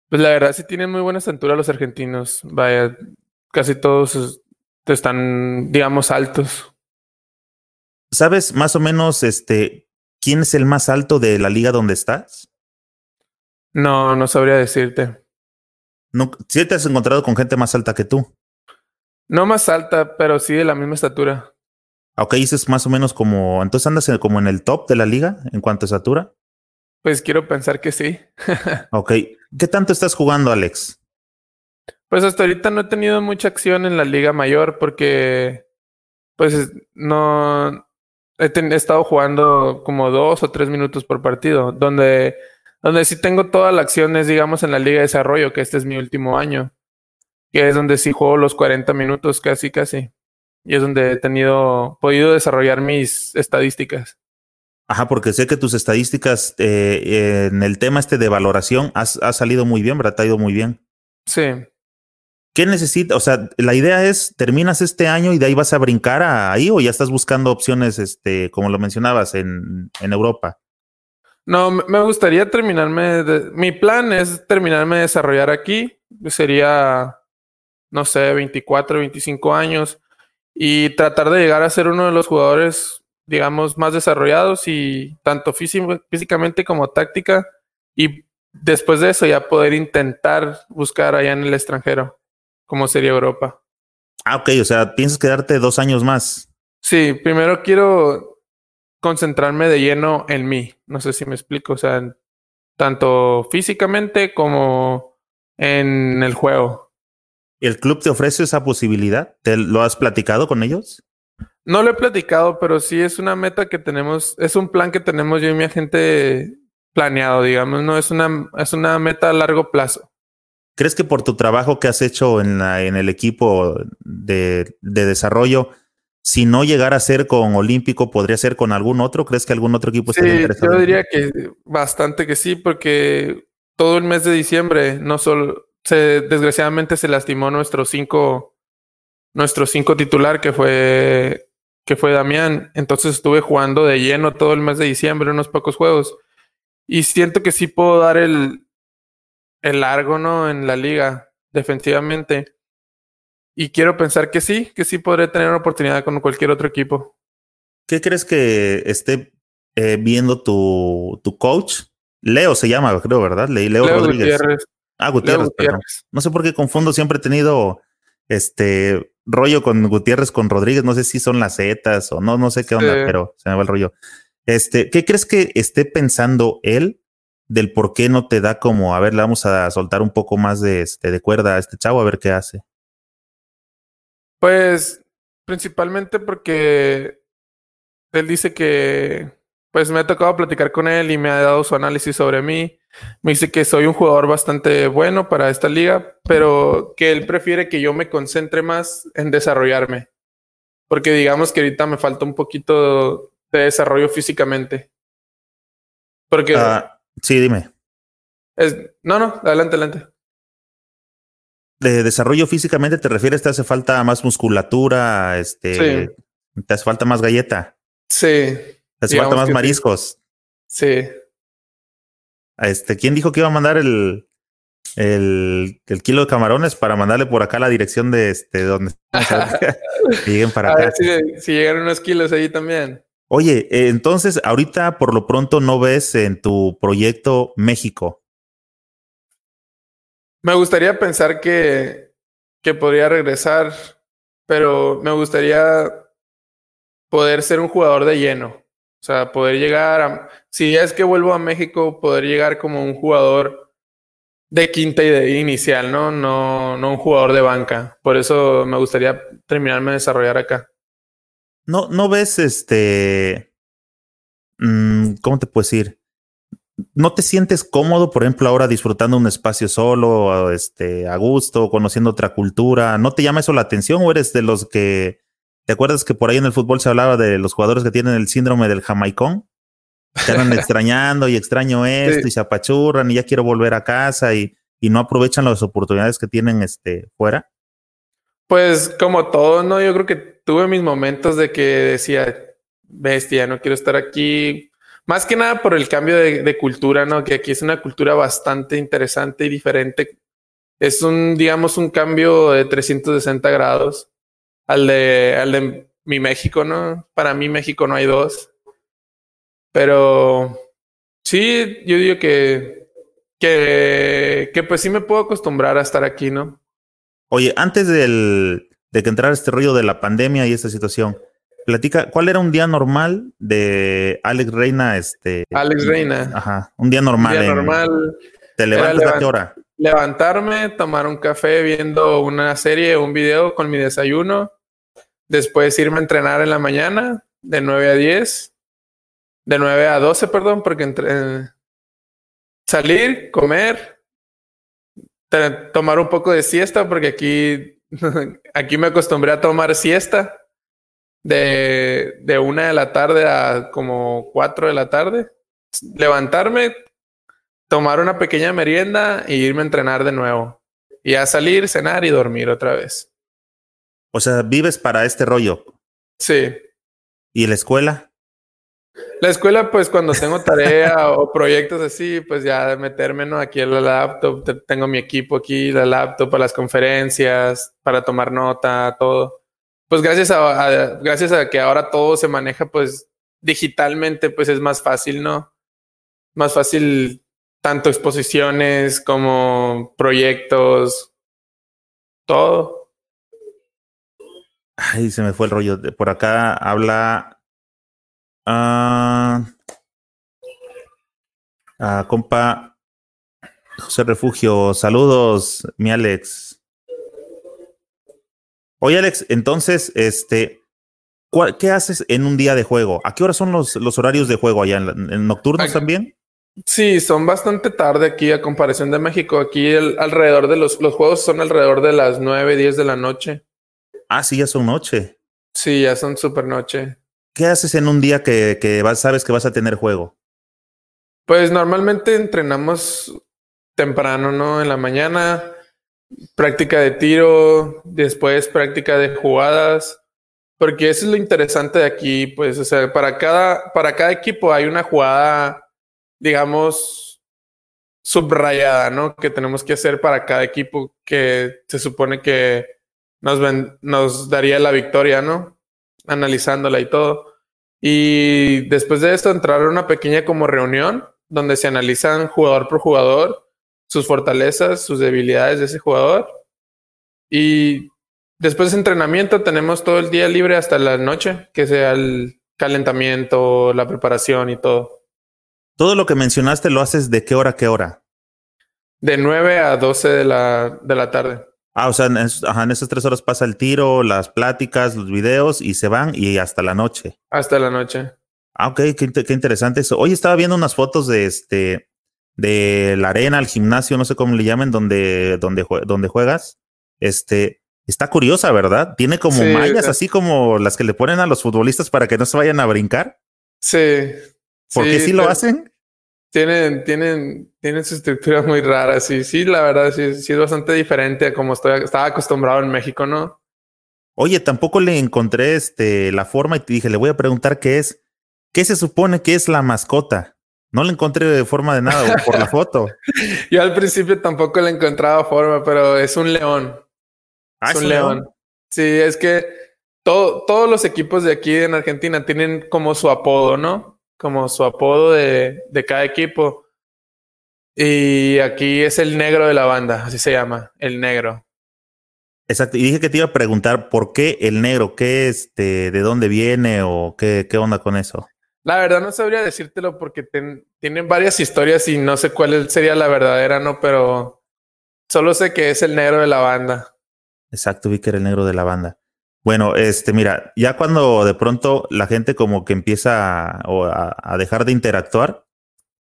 Pues la verdad sí tienen muy buena estatura los argentinos. Vaya, casi todos están, digamos, altos. ¿Sabes más o menos este quién es el más alto de la liga donde estás? No, no sabría decirte. No, ¿Sí te has encontrado con gente más alta que tú? No más alta, pero sí de la misma estatura. Ok, dices más o menos como, entonces andas como en el top de la liga en cuanto a estatura. Pues quiero pensar que sí. [laughs] ok, ¿qué tanto estás jugando, Alex? Pues hasta ahorita no he tenido mucha acción en la liga mayor porque, pues no, he, estado jugando como dos o tres minutos por partido, donde, donde sí tengo toda la acción es, digamos, en la liga de desarrollo, que este es mi último año, que es donde sí juego los 40 minutos casi, casi. Y es donde he tenido, podido desarrollar mis estadísticas. Ajá, porque sé que tus estadísticas eh, en el tema este de valoración ha salido muy bien, ¿verdad? Te ha ido muy bien. Sí. ¿Qué necesitas? O sea, la idea es, terminas este año y de ahí vas a brincar ahí o ya estás buscando opciones, este, como lo mencionabas, en, en Europa. No, me gustaría terminarme. mi plan es terminarme de desarrollar aquí. Sería, no sé, 24, 25 años. Y tratar de llegar a ser uno de los jugadores, digamos, más desarrollados y tanto físicamente como táctica. Y después de eso ya poder intentar buscar allá en el extranjero como sería Europa. Ah, ok, o sea, piensas quedarte dos años más. Sí, primero quiero concentrarme de lleno en mí. No sé si me explico, o sea, tanto físicamente como en el juego. ¿El club te ofrece esa posibilidad? ¿Te lo has platicado con ellos? No lo he platicado, pero sí es una meta que tenemos, es un plan que tenemos yo y mi agente planeado, digamos, no es una, es una meta a largo plazo. ¿Crees que por tu trabajo que has hecho en, la, en el equipo de, de, desarrollo, si no llegara a ser con Olímpico, podría ser con algún otro? ¿Crees que algún otro equipo estaría sí, interesado? Yo diría que bastante que sí, porque todo el mes de diciembre, no solo, se, desgraciadamente se lastimó nuestro cinco, nuestro cinco titular, que fue, que fue Damián. Entonces estuve jugando de lleno todo el mes de diciembre, unos pocos juegos. Y siento que sí puedo dar el, el largo, ¿no? En la liga, defensivamente. Y quiero pensar que sí, que sí podré tener una oportunidad con cualquier otro equipo. ¿Qué crees que esté eh, viendo tu, tu coach? Leo se llama, creo, ¿verdad? Leo, Rodríguez. Gutiérrez. Ah, Gutiérrez, Perdón. No sé por qué confundo, siempre he tenido este rollo con Gutiérrez, con Rodríguez, no sé si son las Zetas o no, no sé qué onda, pero se me va el rollo. Este, ¿qué crees que esté pensando él del por qué no te da como, a ver, le vamos a soltar un poco más de, este, de cuerda a este chavo a ver qué hace? Pues principalmente porque él dice que, pues me ha tocado platicar con él y me ha dado su análisis sobre mí. Me dice que soy un jugador bastante bueno para esta liga, pero que él prefiere que yo me concentre más en desarrollarme. Porque digamos que ahorita me falta un poquito de desarrollo físicamente. Porque... Ah, Sí, dime. no, no, adelante, adelante. De desarrollo físicamente te refieres, te hace falta más musculatura, este, te hace falta más galleta. Sí. Te hace falta más mariscos. Sí. Este, ¿quién dijo que iba a mandar el, el, el, kilo de camarones para mandarle por acá la dirección de este donde [laughs] [laughs] lleguen para acá? si, si llegaron unos kilos ahí también. Oye, eh, entonces ahorita por lo pronto no ves en tu proyecto México. Me gustaría pensar que, que podría regresar, pero me gustaría poder ser un jugador de lleno. O sea, poder llegar a, si es que vuelvo a México, poder llegar como un jugador de quinta y de inicial, ¿no? No, no un jugador de banca. Por eso me gustaría terminarme de desarrollar acá. No, no ves este. Mm, ¿Cómo te puedo decir? ¿No te sientes cómodo, por ejemplo, ahora disfrutando un espacio solo, este, a gusto, conociendo otra cultura? ¿No te llama eso la atención o eres de los que. ¿Te acuerdas que por ahí en el fútbol se hablaba de los jugadores que tienen el síndrome del jamaicón? Que andan [laughs] extrañando y extraño esto y se apachurran y ya quiero volver a casa y, y no aprovechan las oportunidades que tienen este, fuera? Pues como todo, ¿no? Yo creo que tuve mis momentos de que decía, bestia, no quiero estar aquí. Más que nada por el cambio de, cultura, ¿no? Que aquí es una cultura bastante interesante y diferente. Es un, digamos, un cambio de 360 grados al de, al de mi México, ¿no? Para mí México no hay dos. Pero sí, yo digo que, que, que pues sí me puedo acostumbrar a estar aquí, ¿no? Oye, antes del, de que entrara este rollo de la pandemia y esta situación, platica, ¿cuál era un día normal de Alex Reina? Este, Alex Reina. Ajá, un día normal. Un día normal. ¿Te levantas a qué hora? Levantarme, tomar un café viendo una serie o un video con mi desayuno. Después irme a entrenar en la mañana, de 9 a 10. De 9 a 12, perdón, porque entre, salir, comer, tomar un poco de siesta, porque aquí, [laughs] aquí me acostumbré a tomar siesta de, de una de la tarde a como cuatro de la tarde. Levantarme, tomar una pequeña merienda e irme a entrenar de nuevo. Y a salir, cenar y dormir otra vez. O sea, vives para este rollo. Sí. ¿Y la escuela? La escuela, pues cuando tengo tarea o proyectos así, pues ya meterme ¿no? aquí en la laptop, tengo mi equipo aquí, la laptop para las conferencias, para tomar nota, todo. Pues gracias a, a, gracias a que ahora todo se maneja pues digitalmente, pues es más fácil, ¿no? Más fácil tanto exposiciones como proyectos, todo. Ay, se me fue el rollo. Por acá habla Ah, ah, compa José Refugio, saludos, mi Alex. Oye, Alex, entonces, este, ¿qué haces en un día de juego? ¿A qué hora son los, los horarios de juego allá? ¿En, en nocturnos también? Sí, son bastante tarde aquí a comparación de México. Aquí el, alrededor de los, los juegos son alrededor de las 9, 10 de la noche. Ah, sí, ya son noche. Sí, ya son super noche. ¿Qué haces en un día que, sabes que vas a tener juego? Pues normalmente entrenamos temprano, ¿no? En la mañana, práctica de tiro, después práctica de jugadas, porque eso es lo interesante de aquí, pues, o sea, para cada, para cada equipo hay una jugada, digamos, subrayada, ¿no? Que tenemos que hacer para cada equipo que se supone que nos, nos daría la victoria, ¿no? Analizándola y todo. Y después de esto entrar a una pequeña como reunión donde se analizan jugador por jugador, sus fortalezas, sus debilidades de ese jugador. Y después de entrenamiento tenemos todo el día libre hasta la noche, que sea el calentamiento, la preparación y todo. Todo lo que mencionaste lo haces de qué hora a qué hora? De 9 a 12 de la, de la tarde. Ah, o sea, en, ajá, en, esas tres horas pasa el tiro, las pláticas, los videos y se van y hasta la noche. Hasta la noche. Ah, ok, qué, qué interesante eso. Hoy estaba viendo unas fotos de este, de la arena, el gimnasio, no sé cómo le llamen, donde, donde, donde juegas. Este, está curiosa, ¿verdad? Tiene como sí, mallas, así como las que le ponen a los futbolistas para que no se vayan a brincar. Sí. ¿Por sí, qué sí lo hacen? Tienen, tienen, tienen su estructura muy rara. Sí, sí, la verdad, sí, sí es bastante diferente a como estoy, estaba acostumbrado en México, ¿no? Oye, tampoco le encontré este, la forma y te dije, le voy a preguntar qué es. ¿Qué se supone que es la mascota? No le encontré de forma de nada por la foto. [laughs] Yo al principio tampoco le encontraba forma, pero es un león. Ah, es un león. león. Sí, es que todo, todos los equipos de aquí en Argentina tienen como su apodo, ¿no? Como su apodo de, de cada equipo. Y aquí es el negro de la banda, así se llama, el negro. Exacto, y dije que te iba a preguntar por qué el negro, qué este, de dónde viene o qué, qué onda con eso. La verdad no sabría decírtelo porque ten, tienen varias historias y no sé cuál sería la verdadera, ¿no? Pero solo sé que es el negro de la banda. Exacto, vi que era el negro de la banda. Bueno, este, mira, ya cuando de pronto la gente como que empieza a, a, a dejar de interactuar,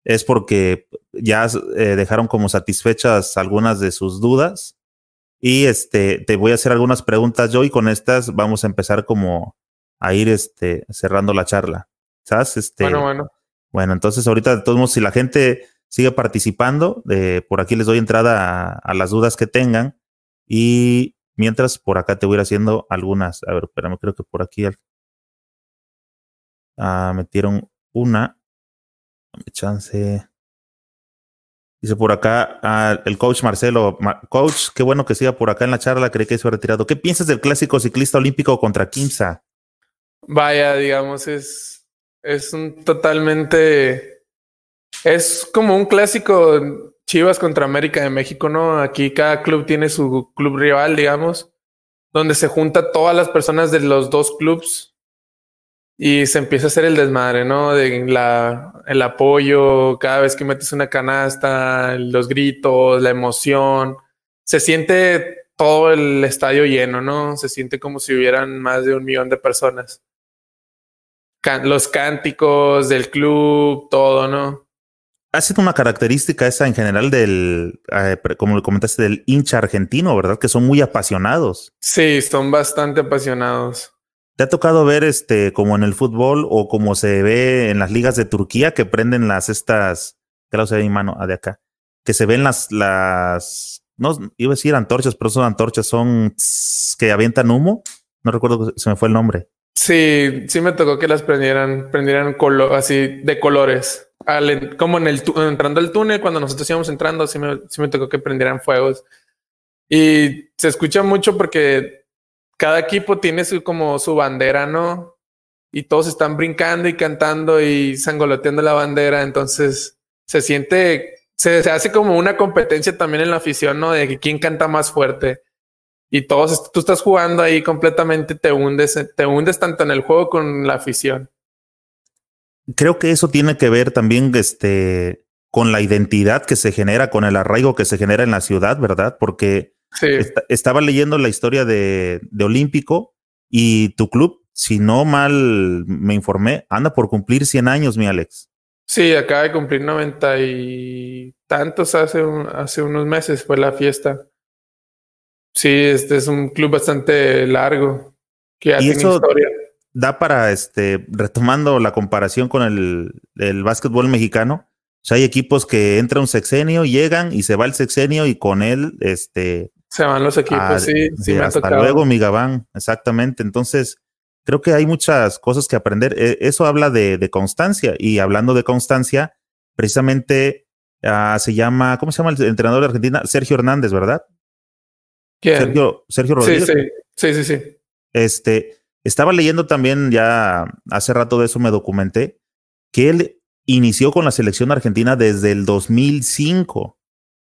es porque ya eh, dejaron como satisfechas algunas de sus dudas. Y este, te voy a hacer algunas preguntas yo y con estas vamos a empezar como a ir este, cerrando la charla. ¿Sabes? Este, bueno, bueno. Bueno, entonces ahorita de todos modos, si la gente sigue participando, eh, por aquí les doy entrada a, a las dudas que tengan. Y Mientras por acá te voy a ir haciendo algunas. A ver, espérame, creo que por aquí ah, metieron una. Dame chance. Dice por acá el coach Marcelo. coach, qué bueno que siga por acá en la charla. Cree que se ha retirado. ¿Qué piensas del clásico ciclista olímpico contra Kimsa? Vaya, digamos, es, es un totalmente. Es como un clásico Chivas contra América de México, ¿no? Aquí cada club tiene su club rival, digamos, donde se junta todas las personas de los dos clubs y se empieza a hacer el desmadre, ¿no? De la, el apoyo, cada vez que metes una canasta, los gritos, la emoción. Se siente todo el estadio lleno, ¿no? Se siente como si hubieran más de un millón de personas. los cánticos del club, todo, ¿no? Ha sido una característica esa en general del, eh, como lo comentaste, del hincha argentino, ¿verdad? Que son muy apasionados. Sí, son bastante apasionados. ¿Te ha tocado ver este como en el fútbol o como se ve en las ligas de Turquía que prenden las estas, que lo sé mi mano, ah, de acá, que se ven las, las, no iba a decir antorchas, pero son antorchas, son que avientan humo. No recuerdo, se me fue el nombre. Sí, sí me tocó que las prendieran, prendieran color, así de colores. Como en el entrando al túnel, cuando nosotros íbamos entrando, sí me, sí me tocó que prendieran fuegos. Y se escucha mucho porque cada equipo tiene su, como su bandera, ¿no? Y todos están brincando y cantando y sangoloteando la bandera. Entonces se siente, se, hace como una competencia también en la afición, ¿no? De quién canta más fuerte. Y todos, tú estás jugando ahí completamente, te hundes, te hundes tanto en el juego con la afición. Creo que eso tiene que ver también, este, con la identidad que se genera, con el arraigo que se genera en la ciudad, ¿verdad? Porque estaba leyendo la historia de, Olímpico y tu club, si no mal me informé, anda por cumplir 100 años, mi Alex. Sí, acaba de cumplir 90 y tantos hace, hace unos meses fue la fiesta. Sí, este es un club bastante largo que ya tiene eso historia. Da para, este, retomando la comparación con el, el básquetbol mexicano, o sea, hay equipos que entra un sexenio, llegan y se va el sexenio y con él, este, se van los equipos, ah, sí, sí, Hasta luego, mi Gabán, exactamente. Entonces, creo que hay muchas cosas que aprender. E, eso habla de, constancia. Y hablando de constancia, precisamente ah, se llama, ¿cómo se llama el entrenador de Argentina? Sergio Hernández, ¿verdad? ¿Quién? Sergio, Sergio Rodríguez. Sí, sí, sí, sí, Este, estaba leyendo también, ya hace rato de eso me documenté, que él inició con la selección argentina desde el 2005.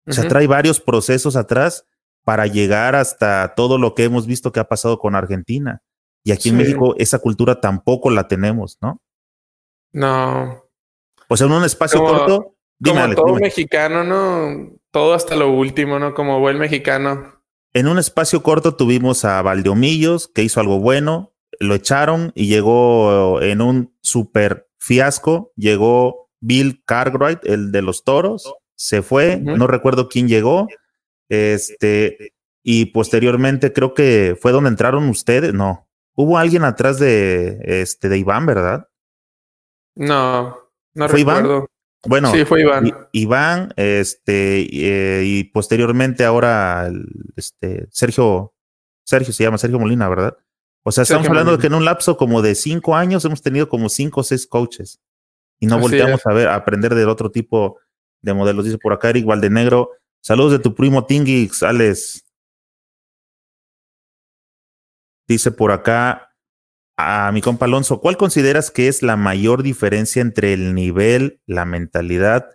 O sea, trae varios procesos atrás para llegar hasta todo lo que hemos visto que ha pasado con Argentina. Y aquí en México esa cultura tampoco la tenemos, ¿no? No. O sea, en un espacio corto. como todo mexicano, ¿no? Todo hasta lo último, ¿no? Como buen mexicano. En un espacio corto tuvimos a Valdeomillos, que hizo algo bueno, lo echaron y llegó en un super fiasco. Llegó Bill Cartwright, el de los toros, se fue, no recuerdo quién llegó, este, y posteriormente creo que fue donde entraron ustedes. No, hubo alguien atrás de, este, de Iván, ¿verdad? No, no ¿Fue recuerdo. Iván? Bueno, sí, fue Iván. Iván, este, eh, y posteriormente ahora, este, Sergio, Sergio se llama Sergio Molina, ¿verdad? O sea, estamos hablando de que en un lapso como de cinco años hemos tenido como cinco o seis coaches y no volteamos a ver, a aprender del otro tipo de modelos. Dice por acá Eric Valdenegro, Saludos de tu primo Tingix, Alex. Dice por acá a mi compa Alonso, ¿cuál consideras que es la mayor diferencia entre el nivel, la mentalidad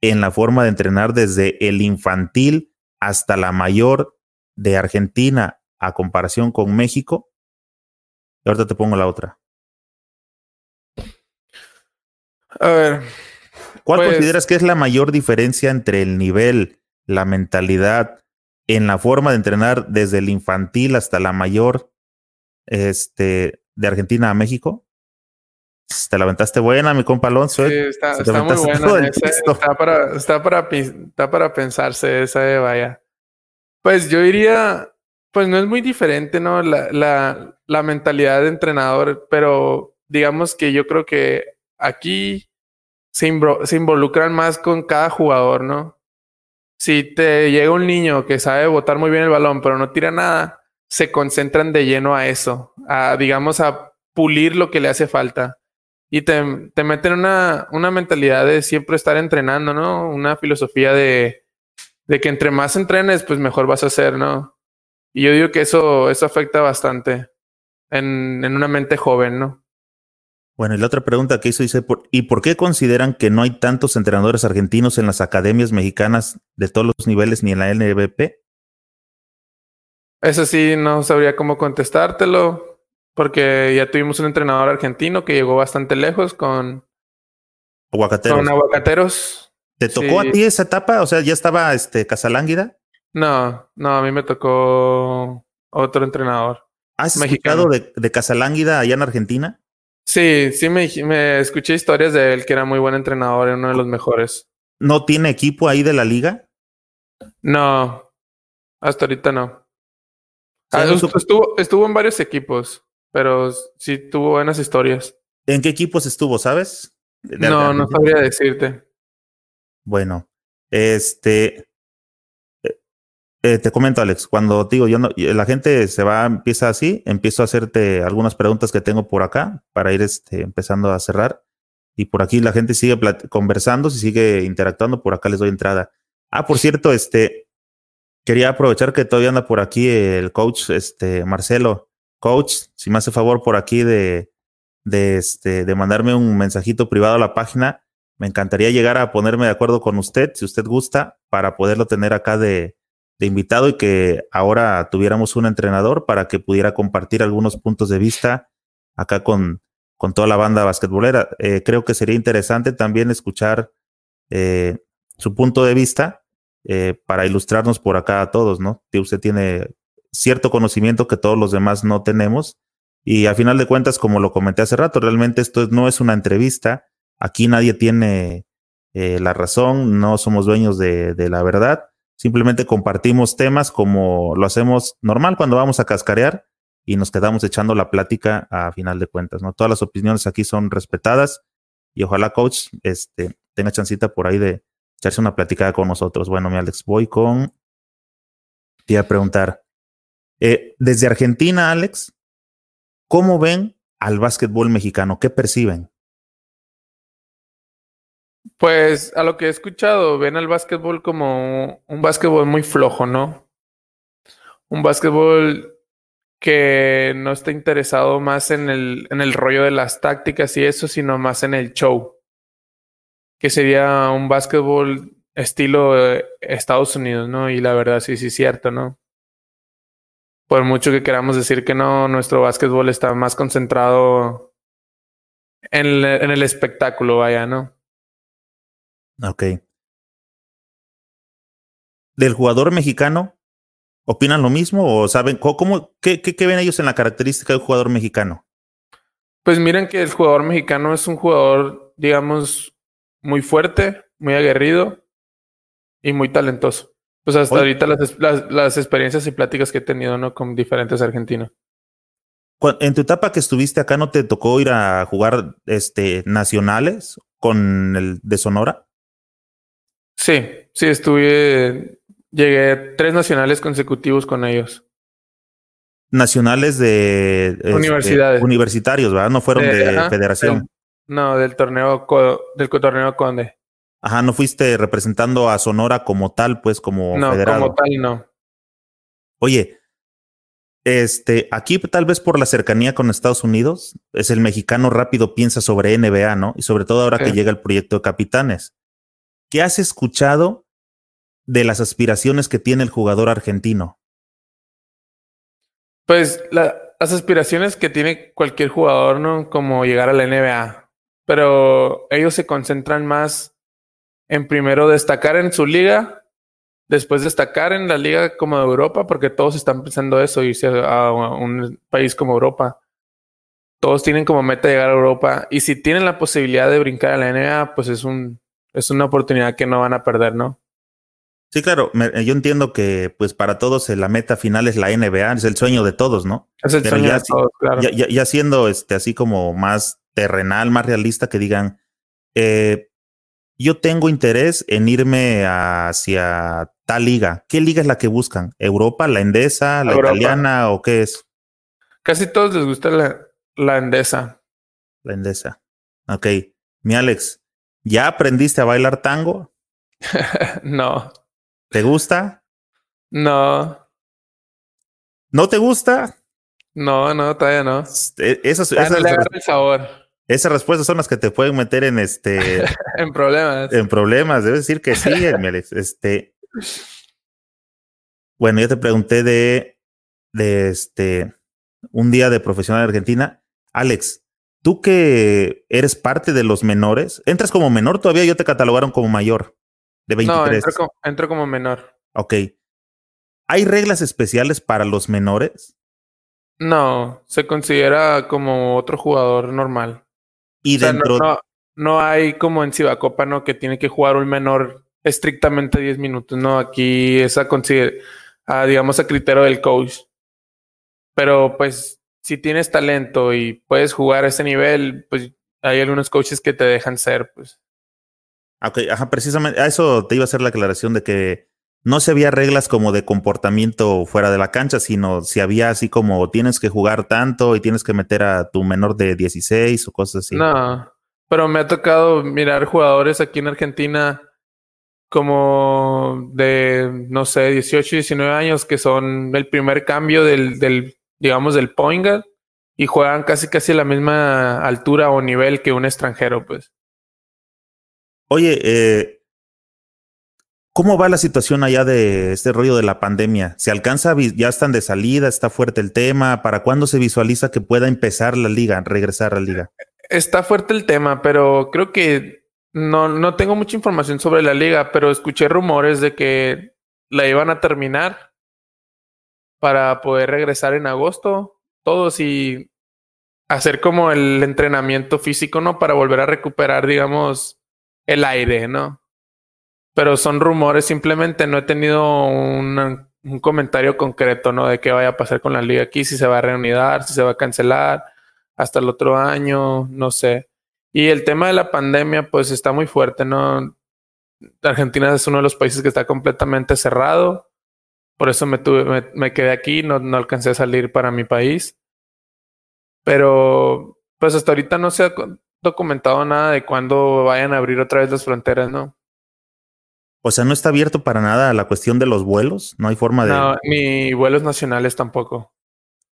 en la forma de entrenar desde el infantil hasta la mayor de Argentina a comparación con México? Y ahorita te pongo la otra. A ver. ¿Cuál pues consideras que es la mayor diferencia entre el nivel, la mentalidad, en la forma de entrenar desde el infantil hasta la mayor, este, de Argentina a México. Te la aventaste buena, mi compa Alonso. ¿eh? Sí, está, muy buena. está, para, está, para, está para pensarse esa de vaya. Pues yo diría, pues no es muy diferente, ¿no? La, mentalidad de entrenador, pero digamos que yo creo que aquí se, involucran más con cada jugador, ¿no? si te llega un niño que sabe botar muy bien el balón, pero no tira nada, se concentran de lleno a eso, a digamos a pulir lo que le hace falta. y te, te meten una, una mentalidad de siempre estar entrenando, ¿no? Una filosofía de, de que entre más entrenes, pues mejor vas a hacer, ¿no? Y yo digo que eso, eso afecta bastante en, en una mente joven, ¿no? Bueno, y la otra pregunta que hizo dice, ¿y por qué consideran que no hay tantos entrenadores argentinos en las academias mexicanas de todos los niveles ni en la NBP? Eso sí, no sabría cómo contestártelo, porque ya tuvimos un entrenador argentino que llegó bastante lejos con aguacateros. Con aguacateros. ¿Te tocó a ti esa etapa? O sea, ¿ya estaba este Casalánguida? No, no, a mí me tocó otro entrenador. ¿Has mexicano de, de Casalánguida allá en Argentina? Sí, sí me, me escuché historias de él que era muy buen entrenador, uno de los mejores. ¿No tiene equipo ahí de la liga? No, hasta ahorita no. Ah, estuvo, estuvo en varios equipos, pero sí tuvo buenas historias. ¿En qué equipos estuvo, sabes? no, no sabría decirte. Bueno, este, eh, te comento, Alex, cuando digo yo no, la gente se va, empieza así, empiezo a hacerte algunas preguntas que tengo por acá para ir este, empezando a cerrar. Y por aquí la gente sigue conversando, si sigue interactuando, por acá les doy entrada. Ah, por cierto, este, quería aprovechar que todavía anda por aquí el coach, este, Marcelo. Coach, si me hace favor por aquí de, de, este, de mandarme un mensajito privado a la página, me encantaría llegar a ponerme de acuerdo con usted, si usted gusta, para poderlo tener acá de, de invitado y que ahora tuviéramos un entrenador para que pudiera compartir algunos puntos de vista acá con, con toda la banda basquetbolera. Eh, creo que sería interesante también escuchar eh, su punto de vista eh, para ilustrarnos por acá a todos, ¿no? Que usted tiene cierto conocimiento que todos los demás no tenemos. Y a final de cuentas, como lo comenté hace rato, realmente esto no es una entrevista. Aquí nadie tiene la razón, no somos dueños de la verdad Simplemente compartimos temas como lo hacemos normal cuando vamos a cascarear y nos quedamos echando la plática a final de cuentas, ¿no? Todas las opiniones aquí son respetadas y ojalá coach este, tenga chancita por ahí de echarse una platicada con nosotros. Bueno, mi Alex, voy con... Te iba a preguntar, eh, desde Argentina, Alex, ¿cómo ven al básquetbol mexicano? ¿Qué perciben? Pues a lo que he escuchado, ven al básquetbol como un básquetbol muy flojo, ¿no? Un básquetbol que no está interesado más en el, en el rollo de las tácticas y eso, sino más en el show. Que sería un básquetbol estilo Estados Unidos, ¿no? Y la verdad sí, sí es cierto, ¿no? Por mucho que queramos decir que no, nuestro básquetbol está más concentrado en en el espectáculo, vaya, ¿no? Ok. ¿Del jugador mexicano? ¿Opinan lo mismo o saben cómo, qué, qué, ven ellos en la característica del jugador mexicano? Pues miren que el jugador mexicano es un jugador, digamos, muy fuerte, muy aguerrido y muy talentoso. Pues hasta ahorita las, las, las, experiencias y pláticas que he tenido ¿no? con diferentes argentinos. En tu etapa que estuviste acá, ¿no te tocó ir a jugar este, nacionales con el de Sonora? Sí, sí, estuve, llegué tres nacionales consecutivos con ellos. Nacionales de este, universidades. universitarios, ¿verdad? No fueron de, federación. no, del torneo del torneo Conde. Ajá, no fuiste representando a Sonora como tal, pues como no, como tal no. Oye, este, aquí tal vez por la cercanía con Estados Unidos, es el mexicano rápido piensa sobre NBA, ¿no? Y sobre todo ahora que llega el proyecto de capitanes. ¿Qué has escuchado de las aspiraciones que tiene el jugador argentino? Pues las aspiraciones que tiene cualquier jugador, ¿no? Como llegar a la NBA. Pero ellos se concentran más en primero destacar en su liga, después destacar en la liga como de Europa, porque todos están pensando eso, irse a un país como Europa. Todos tienen como meta llegar a Europa. Y si tienen la posibilidad de brincar a la NBA, pues es un es una oportunidad que no van a perder, ¿no? Sí, claro, yo entiendo que pues para todos eh, la meta final es la NBA, es el sueño de todos, ¿no? Es el sueño de todos, claro. Ya, siendo este, así como más terrenal, más realista, que digan, eh, yo tengo interés en irme hacia tal liga. ¿Qué liga es la que buscan? ¿Europa, la endesa, la italiana o qué es? Casi todos les gusta la, la endesa. La endesa. Ok. Mi Alex, ¿ya aprendiste a bailar tango? [laughs] no. ¿Te gusta? No. ¿No te gusta? No, no, todavía no. E, esas, esas, no le el sabor. esas respuestas son las que te pueden meter en este. [laughs] en problemas. En problemas. Debes decir que sí, [laughs] Alex. Este. Bueno, ya te pregunté de, de este, un día de profesional de Argentina. Alex, tú que eres parte de los menores, ¿entras como menor todavía? Yo te catalogaron como mayor, de 23. No, entro como, entro como menor. Ok. ¿Hay reglas especiales para los menores? No, se considera como otro jugador normal. Y dentro. No, no, hay como en Cibacopa, ¿no? Que tiene que jugar un menor estrictamente 10 minutos. No, aquí considera a, digamos, a criterio del coach. Pero pues, si tienes talento y puedes jugar a ese nivel, pues hay algunos coaches que te dejan ser, pues. Ok, ajá, precisamente, a eso te iba a hacer la aclaración de que no se había reglas como de comportamiento fuera de la cancha, sino si había así como tienes que jugar tanto y tienes que meter a tu menor de 16 o cosas así. No, pero me ha tocado mirar jugadores aquí en Argentina como de, no sé, 18, 19 años, que son el primer cambio del, del digamos, del point y juegan casi casi a la misma altura o nivel que un extranjero, pues. Oye, eh, ¿cómo va la situación allá de este rollo de la pandemia? ¿Se alcanza, ya están de salida, está fuerte el tema? ¿Para cuándo se visualiza que pueda empezar la liga, regresar a la liga? Está fuerte el tema, pero creo que no, no tengo mucha información sobre la liga, pero escuché rumores de que la iban a terminar para poder regresar en agosto, todos y hacer como el entrenamiento físico, ¿no? Para volver a recuperar, digamos, el aire, ¿no? Pero son rumores, simplemente no he tenido un comentario concreto, ¿no? De qué vaya a pasar con la liga aquí, si se va a reunir, si se va a cancelar hasta el otro año, no sé. Y el tema de la pandemia, pues está muy fuerte, ¿no? Argentina es uno de los países que está completamente cerrado. Por eso me, tuve, me, quedé aquí, no, no alcancé a salir para mi país. Pero, pues hasta ahorita no se ha documentado nada de cuándo vayan a abrir otra vez las fronteras, ¿no? O sea, no está abierto para nada la cuestión de los vuelos. No hay forma de. No, ni vuelos nacionales tampoco.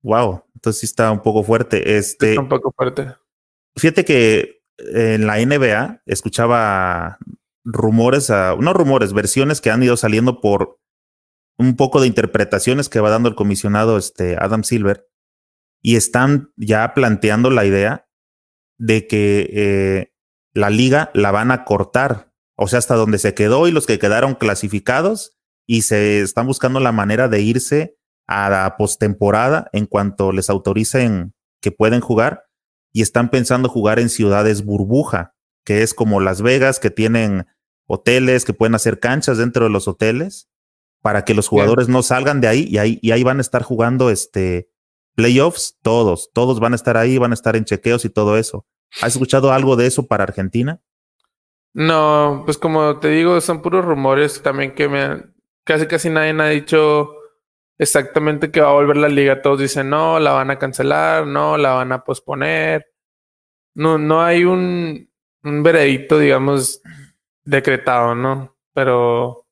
Wow, entonces sí está un poco fuerte. Este. Está un poco fuerte. Fíjate que en la NBA escuchaba rumores, no rumores, versiones que han ido saliendo por un poco de interpretaciones que va dando el comisionado este Adam Silver y están ya planteando la idea de que eh, la liga la van a cortar, o sea, hasta donde se quedó y los que quedaron clasificados y se están buscando la manera de irse a la postemporada en cuanto les autoricen que pueden jugar y están pensando jugar en ciudades burbuja, que es como Las Vegas, que tienen hoteles, que pueden hacer canchas dentro de los hoteles, para que los jugadores no salgan de ahí y ahí, y ahí van a estar jugando este playoffs, todos, todos van a estar ahí, van a estar en chequeos y todo eso. ¿Has escuchado algo de eso para Argentina? No, pues como te digo, son puros rumores también que me casi casi nadie ha dicho exactamente que va a volver la liga. Todos dicen, no, la van a cancelar, no, la van a posponer. No, no hay un, un veredicto, digamos, decretado, ¿no? Pero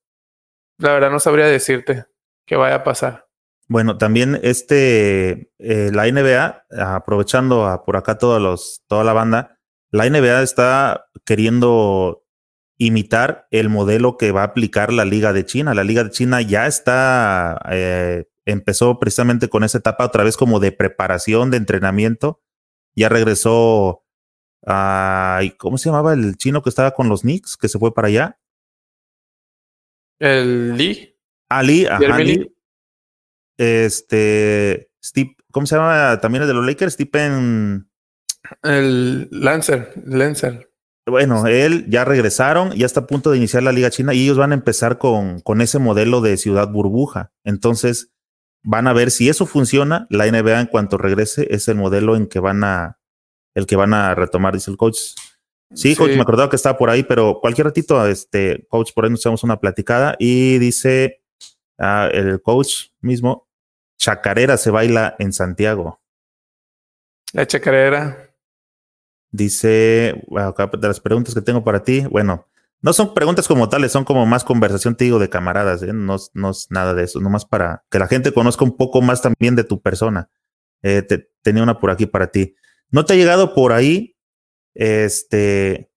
la verdad no sabría decirte qué vaya a pasar. Bueno, también este, eh, la NBA, aprovechando por acá todos los, toda la banda, la NBA está queriendo imitar el modelo que va a aplicar la Liga de China. La Liga de China ya está, eh, empezó precisamente con esa etapa otra vez como de preparación, de entrenamiento. Ya regresó a, ¿cómo se llamaba el chino que estaba con los Knicks, que se fue para allá? El Lee. Ah, ajá, Lee. Este, Steve, ¿cómo se llama también el de los Lakers? Stephen. El Lancer, Lancer. Bueno, él ya regresaron, ya está a punto de iniciar la Liga China y ellos van a empezar con, con ese modelo de ciudad burbuja. Entonces, van a ver si eso funciona. La NBA, en cuanto regrese, es el modelo en que van a, el que van a retomar, dice el coach. Sí, coach, me acordaba que estaba por ahí, pero cualquier ratito, este, coach, por ahí nos echamos una platicada y dice ah, el coach mismo, chacarera se baila en Santiago. La chacarera. Dice, acá de las preguntas que tengo para ti, bueno, no son preguntas como tales, son como más conversación, te digo, de camaradas, ¿eh? no, no, es nada de eso, nomás para que la gente conozca un poco más también de tu persona. Eh, tenía una por aquí para ti. ¿No te ha llegado por ahí este,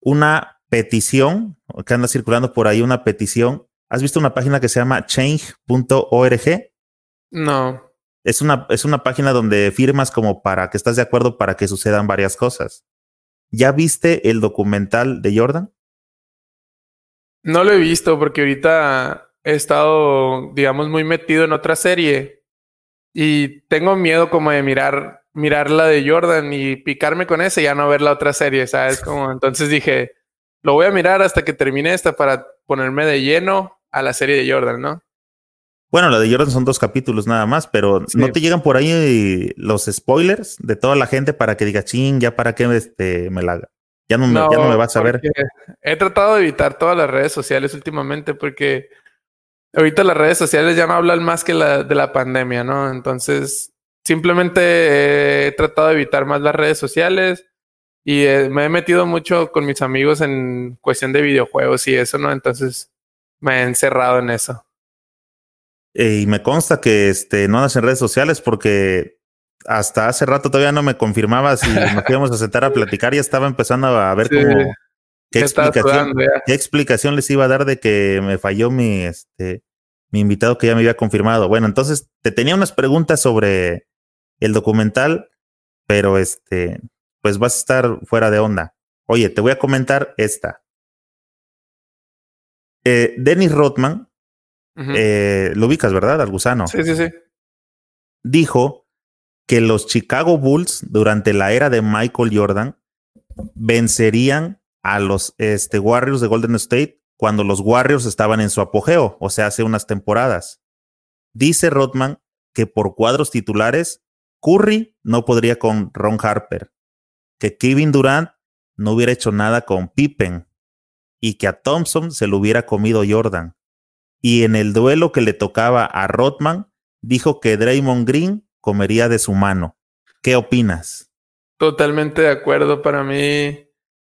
una petición, que anda circulando por ahí una petición? ¿Has visto una página que se llama change.org? No. Es una, es una página donde firmas como para que estás de acuerdo para que sucedan varias cosas. ¿Ya viste el documental de Jordan? No lo he visto porque ahorita he estado, digamos, muy metido en otra serie y tengo miedo como de mirar, mirar la de Jordan y picarme con esa y ya no ver la otra serie, ¿sabes? [laughs] Como entonces dije, lo voy a mirar hasta que termine esta para ponerme de lleno a la serie de Jordan, ¿no? Bueno, la de Jordan son dos capítulos nada más, pero no te llegan por ahí los spoilers de toda la gente para que diga, ching, ya para qué este, me la ya no, me, vas a ver. He tratado de evitar todas las redes sociales últimamente porque ahorita las redes sociales ya no hablan más que la, de la pandemia, ¿no? Entonces, simplemente he tratado de evitar más las redes sociales y eh, me he metido mucho con mis amigos en cuestión de videojuegos y eso, ¿no? Entonces, me he encerrado en eso. Y me consta que este, no andas en redes sociales porque hasta hace rato todavía no me confirmaba si [laughs] nos íbamos a sentar a platicar. Ya estaba empezando a ver cómo qué explicación, qué explicación les iba a dar de que me falló mi, este, mi invitado que ya me había confirmado. Bueno, entonces te tenía unas preguntas sobre el documental, pero este, pues vas a estar fuera de onda. Oye, te voy a comentar esta. Eh, Dennis Rothman, eh, lo ubicas, ¿verdad? Al gusano. Sí, sí, sí. Dijo que los Chicago Bulls durante la era de Michael Jordan vencerían a los este, Warriors de Golden State cuando los Warriors estaban en su apogeo, o sea, hace unas temporadas. Dice Rodman que por cuadros titulares, Curry no podría con Ron Harper, que Kevin Durant no hubiera hecho nada con Pippen y que a Thompson se lo hubiera comido Jordan. Y en el duelo que le tocaba a Rodman, dijo que Draymond Green comería de su mano. ¿Qué opinas? Totalmente de acuerdo. Para mí,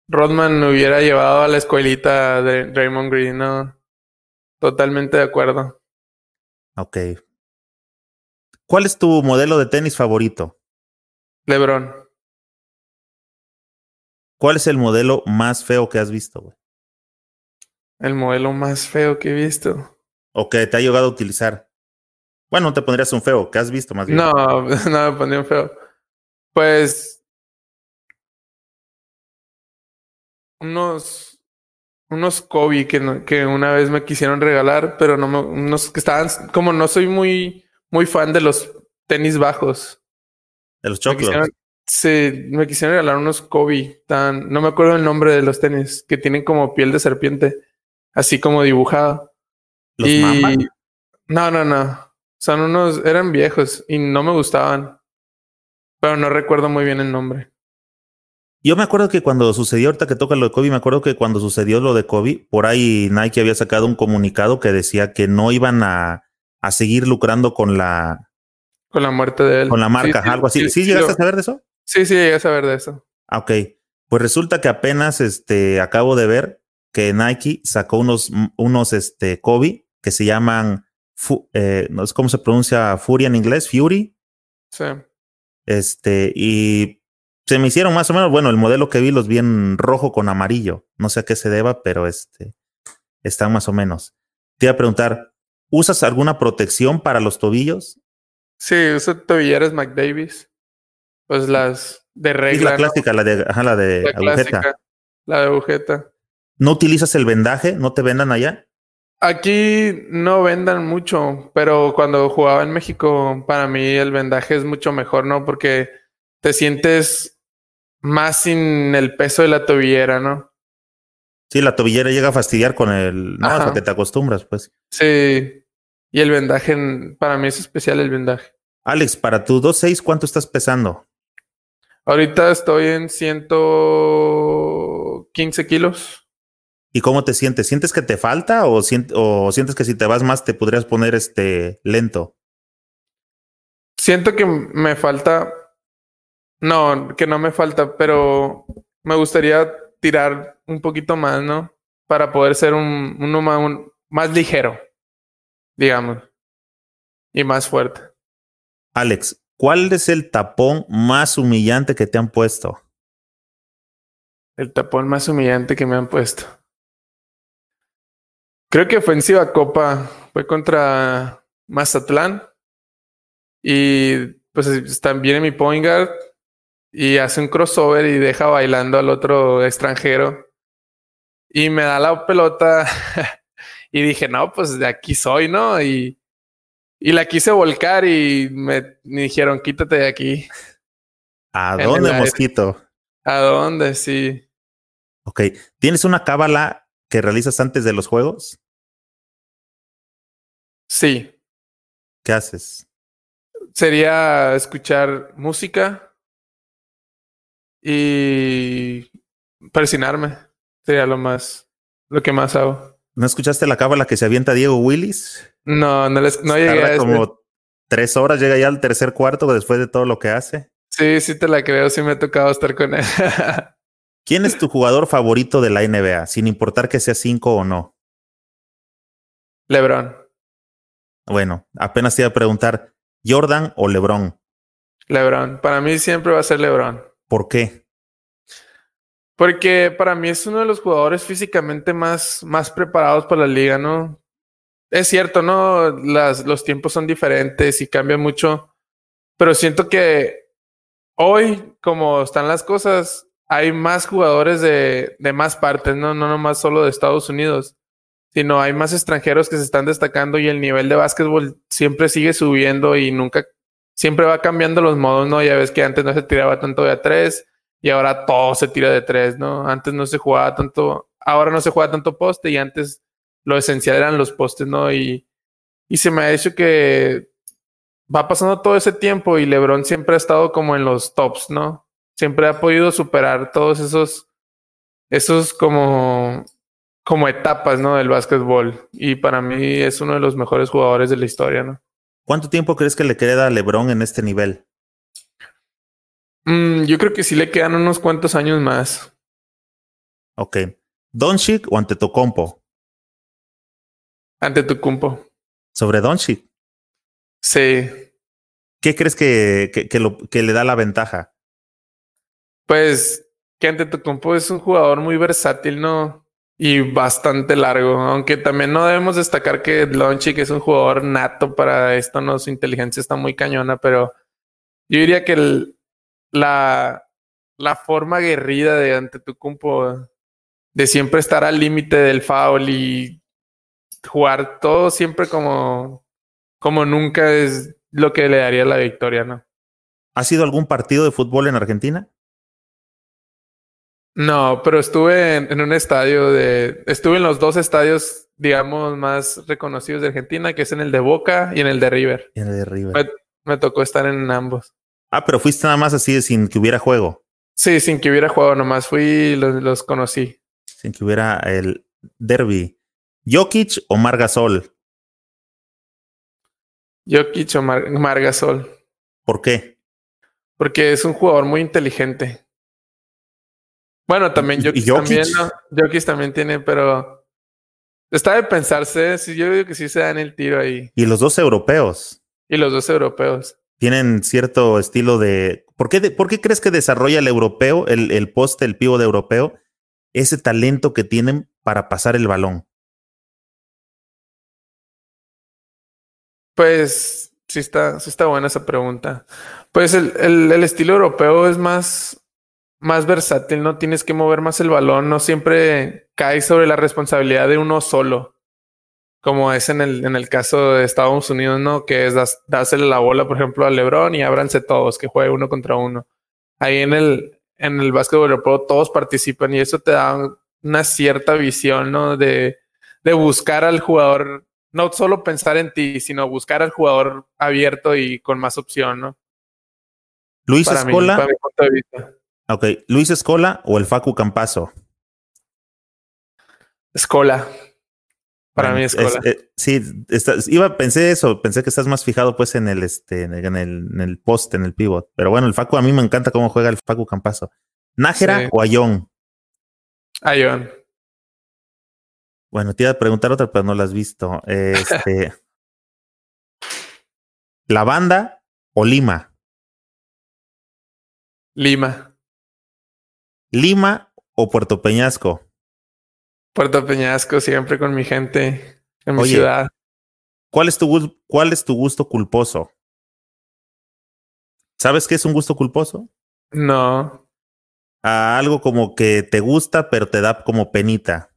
Rodman hubiera llevado a la escuelita de Raymond Green, ¿no? Totalmente de acuerdo. Ok. ¿Cuál es tu modelo de tenis favorito? LeBron. ¿Cuál es el modelo más feo que has visto, güey? El modelo más feo que he visto. ¿O que te ha llegado a utilizar? Bueno, no te pondrías un feo, ¿qué has visto más bien? No, [laughs] no me pondría un feo. Pues. Unos. Unos Kobe que, que una vez me quisieron regalar, pero no me. Unos que estaban. Como no soy muy, muy fan de los tenis bajos. De los choclos. Sí, me quisieron regalar unos Kobe. Tan, no me acuerdo el nombre de los tenis, que tienen como piel de serpiente, así como dibujada. ¿Los y... No, no, no. Son unos, eran viejos y no me gustaban. Pero no recuerdo muy bien el nombre. Yo me acuerdo que cuando sucedió, ahorita que toca lo de Kobe, me acuerdo que cuando sucedió lo de Kobe, por ahí Nike había sacado un comunicado que decía que no iban a, a seguir lucrando con la... Con la muerte de él. Con la marca, algo así. ¿Sí, llegaste a saber de eso? Sí, sí, llegué a saber de eso. Ah, ok. Pues resulta que apenas este, acabo de ver que Nike sacó unos, unos este, Kobe que se llaman eh, no sé cómo se pronuncia Fury en inglés, Fury. Sí. Este, y se me hicieron más o menos, bueno, el modelo que vi los vi en rojo con amarillo. No sé a qué se deba, pero este, están más o menos. Te iba a preguntar, ¿usas alguna protección para los tobillos? Sí, uso tobilleras McDavis. Pues las de regla. la clásica, la de, ajá, la de agujeta. la de agujeta. ¿No utilizas el vendaje? ¿No te vendan allá? Aquí no vendan mucho, pero cuando jugaba en México, para mí el vendaje es mucho mejor, ¿no? Porque te sientes más sin el peso de la tobillera, ¿no? Sí, la tobillera llega a fastidiar con el... No, hasta que te acostumbras, pues. Sí. Y el vendaje, para mí es especial el vendaje. Alex, para tu 2.6, ¿cuánto estás pesando? Ahorita estoy en 115 kilos. ¿Y cómo te sientes? ¿Sientes que te falta o, sientes que si te vas más te podrías poner este lento? Siento que me falta No, que no me falta, pero me gustaría tirar un poquito más, ¿no? Para poder ser un, uno más, más ligero, digamos, y más fuerte. Alex, ¿cuál es el tapón más humillante que te han puesto? El tapón más humillante que me han puesto. Creo que fue en Copa, fue contra Mazatlán. Y pues también en mi point guard y hace un crossover y deja bailando al otro extranjero. Y me da la pelota [laughs] y dije, no, pues de aquí soy, ¿no? Y, y la quise volcar y me, dijeron, quítate de aquí. ¿A [laughs] dónde, Mosquito? ¿A dónde? Sí. Ok. ¿Tienes una cábala que realizas antes de los juegos? Sí. ¿Qué haces? Sería escuchar música y persinarme. Sería lo más, lo que más hago. ¿No escuchaste la cábala que se avienta Diego Willis? No, no, les, no llegué a como tres horas, llega ya al tercer cuarto después de todo lo que hace. Sí, sí te la creo, sí me ha tocado estar con él. [laughs] ¿Quién es tu jugador favorito de la NBA, sin importar que sea cinco o no? LeBron. Bueno, apenas te iba a preguntar, ¿Jordan o LeBron? LeBron. Para mí siempre va a ser LeBron. ¿Por qué? Porque para mí es uno de los jugadores físicamente más, más preparados para la liga, ¿no? Es cierto, ¿no? Las, los tiempos son diferentes y cambian mucho, pero siento que hoy, como están las cosas, hay más jugadores de, de más partes, ¿no? No nomás solo de Estados Unidos, sino hay más extranjeros que se están destacando y el nivel de básquetbol siempre sigue subiendo y nunca, siempre va cambiando los modos, ¿no? Ya ves que antes no se tiraba tanto de a tres y ahora todo se tira de tres, ¿no? Antes no se jugaba tanto, ahora no se juega tanto poste y antes lo esencial eran los postes, ¿no? Y, y se me ha hecho que va pasando todo ese tiempo y LeBron siempre ha estado como en los tops, ¿no? Siempre ha podido superar todos esos, esos como como etapas, ¿no? Del básquetbol. Y para mí es uno de los mejores jugadores de la historia, ¿no? ¿Cuánto tiempo crees que le queda a LeBron en este nivel? Mm, yo creo que sí le quedan unos cuantos años más. Ok. ¿Doncic o ante Antetokounmpo? Ante Antetokounmpo. ¿Sobre Doncic? Sí. ¿Qué crees que, que, lo, que le da la ventaja? Pues que ante Antetokounmpo es un jugador muy versátil, ¿no? y bastante largo. Aunque también no debemos destacar que que es un jugador nato para esto, no su inteligencia está muy cañona, pero yo diría que la, la forma aguerrida de ante tu cumpo de siempre estar al límite del foul y jugar todo siempre como, como nunca es lo que le daría la victoria, ¿no? ¿Ha sido algún partido de fútbol en Argentina? No, pero estuve en, un estadio de. Estuve en los dos estadios, digamos, más reconocidos de Argentina, que es en el de Boca y en el de River. en el de River. Me, tocó estar en ambos. Ah, pero fuiste nada más así sin que hubiera juego. Sí, sin que hubiera juego, nomás fui y los, conocí. Sin que hubiera el derby. ¿Jokic o Margasol? Jokic o Margasol. ¿Por qué? Porque es un jugador muy inteligente. Bueno, también Jokic, también, ¿no? también tiene, pero está de pensarse. Sí, yo digo que sí se dan el tiro ahí. Y los dos europeos. Y los dos europeos. Tienen cierto estilo de. ¿Por qué, ¿por qué crees que desarrolla el europeo, el, poste, el pivo de europeo, ese talento que tienen para pasar el balón? Pues sí está, sí está buena esa pregunta. Pues el, el, el estilo europeo es más más versátil, no tienes que mover más el balón, no siempre cae sobre la responsabilidad de uno solo, como es en el, en el caso de Estados Unidos, ¿no? Que es das, dásele la bola, por ejemplo, a LeBron y ábranse todos, que juegue uno contra uno. Ahí en el, en el básquetbol europeo todos participan y eso te da una cierta visión, ¿no? De, de buscar al jugador, no solo pensar en ti, sino buscar al jugador abierto y con más opción, ¿no? Luis Escola. Ok, ¿Luis Escola o el Facu Campazo? Escola. Para mí escuela. Eh, sí, iba, pensé eso, pensé que estás más fijado pues en el, este, en el, en el post, en el pivot. Pero bueno, el Facu, a mí me encanta cómo juega el Facu Campazo. ¿Nájera o Ayón? Ayón. Bueno, te iba a preguntar otra, pero no la has visto. Este, [laughs] ¿La banda o Lima? Lima. ¿Lima o Puerto Peñasco? Puerto Peñasco, siempre con mi gente en mi ciudad. ¿cuál es, tu, ¿Cuál es tu gusto culposo? ¿Sabes qué es un gusto culposo? No. algo como que te gusta, pero te da como penita.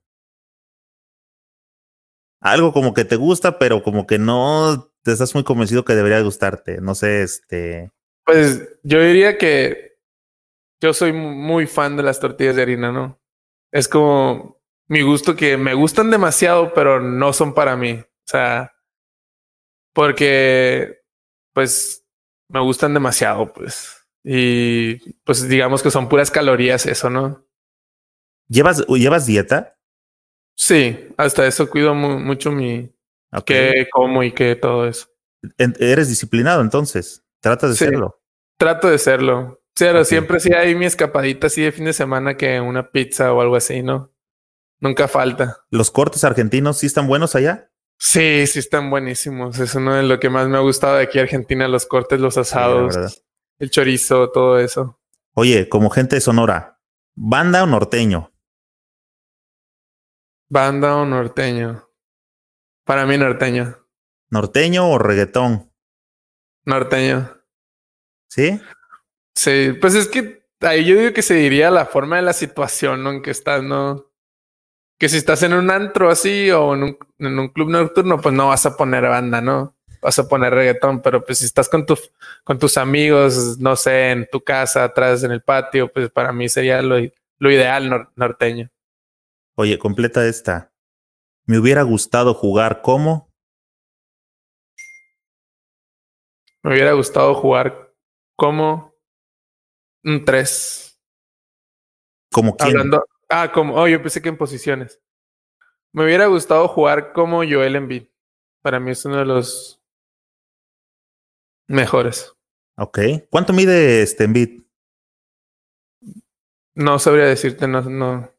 Algo como que te gusta, pero como que no te estás muy convencido que debería gustarte. No sé, este. Pues yo diría que yo soy muy fan de las tortillas de harina, ¿no? Es como mi gusto que me gustan demasiado, pero no son para mí. O sea, porque pues me gustan demasiado, pues. Y pues digamos que son puras calorías eso, ¿no? ¿Llevas, ¿llevas dieta? Sí, hasta eso cuido mucho mi qué como y qué todo eso. ¿Eres disciplinado entonces? ¿Tratas de serlo? Trato de serlo. Pero siempre sí hay mi escapadita así de fin de semana que una pizza o algo así, ¿no? Nunca falta. ¿Los cortes argentinos sí están buenos allá? Sí, sí están buenísimos. Es uno de lo que más me ha gustado de aquí Argentina, los cortes, los asados, el chorizo, todo eso. Oye, como gente de Sonora, ¿banda o norteño? Banda o norteño. Para mí norteño. ¿Norteño o reggaetón? Norteño. ¿Sí? Sí, pues es que ahí yo digo que se diría la forma de la situación en que estás, ¿no? Que si estás en un antro así o en un, en un club nocturno, pues no vas a poner banda, ¿no? Vas a poner reggaetón, pero pues si estás con, tu, con tus amigos, no sé, en tu casa, atrás en el patio, pues para mí sería lo, lo ideal norteño. Oye, completa esta. Me hubiera gustado jugar como. Me hubiera gustado jugar como un 3. ¿Como quién? Hablando, Ah, como, oh, yo pensé que en posiciones. Me hubiera gustado jugar como Joel Embiid. Para mí es uno de los mejores. Ok. ¿Cuánto mide este Embiid? No sabría decirte, no, no.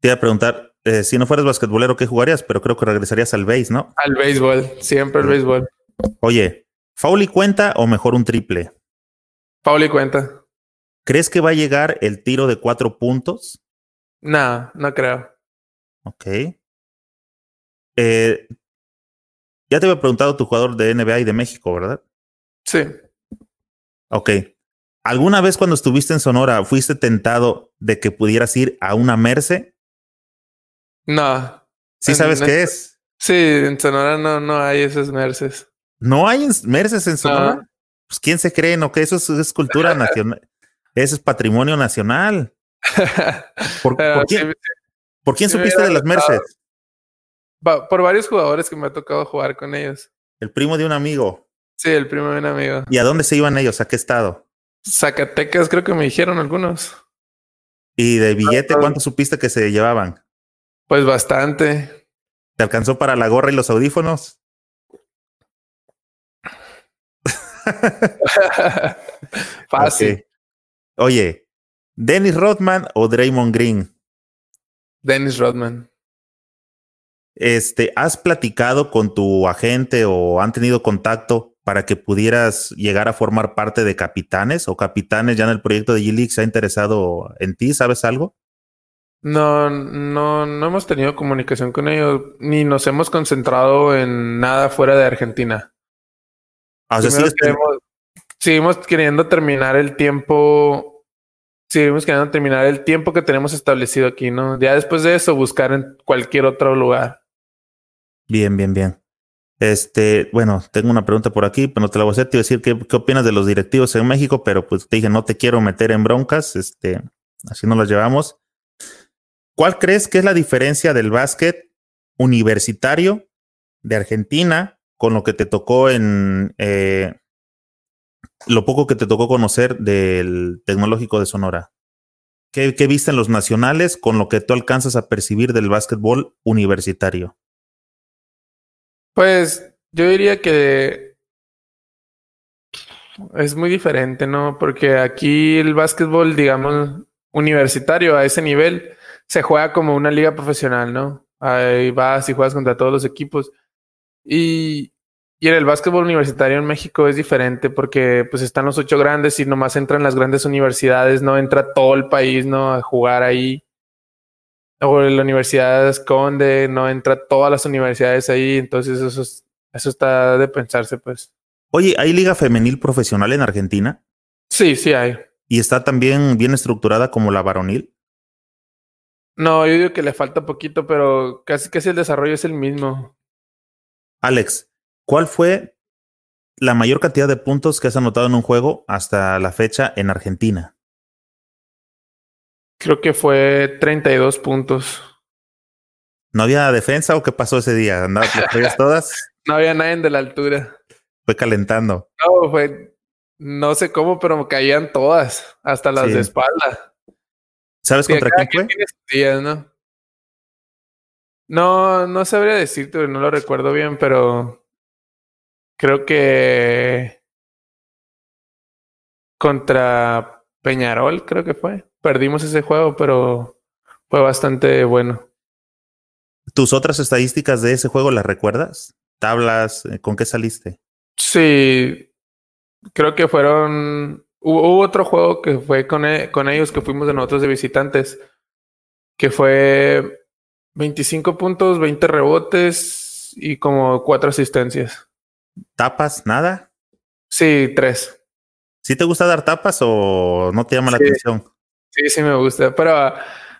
Te iba a preguntar, eh, si no fueras basquetbolero, ¿qué jugarías? Pero creo que regresarías al base, ¿no? Al béisbol, siempre al béisbol. Oye, ¿Fauli cuenta o mejor un triple? Fauli cuenta. ¿Crees que va a llegar el tiro de cuatro puntos? No, no creo. Ok. Eh, ya te había preguntado tu jugador de NBA y de México, ¿verdad? Sí. Ok. ¿Alguna vez cuando estuviste en Sonora fuiste tentado de que pudieras ir a una Merce? No. ¿Sí sabes qué es? Sí, en Sonora no, no hay esas Merces. ¿No hay Merces en Sonora? Pues quién se cree, ¿no? Que eso es cultura [laughs] nacional. Ese es patrimonio nacional. [laughs] ¿Por, quién, supiste de las Mercedes? Por varios jugadores que me ha tocado jugar con ellos. El primo de un amigo. Sí, el primo de un amigo. ¿Y a dónde se iban ellos? ¿A qué estado? Zacatecas, creo que me dijeron algunos. ¿Y de billete cuánto supiste que se llevaban? Pues bastante. ¿Te alcanzó para la gorra y los audífonos? [laughs] Fácil. Oye, ¿Dennis Rodman o Draymond Green? Dennis Rodman. Este, ¿has platicado con tu agente o han tenido contacto para que pudieras llegar a formar parte de capitanes o capitanes ya en el proyecto de G-League se ha interesado en ti? ¿Sabes algo? No, no, no hemos tenido comunicación con ellos, ni nos hemos concentrado en nada fuera de Argentina. Ah, o sea, seguimos queriendo terminar el tiempo seguimos queriendo terminar el tiempo que tenemos establecido aquí, ¿no? Ya después de eso, buscar en cualquier otro lugar. Bien, bien, bien. Este, bueno, tengo una pregunta por aquí, pero no te la voy a hacer. Te iba a decir qué, opinas de los directivos en México, pero pues te dije, no te quiero meter en broncas. Este, así nos las llevamos. ¿Cuál crees que es la diferencia del básquet universitario de Argentina con lo que te tocó en, eh, lo poco que te tocó conocer del tecnológico de Sonora. ¿Qué, ¿Qué viste en los nacionales con lo que tú alcanzas a percibir del básquetbol universitario? Pues yo diría que es muy diferente, ¿no? Porque aquí el básquetbol, digamos, universitario a ese nivel, se juega como una liga profesional, ¿no? Ahí vas y juegas contra todos los equipos. Y, y en el básquetbol universitario en México es diferente porque pues están los ocho grandes y nomás entran las grandes universidades, no entra todo el país, ¿no? A jugar ahí. O la Universidad Esconde, no entra todas las universidades ahí, entonces eso, eso está de pensarse, pues. Oye, ¿hay liga femenil profesional en Argentina? Sí, sí hay. ¿Y está también bien estructurada como la varonil? No, yo digo que le falta poquito, pero casi casi el desarrollo es el mismo. Alex, ¿Cuál fue la mayor cantidad de puntos que has anotado en un juego hasta la fecha en Argentina? Creo que fue 32 puntos. ¿No había defensa o qué pasó ese día? ¿Andabas todas? [laughs] no había nadie de la altura. Fue calentando. No, fue. No sé cómo, pero me caían todas, hasta las de espalda. ¿Sabes contra quién fue? Días, ¿no? no, no sabría decirte, no lo recuerdo bien, pero creo que contra Peñarol, creo que fue. Perdimos ese juego, pero fue bastante bueno. ¿Tus otras estadísticas de ese juego las recuerdas? ¿Tablas? Eh, ¿Con qué saliste? Sí, creo que fueron... Hubo, otro juego que fue con, e, con ellos que fuimos de nosotros de visitantes, que fue 25 puntos, 20 rebotes y como cuatro asistencias. ¿Tapas? ¿Nada? Sí, tres. ¿Sí te gusta dar tapas o no te llama la atención? Sí, sí me gusta, pero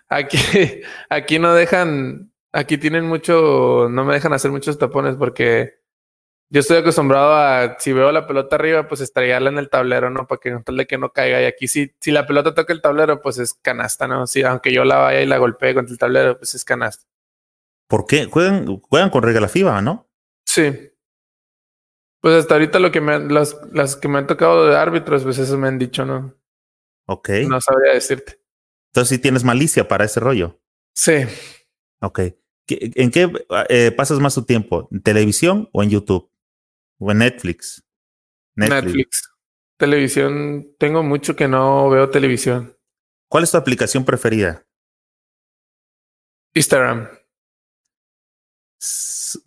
aquí, [laughs] aquí no dejan, aquí tienen mucho, no me dejan hacer muchos tapones porque yo estoy acostumbrado a, si veo la pelota arriba, pues estrellarla en el tablero, ¿no? Para que tal de que no caiga. Y aquí si, si la pelota toca el tablero, pues es canasta, ¿no? Sí, aunque yo la vaya y la golpee contra el tablero, pues es canasta. ¿Por qué? Juegan, juegan con regla FIBA, ¿no? Sí. Pues hasta ahorita lo que me las, las que me han tocado de árbitros, pues eso me han dicho, ¿no? Ok. No sabría decirte. Entonces sí tienes malicia para ese rollo. Sí. Ok. ¿En qué eh, pasas más tu tiempo? ¿En televisión o en YouTube? ¿O en Netflix? Netflix? Netflix. Televisión. Tengo mucho que no veo televisión. ¿Cuál es tu aplicación preferida? Instagram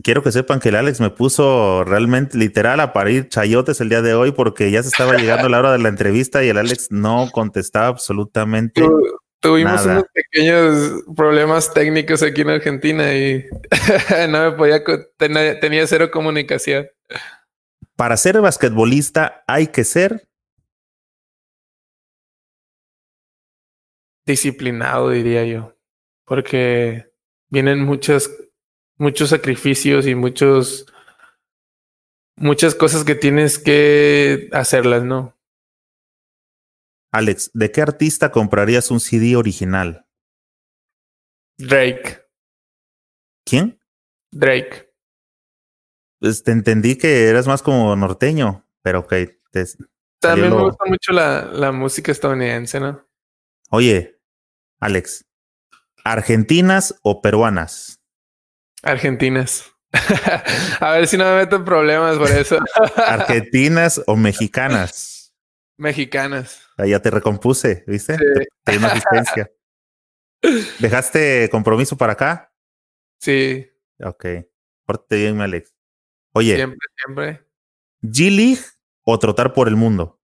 quiero que sepan que el Alex me puso realmente literal a parir chayotes el día de hoy porque ya se estaba llegando la hora de la entrevista y el Alex no contestaba absolutamente. tuvimos unos pequeños problemas técnicos aquí en Argentina y [laughs] no me podía, tenía, cero comunicación. Para ser basquetbolista hay que ser disciplinado, diría yo, porque vienen muchas muchos sacrificios y muchos muchas cosas que tienes que hacerlas, ¿no? Alex, ¿de qué artista comprarías un CD original? Drake. ¿Quién? Drake. Pues te entendí que eras más como norteño, pero ok. También me gusta mucho la, la música estadounidense, ¿no? Oye, Alex, ¿argentinas o peruanas? Argentinas. [laughs] a ver si no me meto en problemas por eso. [laughs] ¿Argentinas o mexicanas? Mexicanas. Ahí ya te recompuse, ¿viste? Sí. una asistencia. [laughs] ¿Dejaste compromiso para acá? Sí. Ok. Pórtate bien, Alex. Oye. Siempre, siempre. ¿G-League o trotar por el mundo?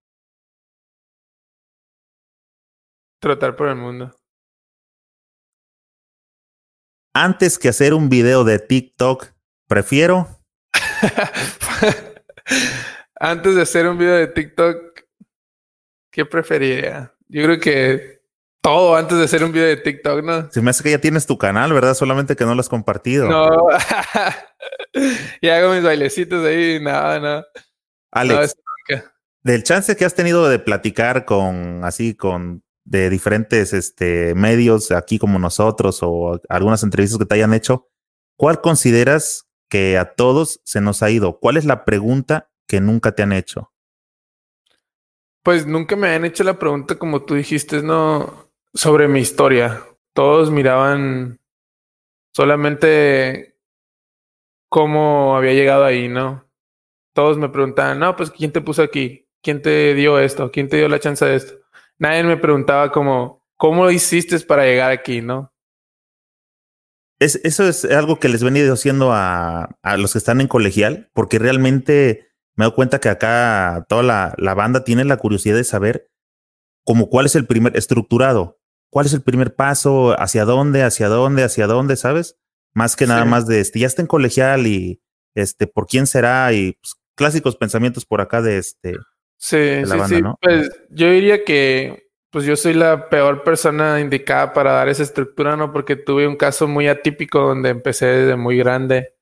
Trotar por el mundo antes que hacer un video de TikTok, prefiero. [laughs] antes de hacer un video de TikTok, ¿qué preferiría? Yo creo que todo antes de hacer un video de TikTok, ¿no? Se me hace que ya tienes tu canal, ¿verdad? Solamente que no lo has compartido. No. [laughs] y hago mis bailecitos ahí, nada, nada. Alex, del chance que has tenido de platicar con, así, con de diferentes este, medios, aquí como nosotros, o algunas entrevistas que te hayan hecho, ¿cuál consideras que a todos se nos ha ido? ¿Cuál es la pregunta que nunca te han hecho? Pues nunca me han hecho la pregunta como tú dijiste, no, sobre mi historia. Todos miraban solamente cómo había llegado ahí, ¿no? Todos me preguntaban, no, pues ¿quién te puso aquí? ¿Quién te dio esto? ¿Quién te dio la chance de esto? Nadie me preguntaba como, ¿cómo lo hiciste para llegar aquí, no? Es, eso es algo que les venía haciendo a, a los que están en colegial, porque realmente me doy cuenta que acá toda la, la banda tiene la curiosidad de saber como cuál es el primer estructurado, cuál es el primer paso, hacia dónde, hacia dónde, hacia dónde, ¿sabes? Más que nada más de este, ya está en colegial y este, por quién será y pues, clásicos pensamientos por acá de este. Sí, de la sí, sí. Pues yo diría que pues yo soy la peor persona indicada para dar esa estructura, ¿no? Porque tuve un caso muy atípico donde empecé desde muy grande.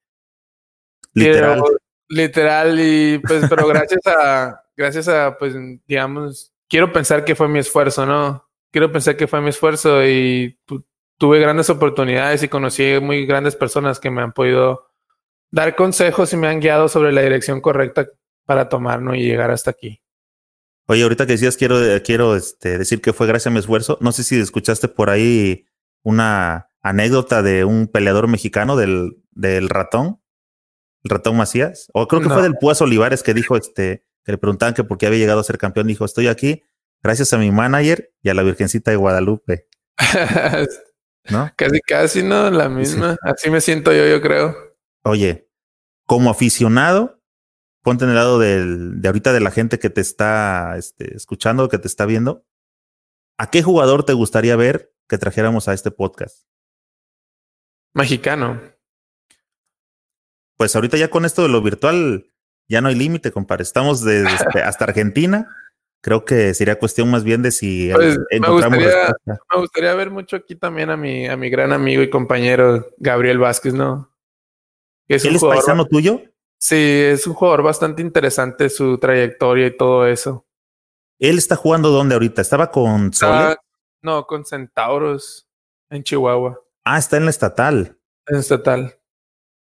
Literal. literal, y pues, pero gracias a, gracias a, pues, digamos, quiero pensar que fue mi esfuerzo, ¿no? Quiero pensar que fue mi esfuerzo y tuve grandes oportunidades y conocí muy grandes personas que me han podido dar consejos y me han guiado sobre la dirección correcta para tomar, ¿no? Y llegar hasta aquí. Oye, ahorita que decías, quiero, quiero este, decir que fue gracias a mi esfuerzo. No sé si escuchaste por ahí una anécdota de un peleador mexicano del, del ratón, el ratón Macías, o creo que fue del Púas Olivares que dijo este, que le preguntaban que por qué había llegado a ser campeón. Dijo, estoy aquí gracias a mi manager y a la Virgencita de Guadalupe. [laughs] ¿No? Casi, casi, ¿no? La misma. Así me siento yo, yo creo. Oye, como aficionado, ponte en el lado del, de ahorita de la gente que te está este, escuchando, que te está viendo. ¿A qué jugador te gustaría ver que trajéramos a este podcast? Mexicano. Pues ahorita ya con esto de lo virtual ya no hay límite, compadre. Estamos desde este, hasta Argentina. Creo que sería cuestión más bien de si pues, encontramos me gustaría, me gustaría ver mucho aquí también a mi, a mi gran amigo y compañero Gabriel Vázquez, ¿no? Es ¿Él es paisano tuyo? Sí, es un jugador bastante interesante su trayectoria y todo eso. ¿Él está jugando dónde ahorita? ¿Estaba con Sole? no, con Centauros en Chihuahua. Ah, está en la estatal. En la estatal.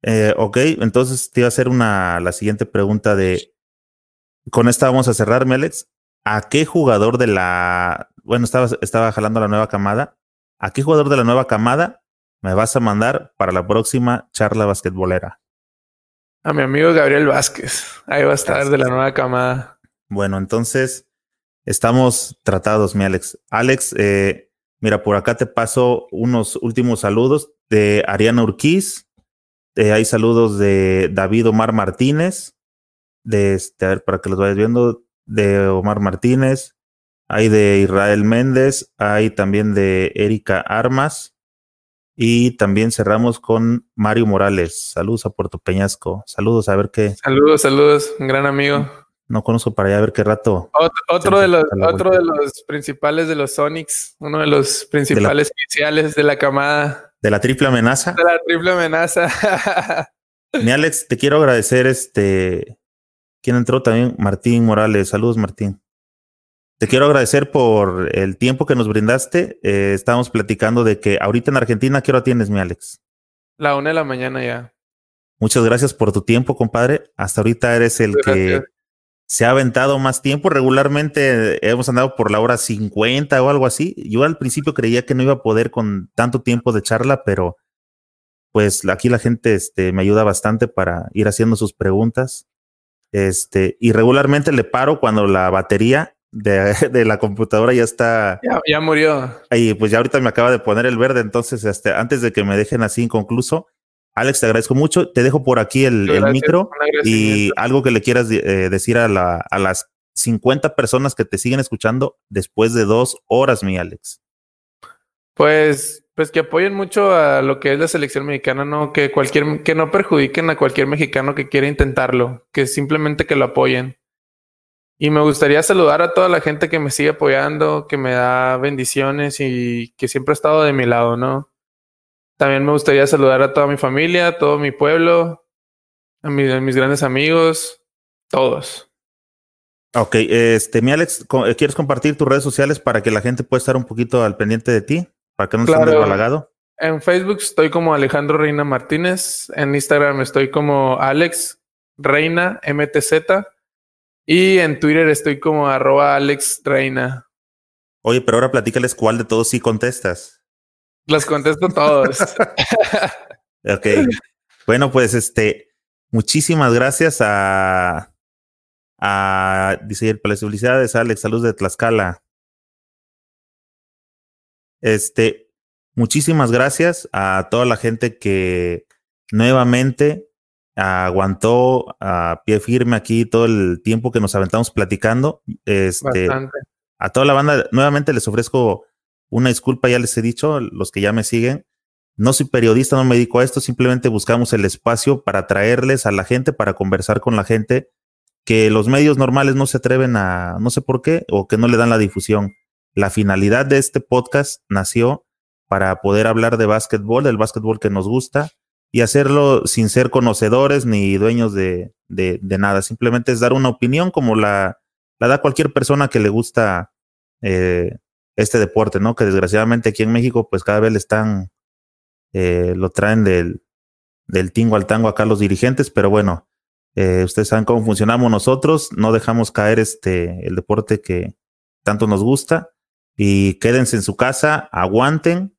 Eh, ok, entonces te iba a hacer una, la siguiente pregunta de, con esta vamos a cerrar, Alex. ¿A qué jugador de la, bueno, estaba, estaba jalando la nueva camada, ¿a qué jugador de la nueva camada me vas a mandar para la próxima charla basquetbolera? A mi amigo Gabriel Vázquez. Ahí va a estar de la nueva camada. Bueno, entonces estamos tratados, mi Alex. Alex, eh, mira, por acá te paso unos últimos saludos de Ariana Urquiz, eh, hay saludos de David Omar Martínez, de este, a ver, para que los vayas viendo, de Omar Martínez, hay de Israel Méndez, hay también de Erika Armas, y también cerramos con Mario Morales. Saludos a Puerto Peñasco. Saludos a ver qué. Saludos, saludos, un gran amigo. No conozco para allá a ver qué rato. Otro, de los, otro de los principales de los Sonics, uno de los principales iniciales de la camada. De la triple amenaza. De la triple amenaza. [laughs] Mi Alex, te quiero agradecer este. ¿Quién entró también? Martín Morales. Saludos, Martín. Te quiero agradecer por el tiempo que nos brindaste. Eh, estábamos platicando de que ahorita en Argentina, ¿qué hora tienes, mi Alex? La una de la mañana ya. Muchas gracias por tu tiempo, compadre. Hasta ahorita eres el que se ha aventado más tiempo. Regularmente hemos andado por la hora 50 o algo así. Yo al principio creía que no iba a poder con tanto tiempo de charla, pero pues aquí la gente este, me ayuda bastante para ir haciendo sus preguntas. Este, y regularmente le paro cuando la batería de, [laughs] de la computadora ya está. Ya, murió. Y pues ya ahorita me acaba de poner el verde. Entonces, este, antes de que me dejen así inconcluso, Alex, te agradezco mucho. Te dejo por aquí el, micro y algo que le quieras eh, decir a, la, a las 50 personas que te siguen escuchando después de dos horas, mi Alex. Pues, pues que apoyen mucho a lo que es la selección mexicana, no que cualquier, que no perjudiquen a cualquier mexicano que quiera intentarlo, que simplemente que lo apoyen. Y me gustaría saludar a toda la gente que me sigue apoyando, que me da bendiciones y que siempre ha estado de mi lado, ¿no? También me gustaría saludar a toda mi familia, a todo mi pueblo, a, mis grandes amigos, todos. Ok, este, mi Alex, eh, ¿quieres compartir tus redes sociales para que la gente pueda estar un poquito al pendiente de ti? Para que no claro. esté desbalagado. En Facebook estoy como Alejandro Reina Martínez. En Instagram estoy como Alex Reina MTZ. Y en Twitter estoy como arroba Alex Reina. Oye, pero ahora platícales cuál de todos sí contestas. Los contesto todos. [laughs] ok. Bueno, pues este, muchísimas gracias a, a dice el Palacio Felicidades, Alex, salud de Tlaxcala. Este, muchísimas gracias a toda la gente que nuevamente aguantó a pie firme aquí todo el tiempo que nos aventamos platicando. Este, a toda la banda, nuevamente les ofrezco una disculpa, ya les he dicho, los que ya me siguen. No soy periodista, no me dedico a esto, simplemente buscamos el espacio para traerles a la gente, para conversar con la gente, que los medios normales no se atreven a, no sé por qué, o que no le dan la difusión. La finalidad de este podcast nació para poder hablar de básquetbol, del básquetbol que nos gusta, y hacerlo sin ser conocedores ni dueños de, nada. Simplemente es dar una opinión como la, la da cualquier persona que le gusta eh, este deporte, ¿no? Que desgraciadamente aquí en México, pues cada vez le están, eh, lo traen del, del tingo al tango acá los dirigentes, pero bueno, eh, ustedes saben cómo funcionamos nosotros, no dejamos caer este, el deporte que tanto nos gusta y quédense en su casa, aguanten,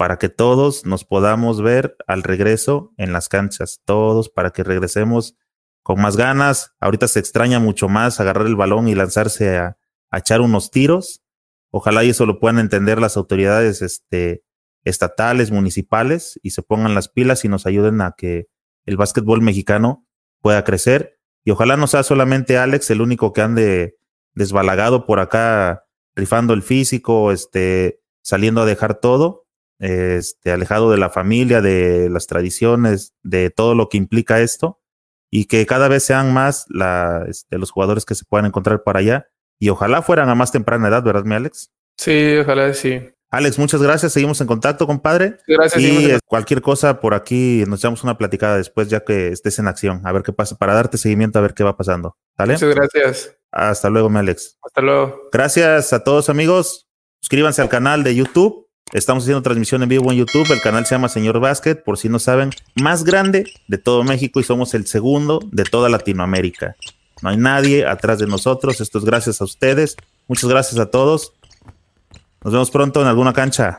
para que todos nos podamos ver al regreso en las canchas, todos para que regresemos con más ganas. Ahorita se extraña mucho más agarrar el balón y lanzarse a, echar unos tiros. Ojalá y eso lo puedan entender las autoridades este, estatales, municipales y se pongan las pilas y nos ayuden a que el básquetbol mexicano pueda crecer. Y ojalá no sea solamente Alex el único que ande desbalagado por acá, rifando el físico, este, saliendo a dejar todo, este, alejado de la familia, de las tradiciones, de todo lo que implica esto, y que cada vez sean más la, este, los jugadores que se puedan encontrar para allá, y ojalá fueran a más temprana edad, ¿verdad, mi Alex? Sí, ojalá sí. Alex, muchas gracias. Seguimos en contacto, compadre. Gracias. Y cualquier cosa por aquí nos echamos una platicada después, ya que estés en acción, a ver qué pasa, para darte seguimiento, a ver qué va pasando. ¿Sale? Muchas gracias. Hasta luego, mi Alex. Hasta luego. Gracias a todos, amigos. Suscríbanse al canal de YouTube Estamos haciendo transmisión en vivo en YouTube. El canal se llama Señor Basket, por si no saben, más grande de todo México y somos el segundo de toda Latinoamérica. No hay nadie atrás de nosotros. Esto es gracias a ustedes. Muchas gracias a todos. Nos vemos pronto en alguna cancha.